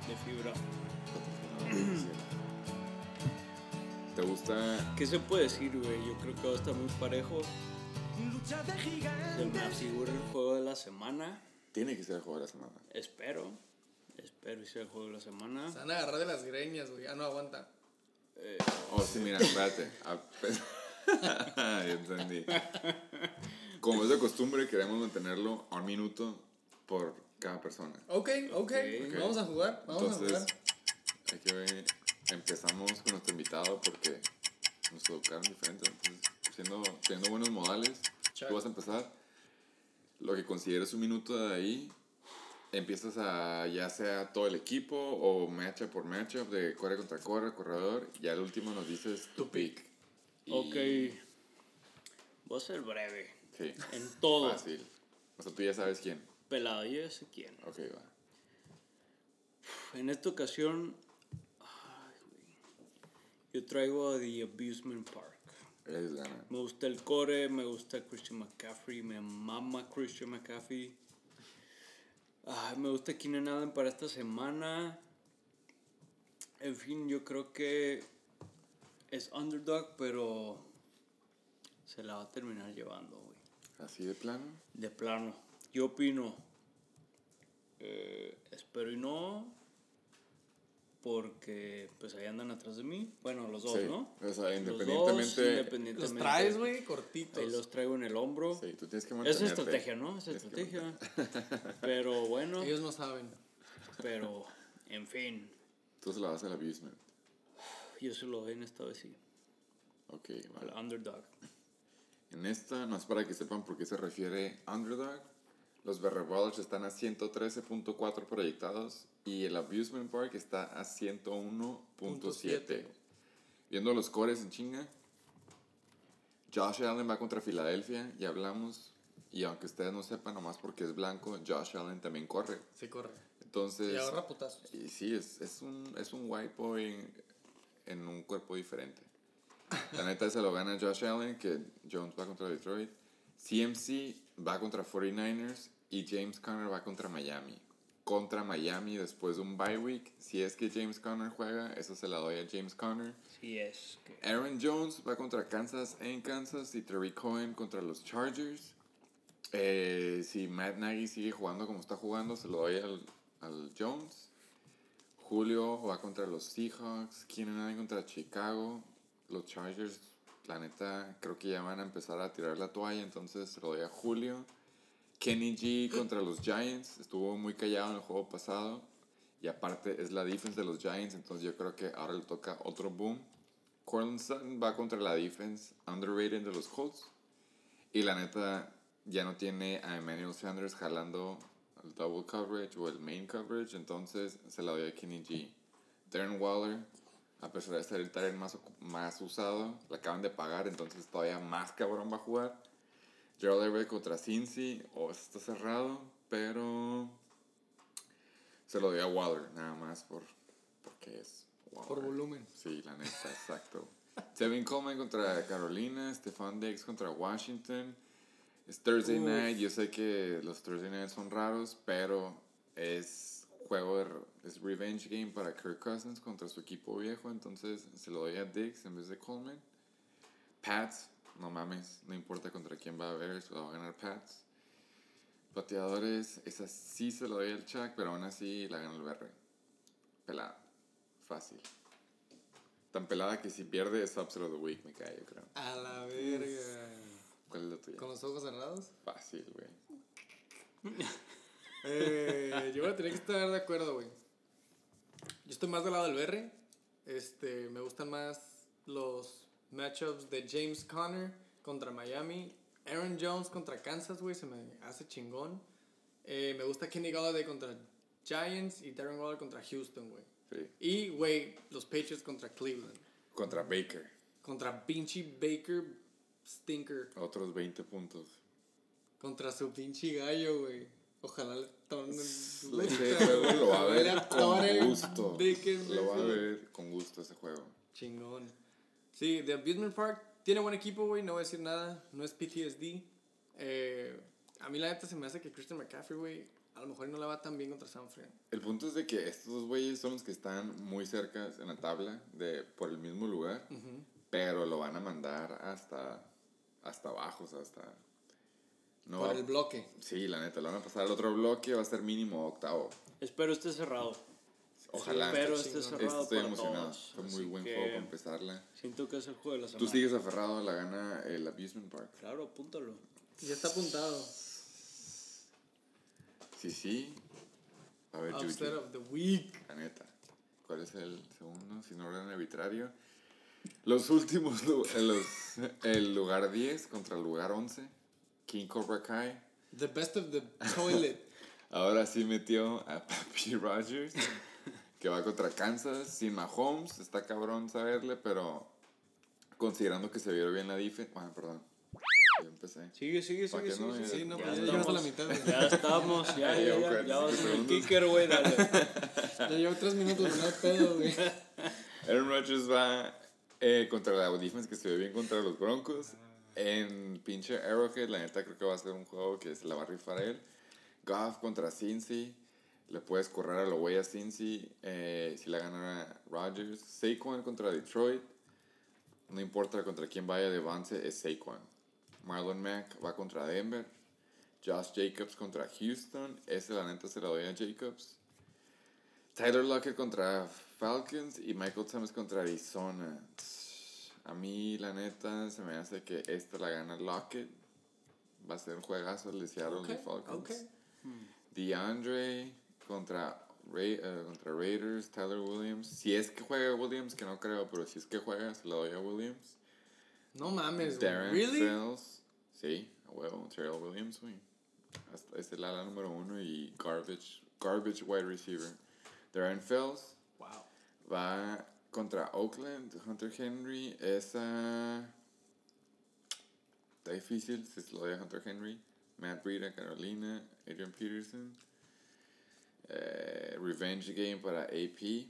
De fibra. ¿Te gusta? ¿Qué se puede decir, güey? Yo creo que va a estar muy parejo. Se me afigura el juego de la semana. Tiene que ser el juego de la semana. Espero. Espero y sea el juego de la semana. Se van a agarrar de las greñas, güey. Ah, no, aguanta. Oh, sí, mira, espérate. Ah, pues- ya entendí. Como es de costumbre, queremos mantenerlo a un minuto por cada persona. Ok, ok. Ok. Vamos a jugar. Vamos a Entonces, jugar. hay que ver, empezamos con nuestro invitado porque nos educaron diferente. Entonces, siendo, siendo buenos modales, Check. tú vas a empezar. Lo que consideres un minuto de ahí, empiezas a ya sea todo el equipo o matchup por matchup de corre contra corre, corredor. Y al último nos dices tu pick. Y- Ok. Voy a ser breve. Sí. En todo. Fácil. O sea, tú ya sabes quién. Pelado, yo ya sé quién. Ok, va. En esta ocasión. Yo traigo a The Abusement Park. Me gusta el core, me gusta Christian McCaffrey, me mama Christian McCaffrey. Ay, me gusta Keenan Allen para esta semana. En fin, yo creo que es underdog, pero se la va a terminar llevando, güey. Así de plano. De plano. Yo opino. eh, espero y no. Porque pues ahí andan atrás de mí. Bueno, los dos, Sí. ¿no? O sea, Los independientemente. dos, independientemente. Los traes, güey, cortitos. Ahí los traigo en el hombro. Sí, tú tienes que Es mantenerte. estrategia, ¿no? Es estrategia. Pero bueno, Ellos no saben. Pero, en fin, Tú se la vas al abusement. yo se lo doy en esta vez sí. Ok, Al vale. underdog. En esta, no es para que sepan por qué se refiere underdog. Los Berre Brothers están a 113.4 proyectados y el Abusement Park está a 101.7. Viendo los cores en chinga, Josh Allen va contra Filadelfia, ya hablamos. Y aunque ustedes no sepan, nomás porque es blanco, Josh Allen también corre. Sí, corre. Entonces, Y ahorra putazos. y sí, es, es, un, es un white boy en, en un cuerpo diferente. La neta se lo gana Josh Allen, que Jones va contra Detroit. CMC va contra 49ers y James Conner va contra Miami. Contra Miami después de un bye week. Si es que James Conner juega, eso se la doy a James Conner. Sí es. que- Aaron Jones va contra Kansas en Kansas y Terry Cohen contra los Chargers. Eh, si Matt Nagy sigue jugando como está jugando, se lo doy al, al Jones. Julio va contra los Seahawks. Keenan contra Chicago. Los Chargers, la neta, creo que ya van a empezar a tirar la toalla, entonces se lo doy a Julio. Kenny G contra los Giants. Estuvo muy callado en el juego pasado. Y aparte es la defense de los Giants, entonces yo creo que ahora le toca otro boom. Cortland Sutton va contra la defense underrated de los Colts. Y la neta ya no tiene a Emmanuel Sanders jalando el double coverage o el main coverage, entonces se la doy a Kenny G. Darren Waller, a pesar de ser el talent más, más usado, la acaban de pagar, entonces todavía más cabrón va a jugar. Gerald Everett contra Cincy, o está cerrado, pero se lo doy a Waller, nada más por, porque es Waller. Por volumen. Sí, la neta, exacto. Tevin Coleman contra Carolina, Stefan Diggs contra Washington. Es Thursday Uf. night, yo sé que los Thursday nights son raros, pero es juego de es revenge game para Kirk Cousins contra su equipo viejo, entonces se lo doy a Diggs en vez de Coleman. Pats, no mames, no importa contra quién va a ver, se lo va a ganar Pats. Pateadores, esa sí se lo doy al Chuck, pero aún así la gana el BR. Pelada, fácil. Tan pelada que si pierde es Upset of the Week, me cae, yo creo. A la verga. ¿Cuál es la tuya? Con los ojos cerrados. Fácil, güey. Eh, yo voy a tener que estar de acuerdo, güey. Yo estoy más del lado del BR. Este, me gustan más los matchups de James Conner contra Miami. Aaron Jones contra Kansas, güey, se me hace chingón. Eh, me gusta Kenny Galladay contra Giants y Darren Waller contra Houston, güey. Sí. Y, güey, los Patriots contra Cleveland. Contra Baker. Contra pinche Baker Stinker. Otros 20 puntos. Contra su pinche gallo, güey. Ojalá le tomen. Ese juego lo va a ver Le con gusto. Lo va a ver con gusto ese juego. Chingón. Sí, The Abusement Park tiene buen equipo, güey. No voy a decir nada. No es PTSD. Eh, a mí la neta se me hace que Christian McCaffrey, güey, a lo mejor no le va tan bien contra San Fran. El punto es de que estos dos güeyes son los que están muy cerca en la tabla de, por el mismo lugar, pero lo van a mandar hasta, hasta abajo, o sea, hasta... No Por va- el bloque. Sí, la neta, lo van a pasar al otro bloque, va a ser mínimo octavo. Espero esté cerrado. Ojalá. Espero está esté chingón. cerrado estoy para emocionado. todos. Fue muy buen juego para empezarla. Siento que es el juego de la Tú semana. sigues aferrado a la gana el Abusement Park. Claro, apúntalo. Ya está apuntado. Sí, sí. A ver, Upset Juju. of the Week. La neta. ¿Cuál es el segundo? Sin orden arbitrario. Los últimos, los, el lugar 10 contra el lugar 11. King Cobra Kai. The best of the toilet. Ahora sí metió a Papi Rogers. Que va contra Kansas. Sin Mahomes. Está cabrón saberle, pero considerando que se vio bien la defensa. Bueno, perdón. Ya empecé. Sigue, sigue, ¿Pa' sigue, no? sigue, Ya- Sí, no, Ya pues ya llevas a la estamos. mitad. Ya estamos, ya, Ya ya, ya, 45 ya vas en el kicker, güey, dale. Ya llevo tres minutos, no pedo, güey. Aaron Rodgers va eh, contra la defense que se ve bien contra los Broncos. En pinche Arrowhead, la neta creo que va a ser un juego que se la va a rifar él. Goff contra Cincy. Le puedes correr a lo güey a Cincy eh, si la gana Rodgers. Saquon contra Detroit. No importa contra quién vaya de avance, es Saquon. Marlon Mack va contra Denver. Josh Jacobs contra Houston. Ese la neta se la doy a Jacobs. Tyler Lockett contra Falcons y Michael Thomas contra Arizona. A mí, la neta, se me hace que esta la gana Lockett. Va a ser un juegazo el de Seattle y Falcons. ok. DeAndre contra Ra- eh, contra Raiders, Tyler Williams. Si es que juega Williams, que no creo, pero si es que juega, se lo doy a Williams. No mames. Darren ¿Really? Sí, a huevo, Terrell Williams, güey. Es el ala número uno y garbage, garbage wide receiver. Darren Fells Wow. va contra Oakland, Hunter Henry. Esa. Está difícil si se lo doy a Hunter Henry. Matt Breida, Carolina. Adrian Peterson. Eh, revenge game para AP.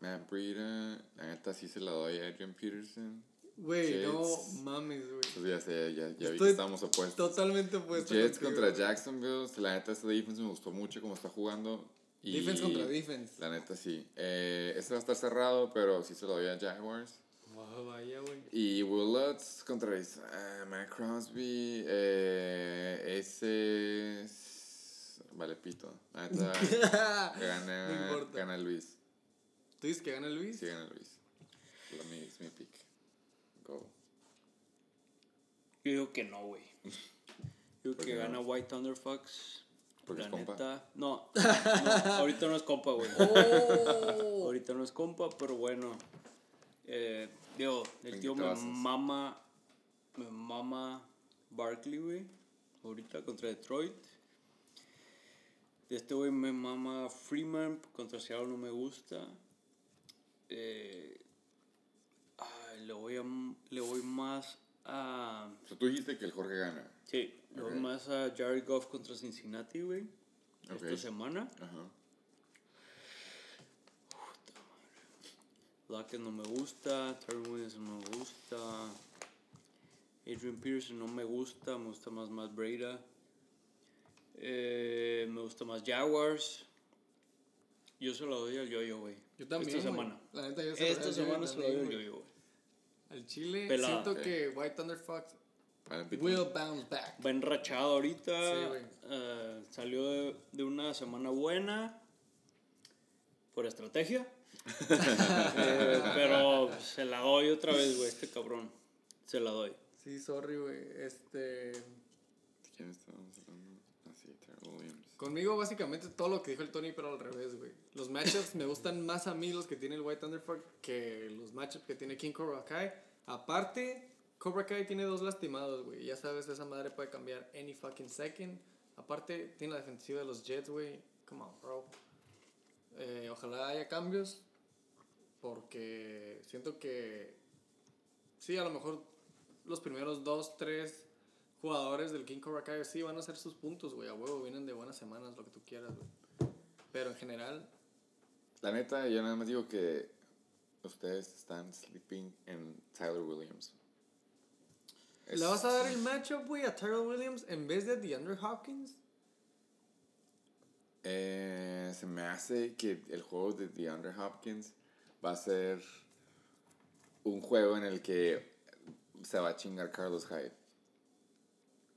Matt Breida. La neta sí se la doy a Adrian Peterson. Güey, no mames, güey. Pues ya sé, ya, ya vi que estamos opuestos. Totalmente opuesto. Jets contigo, contra güey. Jacksonville. La neta, esta defense me gustó mucho como está jugando. Y Defense contra defense. La neta, sí. Eh, este va a estar cerrado, pero sí se lo doy a Jaguars. Wow, vaya, güey. Y Will Lutz contra uh, Matt Crosby. Eh, ese. es- Vale, pito. La neta, no gana, importa. gana Luis. ¿Tú dices que gana Luis? Sí, gana Luis. It's mi pick. Go. Yo digo que no, güey. Yo digo ¿Por que gana no? White Thunder Fox. Porque La es compa. neta. No, no, ahorita no es compa, güey. Oh. Ahorita no es compa, pero bueno. Eh, digo, el ¿En tío me mama. Me mama Barkley, güey. Ahorita contra Detroit. De este güey me mama Freeman. Contra Seattle no me gusta. Eh, ay, le, voy a, le voy más a. O sea, tú dijiste que el Jorge gana. Sí, le voy más a Jared Goff contra Cincinnati, güey. Ok. Esta semana. Ajá. Lockett no me gusta, Terry Williams no me gusta, Adrian Peterson no me gusta, me gusta más Matt Breida, Eh, me gusta más Jaguars. Yo se lo doy al yo-yo, güey. Yo también. Esta semana. La neta, yo se lo Esta semana se lo doy al yo-yo, güey. Al Chile, Pelada. siento Ok. que White Thunder Fox will bounce back. Va enrachado ahorita. Sí, güey. eh, salió de, de una semana buena. Por estrategia. Eh, pero se la doy otra vez, güey. Este cabrón. Se la doy. Sí, sorry, güey. Este. ¿Quién estábamos hablando? Conmigo, básicamente, todo lo que dijo el Tony, pero al revés, güey. Los matchups me gustan más a mí los que tiene el White Thunder Fox que los matchups que tiene King Cobra Kai. Aparte, Cobra Kai tiene dos lastimados, güey. Ya sabes, esa madre puede cambiar any fucking second. Aparte, tiene la defensiva de los Jets, güey. Come on, bro. Eh, ojalá haya cambios. Porque siento que. Sí, a lo mejor los primeros dos, tres jugadores del King Cobra Kai sí van a hacer sus puntos, güey. A huevo, vienen de buenas semanas, lo que tú quieras, güey. Pero en general, La neta, yo nada más digo que ustedes están sleeping en Tyler Williams. ¿le vas a dar el matchup, güey, a Tyrell Williams en vez de DeAndre Hopkins? Eh, se me hace que el juego de DeAndre Hopkins va a ser un juego en el que se va a chingar Carlos Hyde.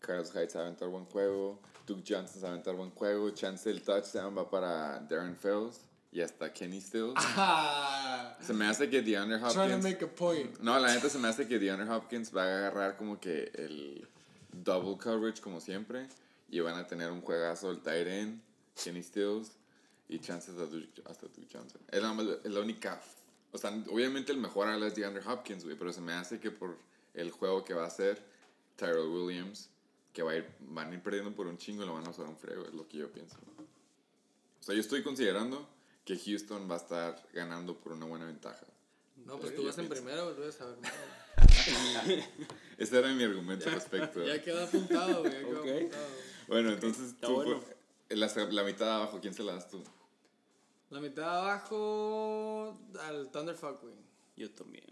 Carlos Hyde se va a aventar buen juego. Duke Johnson se va a aventar buen juego. Chance el touchdown va para Darren Fells y hasta Kenny Stills. Ah, Se me hace que DeAndre trying to Hopkins. make a point. No, la neta se me hace que DeAndre Hopkins va a agarrar como que el double coverage como siempre y van a tener un juegazo el tight end, Kenny Stills y chances hasta Duke, hasta Duke Johnson. Es la, es la única... O sea, obviamente el mejor ala es DeAndre Hopkins, güey, pero se me hace que por el juego que va a hacer Tyrell Williams, que va a ir, van a ir perdiendo por un chingo y lo van a usar un frego, es lo que yo pienso. O sea, yo estoy considerando que Houston va a estar ganando por una buena ventaja. No, pues tú vas en primero, güey, debes saber más. Ese era mi argumento al respecto. Ya quedó apuntado, güey, ya quedó Ok. apuntado. Bueno, entonces Está tú, bueno. por- la, la mitad de abajo, ¿quién se la das tú? La mitad de abajo al Thunderfuck, güey. Yo también,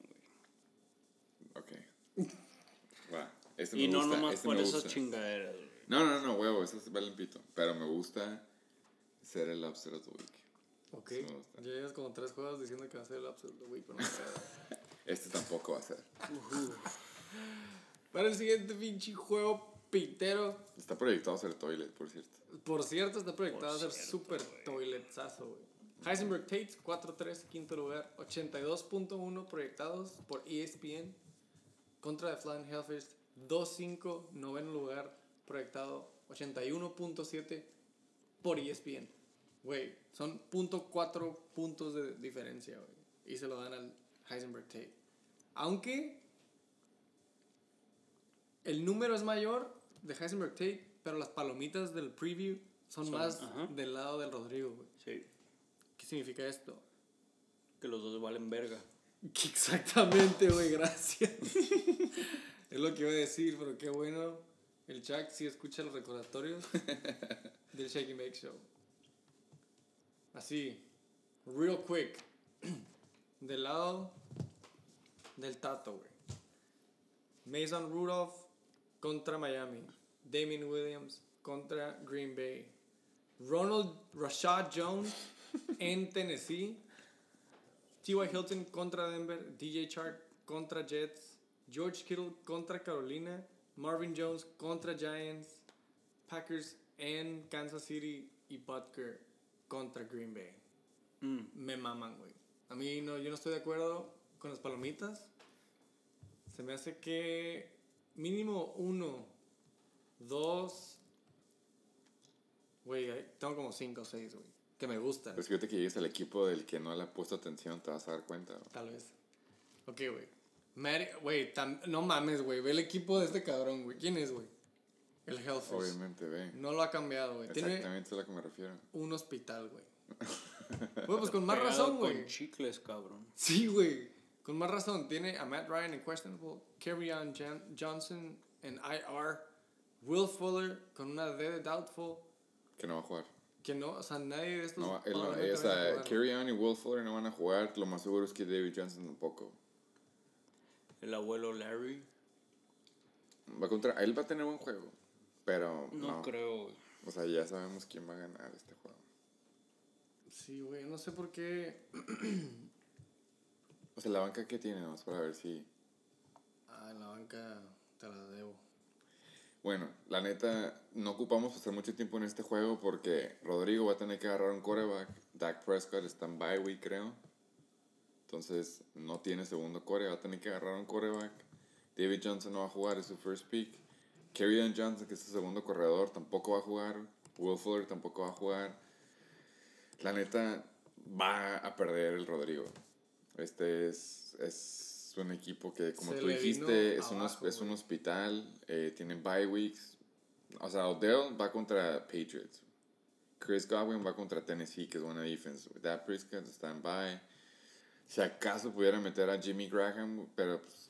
güey. Ok. Este Y no nomás este por esas chingaderas, güey. No, no, no, huevo, eso es vale un pito. Pero me gusta ser el of the week. Ok. Ya llevas como tres juegos diciendo que va a ser el of the week, pero no sé. Este tampoco va a ser. Para el siguiente pinche juego pitero. Está proyectado a ser toilet, por cierto. Por cierto, está proyectado Por a ser cierto, super toiletazo, güey. Heisenberg Tate, 4-3, quinto lugar. 82.1 proyectados por ESPN. Contra de Flying Hellfish, 2-5, noveno lugar proyectado. 81.7 por ESPN. Güey, son punto .4 puntos de diferencia, güey. Y se lo dan al Heisenberg Tate. Aunque el número es mayor de Heisenberg Tate, pero las palomitas del preview son, Son- más ajá. del lado del Rodrigo, güey. Sí, ¿Qué significa esto? que los dos valen verga. Exactamente, güey, gracias. es lo que iba a decir, pero qué bueno. El Chuck sí escucha los recordatorios del Shake and Bake Show. Así, real quick. Del lado del Tato, güey. Mason Rudolph contra Miami. Damien Williams contra Green Bay. Ronald Rashad Jones en Tennessee. T.Y. Hilton contra Denver, DJ Chark contra Jets, George Kittle contra Carolina, Marvin Jones contra Giants, Packers en Kansas City y Butker contra Green Bay. Mm. Me maman, güey. A mí no, yo no estoy de acuerdo con las palomitas. Se me hace que mínimo uno, dos, güey, tengo como cinco o seis, güey, que me gustan. Pues fíjate que llegues al equipo del que no le ha puesto atención, te vas a dar cuenta. ¿no? Tal vez. Ok, güey. Mary- Güey, tam- no mames, güey. Ve el equipo de este cabrón, güey. ¿Quién es, güey? El Hellfish. Obviamente, ve. No lo ha cambiado, güey. Tiene Exactamente eso es a lo que me refiero. un hospital, güey. Güey, pues con más razón, güey. Con chicles, cabrón. Sí, güey. Con más razón. Tiene a Matt Ryan en questionable, Kerryon Jan- Johnson en IR, Will Fuller con una D de doubtful, Que no va a jugar. que no, o sea, nadie de estos. No, él no- o sea, vaya a jugar, Carry On y Will Fuller no van a jugar. Lo más seguro es que David Johnson tampoco. El abuelo Larry. Va contra, él va a tener buen juego. Pero No, no. creo, güey. O sea, ya sabemos quién va a ganar este juego. Sí, güey. No sé por qué. O sea, la banca que tiene, vamos para ver si. Ah, en la banca te la debo. Bueno, la neta, no ocupamos pasar mucho tiempo en este juego porque Rodrigo va a tener que agarrar un quarterback. Dak Prescott está en bye week, creo. Entonces, no tiene segundo core, va a tener que agarrar un quarterback. David Johnson no va a jugar, es su first pick. Kerryon Johnson, que es su segundo corredor, tampoco va a jugar. Will Fuller tampoco va a jugar. La neta, va a perder el Rodrigo. Este es, es un equipo que, como Se tú dijiste, es, un, abajo, es un hospital, eh, tienen bye weeks. O sea, Odell va contra Patriots. Chris Godwin va contra Tennessee, que es buena defense. Dak Prescott está en bye. Si acaso pudiera meter a Jimmy Graham, pero pues,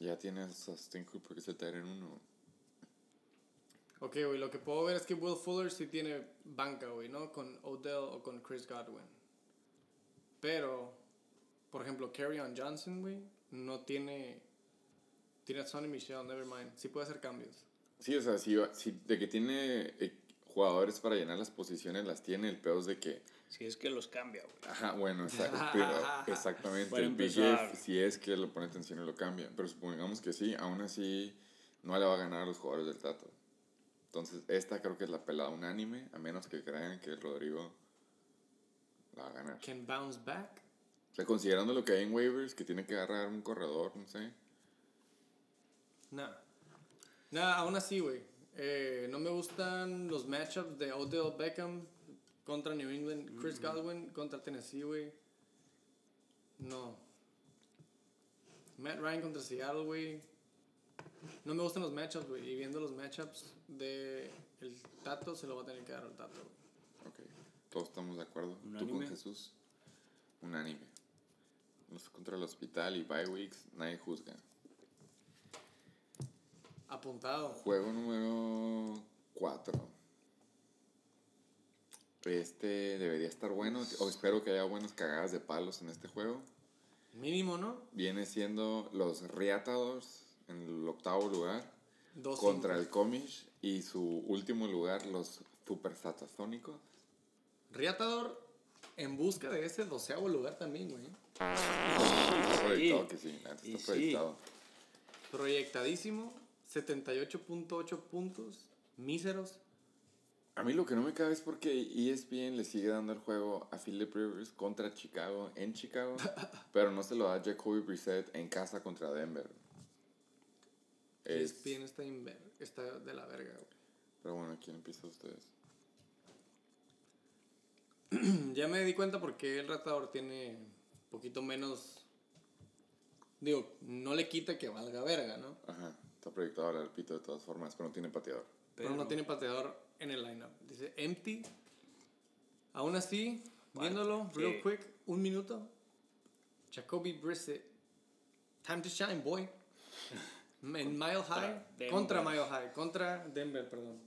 ya tienes a Austin Cooper que se te en uno. Ok, güey, lo que puedo ver es que Will Fuller sí tiene banca, güey, ¿no? Con Odell o con Chris Godwin. Pero, por ejemplo, on Johnson, güey, no tiene. Tiene a Sonny Michelle, never mind. Sí puede hacer cambios. Sí, o sea, si, si de que tiene eh, jugadores para llenar las posiciones, las tiene. El peor es de que Si es que los cambia, güey. Ajá, bueno, pero exactamente. El. If, si es que le pone atención y lo cambia. Pero supongamos que sí, aún así no le va a ganar a los jugadores del Tato. Entonces, esta creo que es la pelada unánime, a menos que crean que Rodrigo la va a ganar. Can bounce back. O sea, considerando lo que hay en waivers, que tiene que agarrar un corredor, no sé. Nah. Nah, aún así, güey. Eh, no me gustan los matchups de Odell Beckham contra New England, Chris Godwin contra Tennessee, güey. No. Matt Ryan contra Seattle, güey. No me gustan los matchups, güey. Y viendo los matchups de el Tato, se lo va a tener que dar al Tato, güey. Ok, todos estamos de acuerdo. ¿Tú con. Jesús? Unánime. Los contra el hospital y bye weeks, nadie juzga. Apuntado. Juego número 4. Este debería estar bueno. O espero que haya buenas cagadas de palos en este juego. Mínimo, ¿no? Viene siendo los Reatadores en el octavo lugar. Dos contra cinco. el Comish. Y su último lugar, los Super Satasónicos. Riatador en busca de ese doceavo lugar también, güey. Está proyectado que sí, Y está sí. proyectado. Proyectadísimo, 78.8 puntos, míseros. A mí lo que no me cabe es porque E ESPN le sigue dando el juego a Philip Rivers contra Chicago en Chicago, pero no se lo da a Jacoby Brissett en casa contra Denver. Es- ESPN está, inver- está de la verga, güey. pero bueno, ¿quién empieza ustedes? ya me di cuenta porque el ratador tiene un poquito menos. Digo, no le quita que valga verga, ¿no? Ajá. Está proyectado ahora el pito de todas formas, pero no tiene pateador. Pero, no tiene pateador en el lineup. Dice empty. Aún así, viéndolo, real quick, un minuto. Jacoby Brissett. Time to shine, boy. En Mile High. Denver. Contra Mile High. Contra Denver, perdón.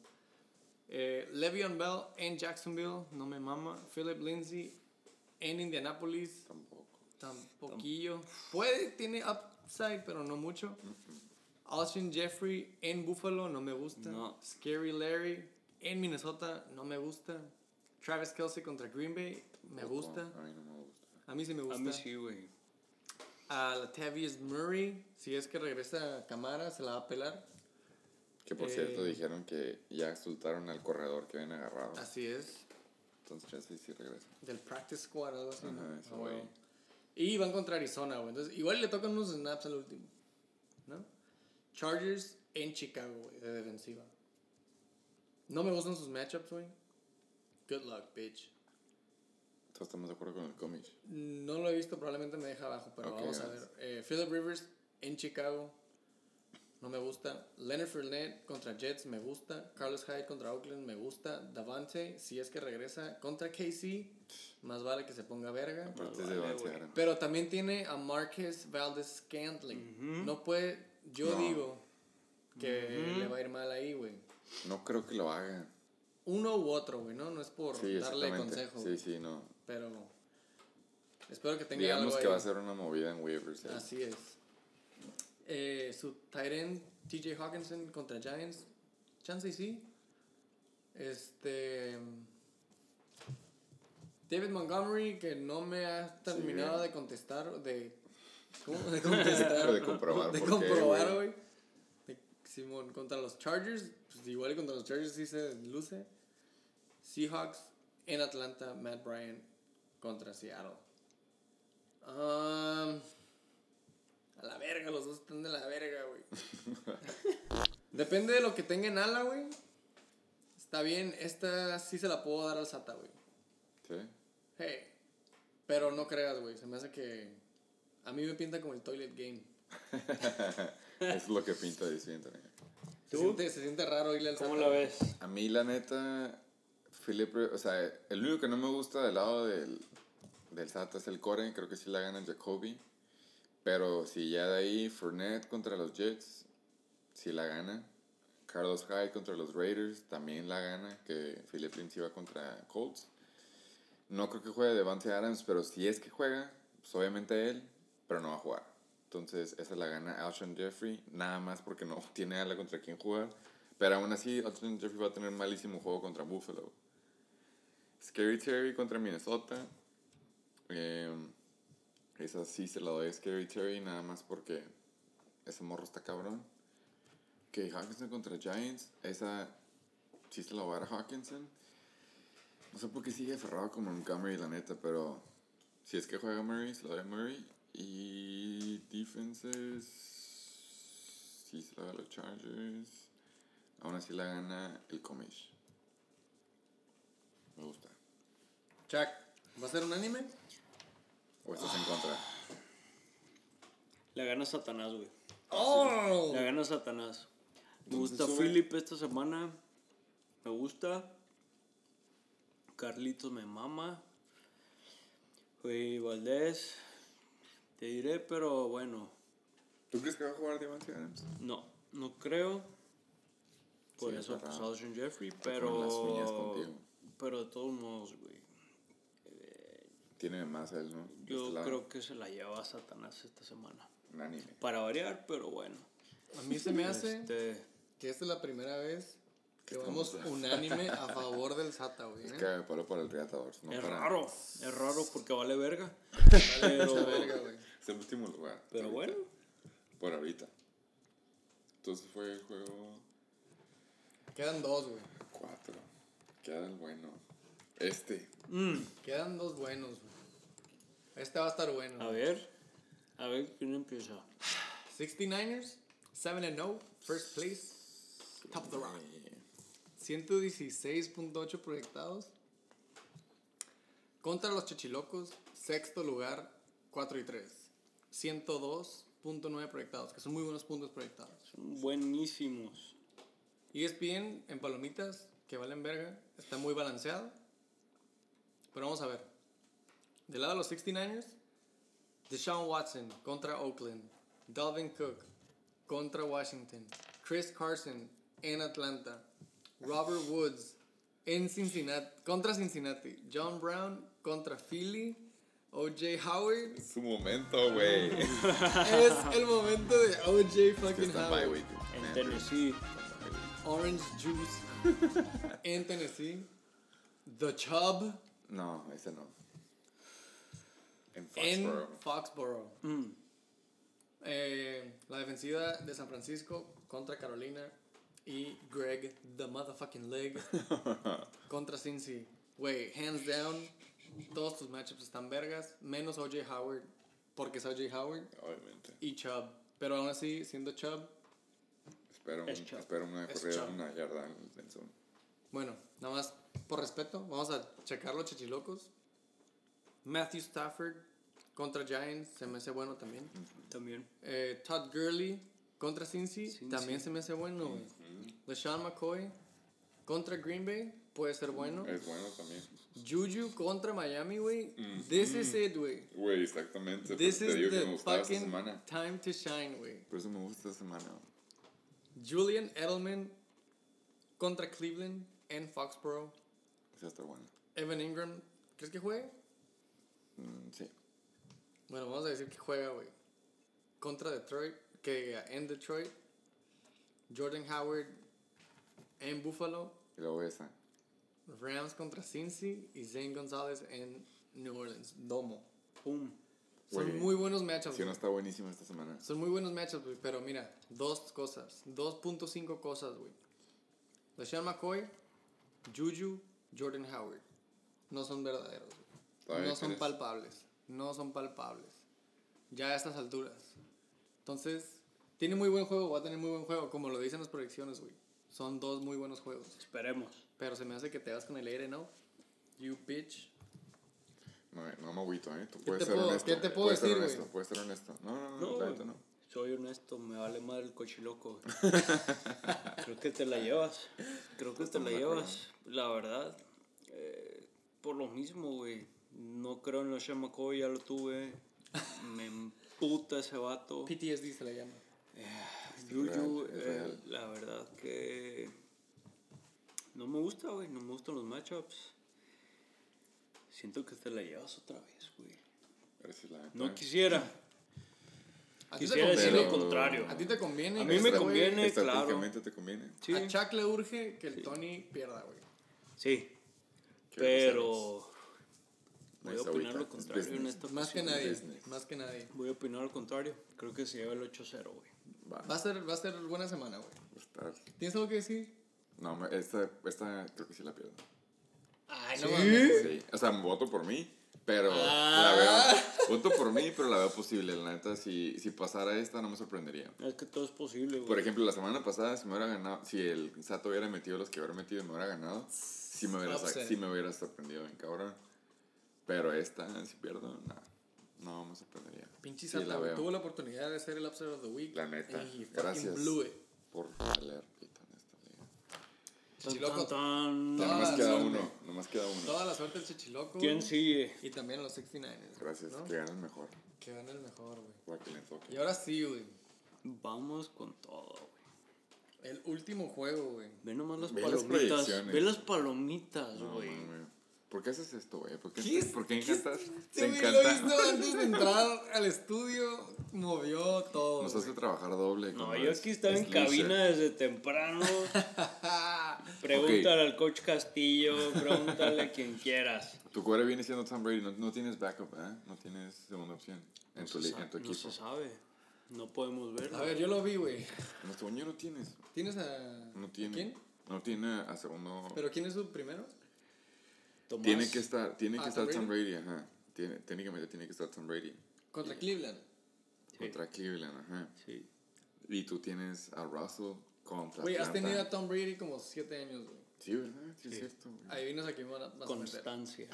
Eh, Le'Veon Bell en Jacksonville. No me mama. Philip Lindsay en Indianapolis. Tampoco. Tampoquillo. Puede, tiene upside, pero no mucho. Austin Jeffrey en Buffalo, no me gusta. No. Scary Larry en Minnesota, no me gusta. Travis Kelsey contra Green Bay, me gusta. A mí no me gusta. A mí sí me A gusta. mí sí, güey. A Latavius Murray, si es que regresa a Camara, se la va a pelar. Que por Eh. cierto dijeron que ya soltaron al corredor que habían agarrado. Así es. Entonces ya sí, sí regresa. Del practice squad, algo así. Ajá, ese Ah, güey. Y van contra Arizona, güey. Entonces, igual le tocan unos snaps al último. ¿No? Chargers en Chicago, güey, de defensiva. No me gustan sus matchups, güey. Good luck, bitch. Estamos de acuerdo con el cómic. No lo he visto, probablemente me deja abajo, pero vamos a ver. Eh, Philip Rivers en Chicago. No me gusta. Leonard Fournette contra Jets me gusta. Carlos Hyde contra Oakland me gusta. Davante, si es que regresa contra KC, más vale que se ponga verga. Aparte vale. Pero también tiene a Marcus Valdez Scantling. No puede, yo No. digo que le va a ir mal ahí, güey. No creo que lo haga. Uno u otro, güey, ¿no? No es por Sí, darle consejo, Sí, sí, no. pero espero que tenga Digamos algo que ahí. va a ser una movida en waivers. eh. Así es. Eh, su tight end, TJ Hawkinson contra Giants. Chance y sí. Este. David Montgomery, que no me ha terminado de contestar. De, ¿Cómo? De contestar. De comprobar De comprobar, güey. Simón, contra los Chargers. Pues igual contra los Chargers sí se luce. Seahawks en Atlanta. Matt Bryan contra Seattle. Um, a la verga, los dos están de la verga, güey. Depende de lo que tenga en ala, güey. Está bien, esta sí se la puedo dar al Sata, güey. Sí. Hey. Pero no creas, güey. Se me hace que. A mí me pinta como el Toilet Game. Es lo que pinta diciendo. Se ¿Tú? siente, se siente raro irle al ¿Cómo la güey. ves? A mí, la neta, Philip, o sea, el único que no me gusta del lado del, del SATA es el core. Creo que sí la gana Jacoby. Pero si ya de ahí, Fournette contra los Jets, sí la gana. Carlos Hyde contra los Raiders, también la gana. Que Philip Lindsay va contra Colts. No creo que juegue Devante Adams, pero si es que juega, pues obviamente él, pero no va a jugar. Entonces, esa la gana Alshon Jeffrey, nada más porque no tiene ala contra quien jugar. Pero aún así, Alshon Jeffrey va a tener malísimo juego contra Buffalo. Scary Terry contra Minnesota. Eh, esa sí se la doy a Scary Terry, nada más porque ese morro está cabrón. Que Hawkinson contra Giants, esa sí se la voy a dar Hawkinson. No sé por qué sigue aferrado como Montgomery, la neta, pero si es que juega Murray, se lo doy a Murray. Y defenses, sí se lo doy a los Chargers. Aún así la gana el Comish. Me gusta. Chuck, ¿va a ser un anime? ¿O estás en contra? La gana Satanás, güey. ¡Oh! La gana Satanás. Me gusta sube. Philip esta semana. Me gusta. Carlitos me mama. Güey, Valdés. Te diré, pero bueno. ¿Tú crees que va a jugar Devante Adams? No, no creo. Por Sí, eso raro. Alshon Jeffrey, pero. con las uñas contigo. Pero de todos modos, güey. Tiene más él, ¿no? De Yo este creo que se la lleva Satanás esta semana. Un anime. Para variar, pero bueno. A mí se me hace Este, que esta es la primera vez que Estamos- vamos unánime a favor del Sata, güey. Es ¿eh? que me paro para el Reatador. No es para- raro, es raro porque vale verga. Vale mucha verga, güey. Es el último lugar. Pero ahorita. bueno, Por ahorita. Entonces fue el juego Quedan dos, güey. 4. Queda el bueno. Este. Quedan dos buenos, güey. Este va a estar bueno. a ver, a ver quién empieza. 69ers, 7 and 0, first place, top of the round. 116.8 proyectados. Contra los Chichilocos, sexto lugar, 4 y 3. 102.9 proyectados, que son muy buenos puntos proyectados. Son buenísimos. ESPN en palomitas, que valen verga, está muy balanceado. Pero vamos a ver. Del lado de los 69ers, Deshaun Watson contra Oakland, Dalvin Cook contra Washington, Chris Carson en Atlanta, Robert Woods en Cincinnati, contra Cincinnati, John Brown contra Philly, OJ Howard. Es su momento, güey. es el momento de OJ fucking Howard. güey. En Tennessee. Orange Juice en Tennessee. The Chubb No, ese no. En en Foxborough. Foxborough. Mm. Eh, la defensiva de San Francisco contra Carolina. Y Greg, the motherfucking leg, contra Cincy. Güey, hands down, todos tus matchups están vergas, menos OJ Howard, porque es OJ Howard, Obviamente. y Chubb. Pero aún así, siendo Chubb, Espero, un- Es Chubb. espero una corrida una yarda en en zone. Bueno, nada más por respeto, vamos a checar los chichilocos. Matthew Stafford contra Giants, se me hace bueno también. También. Eh, Todd Gurley contra Cincy, Cincy. también se me hace bueno. güey. LeSean McCoy contra Green Bay, puede ser bueno. Es bueno también. Juju contra Miami, güey. This is it, güey. Güey, exactamente. This is me the esta fucking time to shine, güey. Por eso me gusta esta semana. Julian Edelman contra Cleveland en Foxborough. Esa está buena. Evan Ingram, ¿crees que juegue? Mm, sí. Bueno, vamos a decir que juega, güey. Contra Detroit, que en Detroit. Jordan Howard en Buffalo. Y luego esa. Rams contra Cincy y Zane González en New Orleans. Domo. Pum. Son muy buenos matchups. Sí, no güey. está buenísima esta semana. Son muy buenos matchups, güey. Pero mira, dos cosas. 2.5 cosas, güey. LeSean McCoy, Juju, Jordan Howard. No son verdaderos, güey. No son palpables. No son palpables. Ya a estas alturas. Entonces, tiene muy buen juego. Va a tener muy buen juego. Como lo dicen las proyecciones, güey. Son dos muy buenos juegos. Esperemos. Pero se me hace que te vas con el aire, ¿no? You bitch. No, no me agüito, ¿eh? Tú ¿Qué puedes te ser puedo- honesto. qué te puedo puedes ser decir, honesto, güey? puedes ser honesto. No, no, no, No, la neta no. soy honesto, me vale madre el cochiloco. Creo que te la llevas. Creo que te la llevas. La verdad, eh, por lo mismo, güey. No creo en los McCoy, ya lo tuve. Me emputa ese vato. PTSD se le llama. Eh, real. la verdad que no me gusta, güey. No me gustan los matchups. Siento que te la llevas otra vez, güey. No quisiera. A ti te Quisiera decir conviene. lo contrario. A ti te conviene. A mí me este conviene. claro. Te conviene. Sí, A Chuck le urge que el Tony pierda, güey. sí. Pero voy a opinar lo contrario en esta Más que ocasión. nadie. business. Más que nadie. Voy a opinar lo contrario. Creo que se lleva el 8-0, güey. Va, Va a ser, va a ser buena semana, güey. ¿Tienes algo que decir? No, me- esta, esta creo que sí la pierdo. Ay, ¿Sí? mames. Sí. O sea, voto por mí, pero Ah. la veo. Voto por mí, pero la veo posible. La neta, si, si pasara esta, no me sorprendería. Es que todo es posible, güey. Por ejemplo, la semana pasada, si me hubiera ganado, si el Sato hubiera metido los que hubiera metido y me hubiera ganado, sí me hubiera, sa- Upset. sí me hubiera sorprendido bien, cabrón. Pero esta, si pierdo, no, no me sorprendería. Pinche Sí, Sata, la. Tuvo la oportunidad de ser el Upset of the Week. La neta, Y gracias. blew it. Por valer pito en esta liga. Tan, Chichiloco. tan, tan. Ya nomás queda suerte. uno, nomás queda uno. Toda la suerte al Chichiloco. ¿Quién sigue? Y también a los 69ers. Gracias, ¿no? que gane el mejor. Que gane el mejor, güey. Para que le toque. Y ahora sí, güey. Vamos con todo, güey. El último juego, güey. Ve nomás las Ve las palomitas. proyecciones. Ve las palomitas, güey. ¿Por qué haces esto, güey? ¿Por qué, ¿Qué es- ¿por qué encantas? Este Te güey lo encanta. hizo antes de entrar al estudio. Movió todo. Nos hace trabajar doble. No, yo es- aquí estaba es en loser. cabina desde temprano. Pregúntale al coach Castillo, pregúntale a quien quieras. Tu cuadra viene siendo Tom Brady. No, no tienes backup, ¿eh? No tienes segunda opción en, No tu, en tu no equipo. se sabe. No podemos verlo. A ver, yo lo vi, güey. Este año no tienes. ¿Tienes a. No tiene. ¿Quién? No tiene a segundo. ¿Pero quién es su primero? Tomás, tiene que estar, tiene que Ah, estar Tom Tom Brady, ajá. Tiene, técnicamente tiene que estar Tom Brady. Contra Cleveland. Sí. Contra Cleveland, ajá. Sí. Y tú tienes a Russell contra Güey, has tenido a Tom Brady como 7 años, güey. Sí, ¿verdad? Sí, es cierto, güey. Ahí vino a. Constancia.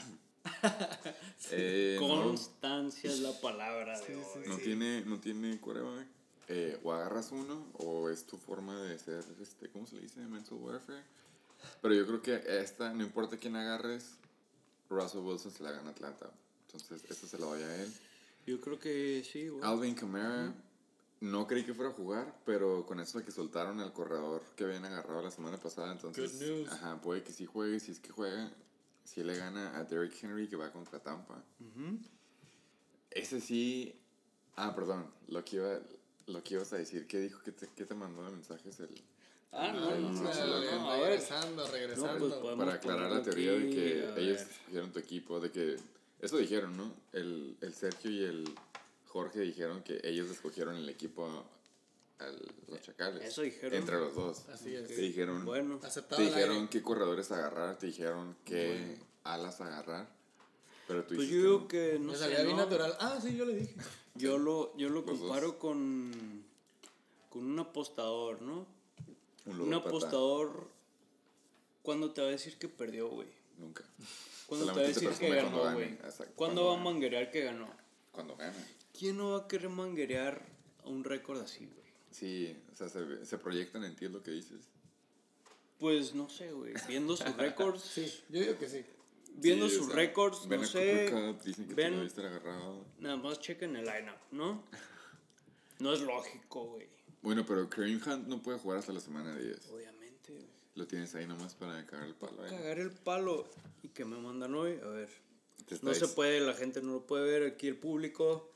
Eh, no, Constancia es la palabra de hoy. no tiene, no tiene quarterback. Eh, o agarras uno o es tu forma de ser, este, ¿cómo se le dice? Mental warfare. Pero yo creo que esta, no importa quién agarres, Russell Wilson se la gana Atlanta. Entonces, esta se la doy a él. Yo creo que sí, güey. Alvin Kamara, no creí que fuera a jugar, pero con eso de que soltaron al corredor que habían agarrado la semana pasada, entonces, Good news. ajá, puede que sí juegue, si es que juega, si le gana a Derrick Henry que va contra Tampa. Ese sí, ah, perdón, lo que iba, lo que ibas a decir, ¿qué dijo? ¿Qué te, qué te mandó de mensajes el, Ah, no, no, no, no, a ver. regresando, regresando. pues, para aclarar la teoría de que ellos escogieron tu equipo, de que, eso dijeron, ¿no? El, el Sergio y el Jorge dijeron que ellos escogieron el equipo a los Chacales. Eso dijeron. Entre los dos. Así es. Te dijeron, Bueno, te dijeron qué corredores agarrar, te dijeron qué alas agarrar. Pero tú pues yo digo que no Me sé, salía bien ¿no? natural. Ah, sí, yo le dije. Yo lo, yo lo Los dos. comparo con, con un apostador, ¿no? Un apostador, ¿cuándo te va a decir que perdió, güey? Nunca. ¿Cuándo te va a decir que ganó, güey? ¿Cuándo cuando va a manguerear que ganó? Cuando gana. ¿Quién no va a querer manguerear a un récord así, güey? Sí, o sea, se, se proyectan en ti, es lo que dices. Pues no sé, güey. Viendo sus récords, Sí, yo digo que sí. viendo Sí, o sus sea, récords, no sé. Cooper Cup, dicen que ven- agarrado. Nada más chequen el lineup, ¿no? No es lógico, güey. Bueno, pero Kareem Hunt no puede jugar hasta la semana 10. Obviamente, güey. Lo tienes ahí nomás para cagar el palo. ahí. Cagar el palo. ¿Y que me mandan hoy? A ver. No se puede, la gente no lo puede ver. Aquí el público.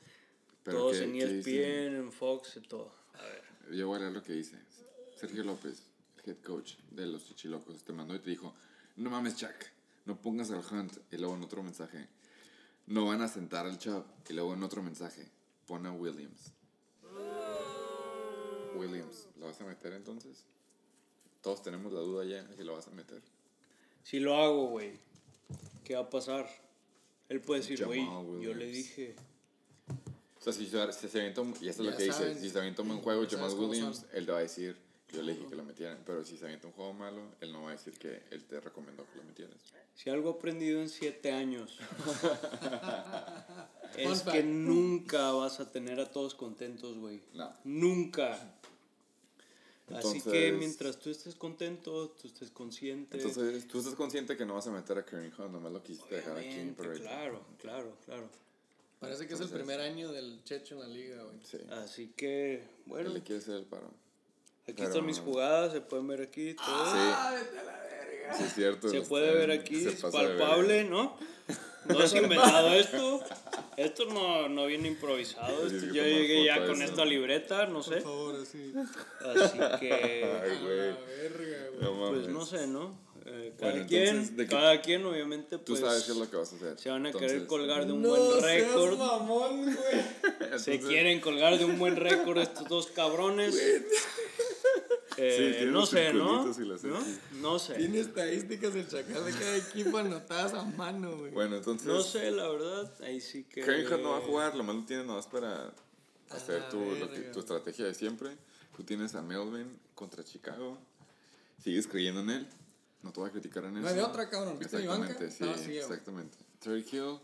pero todos ¿qué- en qué ESPN, en Fox y todo. A ver. Yo voy a leer lo que dice. Sergio López, el head coach de los Chichilocos, te mandó y te dijo, no mames, Chuck, no pongas al Hunt. Y luego en otro mensaje, no van a sentar al Chubb. Y luego en otro mensaje, pon a Williams. Williams, ¿lo vas a meter entonces? Todos tenemos la duda ya si lo vas a meter. Si lo hago, güey, ¿qué va a pasar? Él puede decir, güey, yo le dije. O sea, si se, si se avienta un- y esto es lo que dice, saben. si se avienta un juego Jamal Williams, él te va a decir, yo le dije que lo metieran, pero si se avienta un juego malo, él no va a decir que él te recomendó que lo metieras. Si algo he aprendido en siete años es que nunca vas a tener a todos contentos, güey. No. Nunca. Así que Entonces- mientras tú estés contento, tú estés consciente. Entonces, tú estás consciente que no vas a meter a Kareem Hunt, nomás lo quisiste dejar aquí. Pero claro, claro, claro. Parece que es el Entonces- primer año del Checho en la liga, güey. Sí, Así que, bueno, le quiere hacer el paro. aquí pero- están mis jugadas, se pueden ver aquí todo. ¡Ah, vete a la verga! Sí, es cierto. Se puede ver aquí, es palpable. ¿no? No es inventado esto. Esto no, no viene improvisado. Esto, yo llegué ya con eso. esta libreta, no sé. Por favor, así. Así que, Ay, A güey. la verga, güey. No pues no sé, ¿no? Eh, cada Bueno, quien, entonces, ¿de qué- cada quien obviamente, Tú pues, sabes qué es lo que vas a hacer. se van a Entonces, querer colgar de un no buen seas récord. mamón, güey. Se entonces, quieren colgar de un buen récord estos dos cabrones. Eh, Sí, no sé, ¿no? ¿No? No sé. Tiene estadísticas del chacal de cada equipo anotadas a mano, güey. Bueno, entonces. No sé, la verdad. Ahí sí que. Hunt no va a jugar, lo más lo tienes nomás para hacer Ah, tu, lo que- tu estrategia de siempre. Tú tienes a Melvin contra Chicago. Sigues creyendo en él. No te voy a criticar en eso. No hay otra, cabrón. ¿Viste mi banca? Exactamente, sí, vacía, güey. exactamente. Tyreek Hill.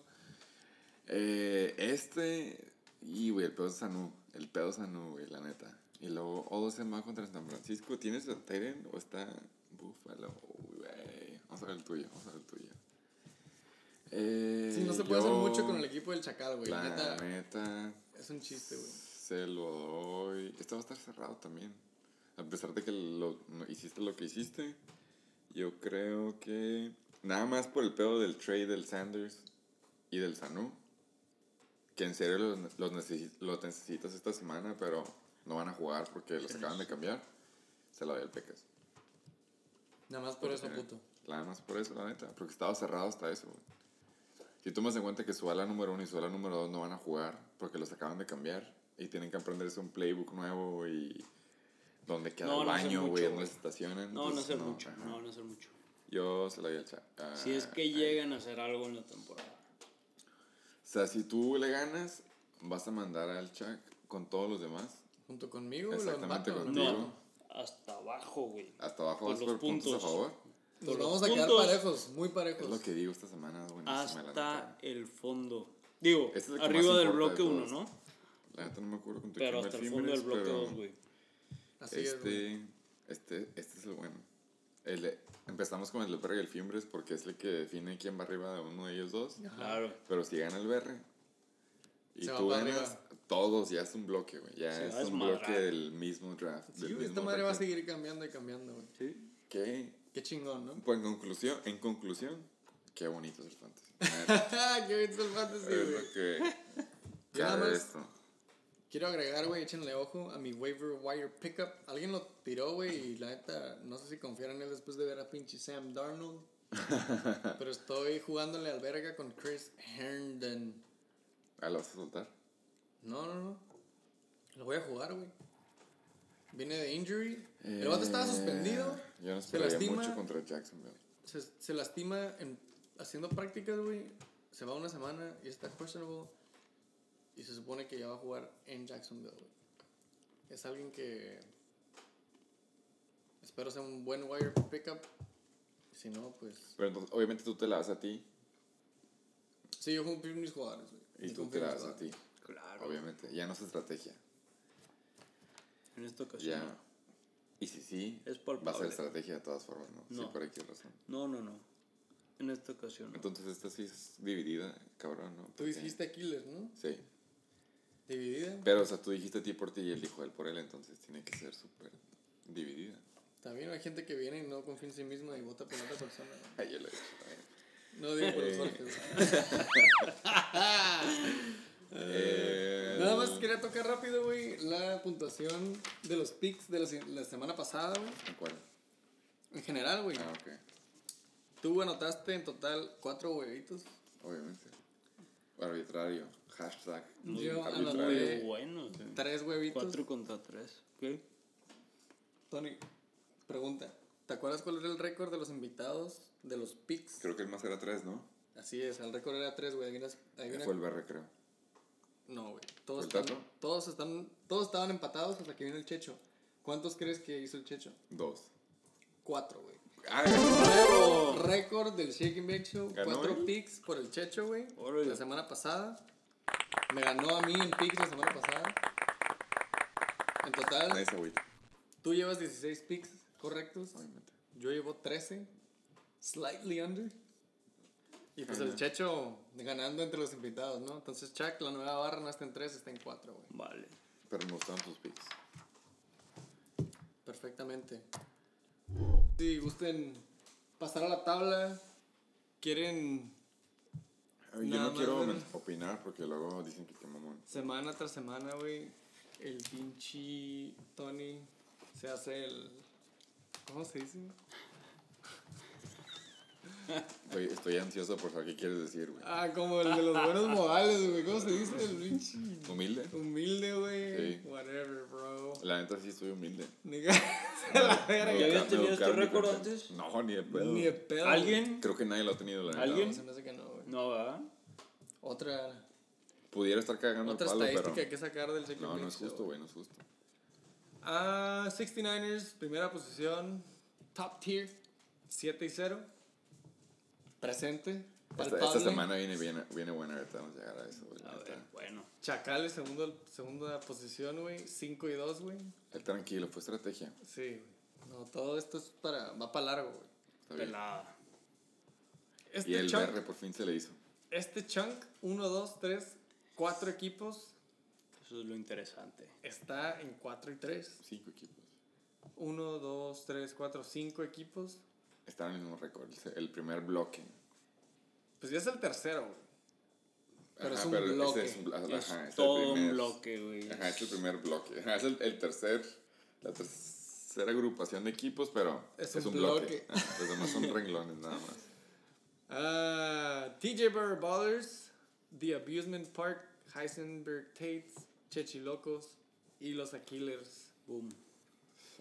Eh, este. Y, güey, el pedo es Sanu. El pedo es Sanu, güey, la neta. Y luego Olsen va contra San Francisco. ¿Tienes a Tyren o está Buffalo? Güey. Vamos a ver el tuyo, vamos a ver el tuyo. Eh, Sí, no se puede yo- hacer mucho con el equipo del chacal, güey. La Neta, neta, es un chiste, güey. se lo doy. Este va a estar cerrado también. A pesar de que lo, no- hiciste lo que hiciste, yo creo que nada más por el pedo del trade del Sanders y del Sanu, que en serio los, los, los necesitas esta semana, pero no van a jugar porque los acaban de cambiar, se lo doy al Pecas. Nada más por eso, puto. Nada más por eso, la neta. Porque estaba cerrado hasta eso, güey. Si tomas en cuenta que su ala número uno y su ala número dos no van a jugar porque los acaban de cambiar y tienen que aprenderse un playbook nuevo y donde queda No el a baño, güey, donde güey. se estacionan. No a pues, hacer mucho. ajá. No a hacer mucho. Yo se la doy al chat. Ah, Si es que llegan a hacer algo en la temporada. O sea, si tú le ganas, vas a mandar al Chuck con todos los demás. Junto conmigo. Exactamente lo empato, contigo. ¿no? Hasta abajo, güey. Hasta abajo Por los por puntos, puntos. a favor. Nos vamos a quedar parejos, muy Es parejos. lo que digo esta semana, es hasta el fondo. Digo, Este es arriba del bloque de 1, todos. ¿no? La neta no me acuerdo con tu Pero hasta el de fondo del Fimbres, bloque pero 2, güey. Así es, este, este, este es el bueno. El, empezamos con el Berre y el Fimbres porque es el que define quién va arriba de uno de ellos dos. Claro. Pero si gana el Berre y Se tú ganas, todos ya es un bloque, güey. Ya Se es un bloque del mismo draft. Sí, del esta mismo madre va a seguir cambiando y cambiando, güey. Sí. ¿Qué? Qué chingón, ¿no? Pues en conclusión, en conclusión, qué bonito es el fantasy. Qué bonito el fantasy, es güey. que cabe esto. Quiero agregar, güey, échenle ojo a mi waiver wire pickup. Alguien lo tiró, güey, y la neta, no sé si confiar en él después de ver a pinche Sam Darnold. pero estoy jugándole al verga con Chris Herndon. Ah, ¿lo vas a soltar? No, no, no. Lo voy a jugar, güey. Viene de injury. El vato estaba suspendido. Eh, Yo no Se lastima. mucho contra Jacksonville. Se, se lastima en, haciendo prácticas, güey. Se va una semana y está questionable. Y se supone que ya va a jugar en Jacksonville, güey. Es alguien que. Espero sea un buen wire pickup. Si no, pues. Pero entonces, obviamente tú te la das a ti Sí, yo en mis jugadores, güey. Y tú te la das a ti. Claro. Obviamente. Ya no es estrategia. En esta ocasión. Ya. Y si sí, Es va a palpable. ser estrategia de todas formas, ¿no? Sí, No. por X razón. No, no, no. En esta ocasión. no. Entonces esta sí es dividida, cabrón, ¿no? Tú Porque- dijiste Aquiles, ¿no? Sí. Dividida. Pero, o sea, tú dijiste ti por ti y él dijo él por él, entonces tiene que ser súper dividida. También hay gente que viene y no confía en sí misma y vota por otra persona. Ay, yo lo he dicho. No digo por los güey. Eh, Nada más quería tocar rápido, güey, la puntuación de los picks de la, se- la semana pasada, güey. ¿Cuál? En general, güey. Ah, ok. Tú anotaste en total cuatro huevitos. Obviamente. Arbitrario. Hashtag. Yo arbitrario. anoté bueno. sí. tres huevitos. 4 contra 3. ¿Qué? Tony, pregunta. ¿Te acuerdas cuál era el récord de los invitados de los picks? Creo que el más era tres, ¿no? Así es, el récord era tres, güey. Adivina- adivina- Fue el BR, creo. No, güey. Todos, ¿Fue el están, todos, están, todos estaban empatados hasta que vino el Checho. ¿Cuántos crees que hizo el Checho? Dos. Cuatro, güey. Nuevo récord del Shake and Bake Show. ¿Ganó Cuatro él? picks por el Checho, güey. La semana pasada. Me ganó a mí en picks la semana pasada. En total, Esa, güey. tú llevas 16 picks correctos. Obviamente. Yo llevo 13. Slightly under. Y pues el. Checho ganando entre los invitados, ¿no? Entonces, Chuck, la nueva barra no está en 3, está en 4, güey. Vale. Pero me gustaron tus picks. Perfectamente. Si gusten pasar a la tabla, quieren Yo Nada no más, quiero opinar porque luego dicen que qué mamón. semana tras semana, güey, el pinche Tony se hace el... ¿Cómo se dice? Estoy, estoy ansioso por saber qué quieres decir, güey. Ah, como el de los buenos modales, güey. ¿Cómo se dice? El pinche... ¿Humilde? Humilde, güey. Sí. Whatever, bro. La neta sí estoy humilde. Nigga, la verga. ¿Ya habías tenido este récord antes? No, ni de pedo. Ni de pedo. ¿Alguien? Creo que nadie lo ha tenido, la neta. ¿Alguien? No, se me hace que no, güey. No, ¿verdad? Otra, Pudiera estar cagando otra el palo, estadística pero... que sacar del Second No, no es justo, güey, no es justo. Ah, 69ers, primera posición, top tier, 7 y 0. Presente. Esta, esta palpable. semana viene, viene, viene buena, ahorita vamos a llegar a eso, güey. A ver, bueno. Chacales, segundo, segunda posición, güey. 5 y 2, güey. Tranquilo, fue estrategia. Sí, güey. No, todo esto es para. Va para largo, güey. Pelada. Este Y el chunk, BR por fin se le hizo. este chunk, 1, 2, 3, 4 equipos, Eso es lo interesante. está en 4 y 3. Cinco equipos. 1, 2, 3, 4, 5 equipos. Están en el mismo récord. el- primer bloque. Pues ya es el tercero, güey. Pero Ajá, es un ese bloque. es un bla- Es ajá, es el todo un primer- bloque, güey. Ajá, es el primer bloque. Ajá, es el, el tercer, la tercera agrupación de equipos, pero Es es, un un, bloque. bloque. Ajá, Los demás son renglones nada más. Ah, TJ Burr Ballers, The Abusement Park, Heisenberg Tates, Chechilocos y los Aquilers. Boom.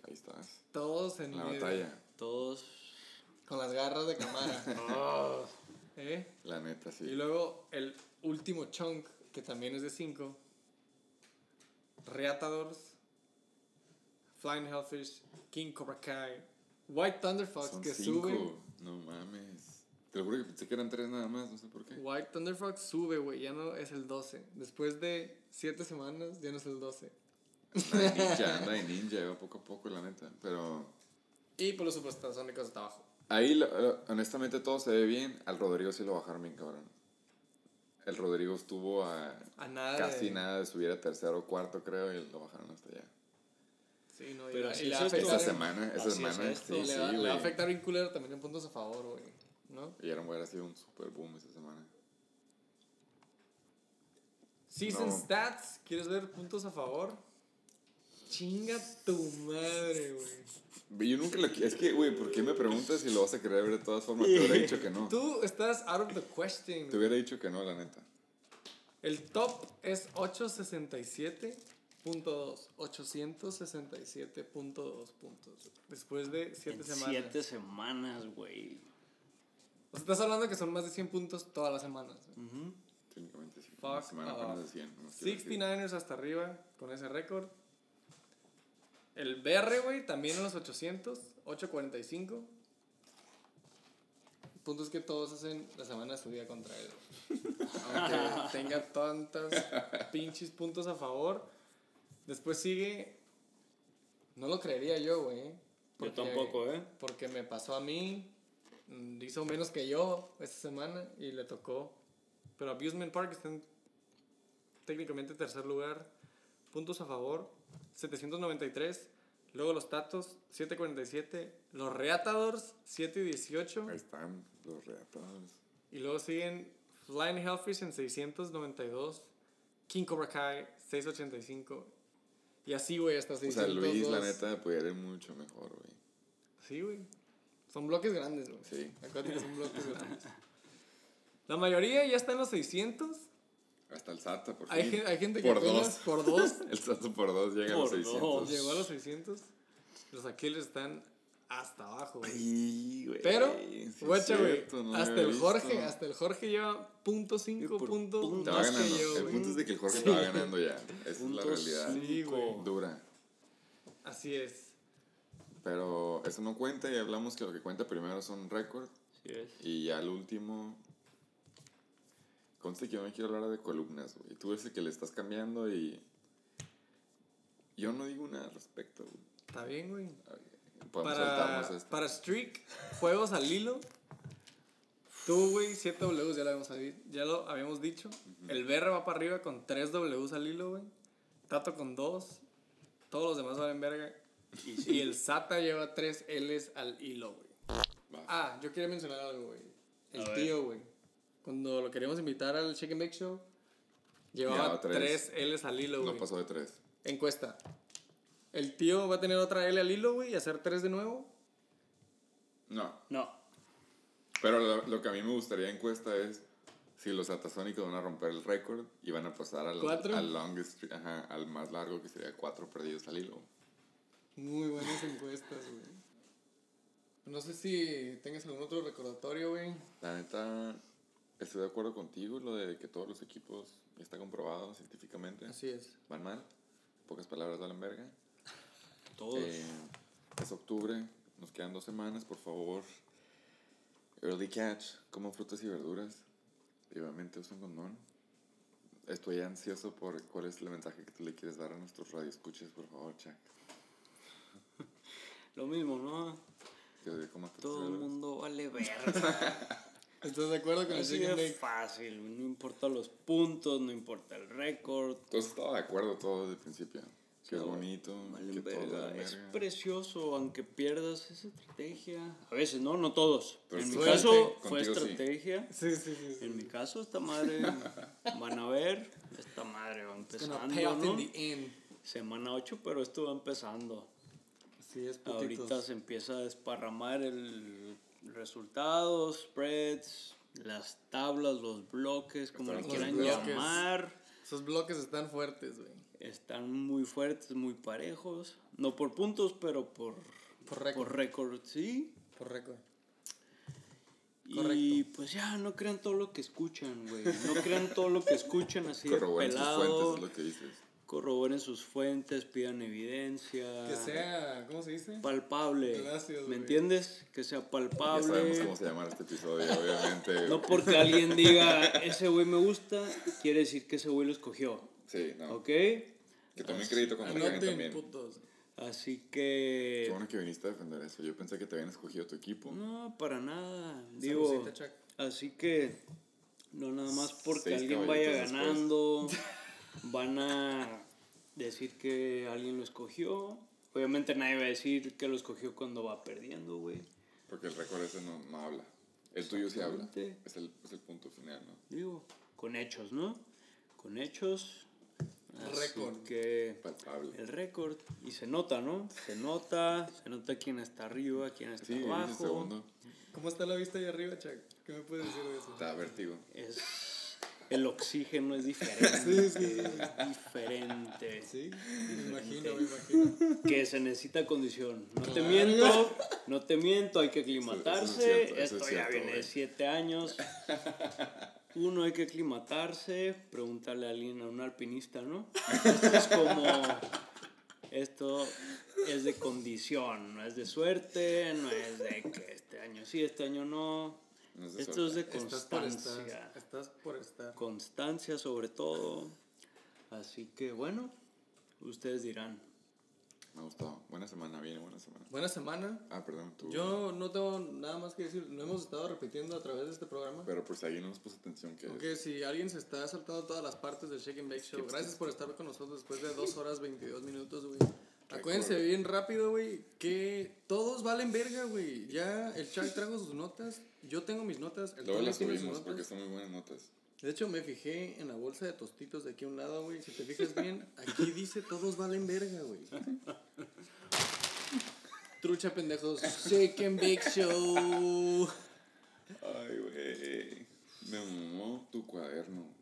Ahí estás. Todos en La medio, batalla. Todos. Con las garras de cámara. Ah, ¿Eh? La neta, Y sí. luego el último chunk, que también es de 5. Reatadors, Flying Hellfish, King Cobra Kai, White Thunderfox, Son que cinco. sube. No mames. Te lo juro que pensé que eran tres nada más, no sé por qué. White Thunder Frog sube, güey, ya no es el 12. Después de 7 semanas, ya no es el 12. Anda de ninja, anda de ninja, va poco a poco, la neta. Pero Y por los supersónicos está abajo. Ahí, lo- lo- honestamente, todo se ve bien. Al Rodrigo sí lo bajaron bien, cabrón. El Rodrigo estuvo a A nada casi de- nada de subir a tercero o cuarto, creo, y lo bajaron hasta allá. Sí, no, y Pero la- así y le es va a esto. afectar Esta en- semana, esta así es semana, esto. sí, le, sí, va, le va a afectar bien culero también en puntos a favor, güey. ¿No? Y Aaron hubiera sido un super boom esta semana. Season No. Stats, ¿quieres ver puntos a favor? Chinga tu madre, güey. Yo nunca lo Es que, güey, ¿por qué me preguntas si lo vas a querer ver de todas formas? Te hubiera dicho que no. Tú estás out of the question. Te hubiera dicho que no, la neta. El top es 867.2. 867.2 puntos. Después de 7 En semanas. siete semanas, güey. O sea, estás hablando que son más de 100 puntos todas las semanas. güey. Técnicamente sí. Una Fuck semana off. apenas de 100. nomás quiero decir. 69ers hasta arriba con ese récord. El BR, güey, también en los 800. 845. El punto es que todos hacen la semana de su día contra él. Aunque tenga tantos pinches puntos a favor. Después sigue. No lo creería yo, güey. Yo porque- tampoco, ¿eh? Porque me pasó a mí. mm, Hizo menos que yo esta semana y le tocó. Pero Abusement Park está en técnicamente tercer lugar. Puntos a favor, 793. Luego los Tatos, 747. Los Reatadors, 718. Ahí están los reatadores. Y luego siguen Flying Hellfish en 692. King Cobra Kai, 685. Y así, güey, hasta O sea, 602. Luis, la neta, pudiera ir mucho mejor, güey. Sí, güey. Son bloques grandes, güey. Sí. Acuérdate que son bloques grandes. La mayoría ya está en los 600. Hasta el SATA, por Hay, fin. hay gente que por dos. por dos El SATA por dos llega a los Por 600. dos. llegó a los 600. Los Aquiles están hasta abajo, güey. Ay, güey. Pero, sí guacha, güey, no hasta el Jorge, visto. hasta el Jorge lleva punto cinco por puntos punto. Más que yo, el punto es de que el Jorge te va ganando ya. Esa es la realidad. Sí, güey. Dura. Así es. Pero eso no cuenta y hablamos que lo que cuenta primero son récords. Sí es. Y ya el último. Conste que yo no quiero hablar de columnas, güey. Tú eres el que le estás cambiando y. Yo no digo nada al respecto, güey. Está bien, güey. Podemos Para, para Streak, juegos al hilo. Tú, güey, 7 Ws, ya lo habíamos, sabi- ya lo habíamos dicho. El BR va para arriba con 3 Ws al hilo, güey. Tato con 2. Todos los demás valen verga. Y, el SATA lleva 3 Ls al hilo, güey. Ah, yo quería mencionar algo, güey. El tío, güey. Cuando lo queríamos invitar al Shake and Bake Show, llevaba tres. 3 Ls al hilo, güey. No pasó de tres. Encuesta. ¿El tío va a tener otra L al hilo, güey, y hacer 3 de nuevo? No. No. Pero lo, lo que a mí me gustaría encuesta es si los atasónicos van a romper el récord y van a pasar al, al longest, ajá, al más largo que sería cuatro perdidos al hilo. Muy buenas encuestas, güey. No sé si tengas algún otro recordatorio, güey. La neta, estoy de acuerdo contigo, lo de que todos los equipos está comprobado científicamente. Así es. Van mal. En pocas palabras, valen verga. Todos. Eh, es octubre, nos quedan dos semanas, por favor. Early catch, coman frutas y verduras. Y obviamente usen condón. Estoy ansioso por cuál es el mensaje que tú le quieres dar a nuestros radioescuchas, por favor, Chuck. Lo mismo, ¿no? Que Todo el mundo vale verga. ¿Estás de acuerdo con el Así Shake and de Bake? fácil. No importa los puntos, no importa el récord. Entonces estaba de acuerdo todo desde el principio. Que es No, bonito, Valen que todo Es verga. precioso, aunque pierdas esa estrategia. A veces, no, no todos. Pero en mi caso fue estrategia. Sí, sí, sí. sí. En mi caso, esta madre van a ver. Esta madre va empezando. ¿no? in the end. Semana 8, pero esto va empezando. Sí, es Ahorita se empieza a desparramar el resultados, spreads, las tablas, los bloques, como le quieran bloques. llamar. Esos bloques están fuertes, güey. Están muy fuertes, muy parejos. No por puntos, pero por, Por récord. por récord, sí. Por récord. Y Correcto. pues ya, no crean todo lo que escuchan, güey. No crean todo lo que escuchan así de Corroboren sus pelado. fuentes, es lo que dices. Corroboren sus fuentes, pidan evidencia. Que sea, ¿cómo se dice? palpable. Gracias, ¿Me güey. entiendes? Que sea Ya sabemos palpable. cómo se llama este episodio, obviamente. No porque alguien diga, ese güey me gusta, quiere decir que ese güey lo escogió. Sí, no. ¿Ok? Que también crédito cuando Anoten, también. putos. Así Qué que... bueno que viniste a defender eso. Yo pensé que te habían escogido tu equipo. No, para nada. Digo, Saludcita, Chuck. así que no nada más porque Seis alguien vaya caballitos después. van a decir que alguien lo escogió. Obviamente nadie va a decir que lo escogió cuando va perdiendo, güey. Porque el récord ese no, no habla. El tuyo sí habla. Es el, es el punto final, ¿no? Digo, con hechos, ¿no? Con hechos. Así Récord. que Palpable. el récord. Y se nota, ¿no? Se nota, se nota quién está arriba, quién está Sí, es el abajo. segundo. ¿Cómo está la vista ahí arriba, Chuck? ¿Qué me puedes decir de eso? Está vértigo. Es, el oxígeno es diferente. Sí, sí, sí. Es diferente. Sí, me imagino, me imagino. Que se necesita condición. No te miento, no te miento, hay que Eso- eso es aclimatarse. cierto, eso es Esto ya viene de siete años. Uno hay que aclimatarse, pregúntale a alguien, a un alpinista, ¿no? Esto es como. Esto es de condición, no es de suerte, no es de que este año sí, este año no. No es de Esto es de constancia. Estás por estar. Constancia sobre todo. Así que bueno, ustedes dirán. Me ha gustado. Buena semana, viene buena semana. Buena semana. Ah, perdón, tú. Yo no tengo nada más que decir. Lo hemos estado repitiendo a través de este programa. Pero por si alguien no nos puso atención, que Que si alguien se está saltando todas las partes del Shake and Bake Show, gracias por estar con nosotros después de 2 horas 22 minutos, güey. Acuérdense bien rápido, güey, que todos valen verga, güey. Ya el Chuck trajo sus notas, yo tengo mis notas, el luego las sus subimos porque notas. son muy buenas notas. De hecho, me fijé en la bolsa de tostitos de aquí a un lado, güey. Si te fijas bien, aquí dice todos valen verga, güey. Trucha, pendejos. Shake and Bake Show. Ay, güey. Me mamó tu cuaderno.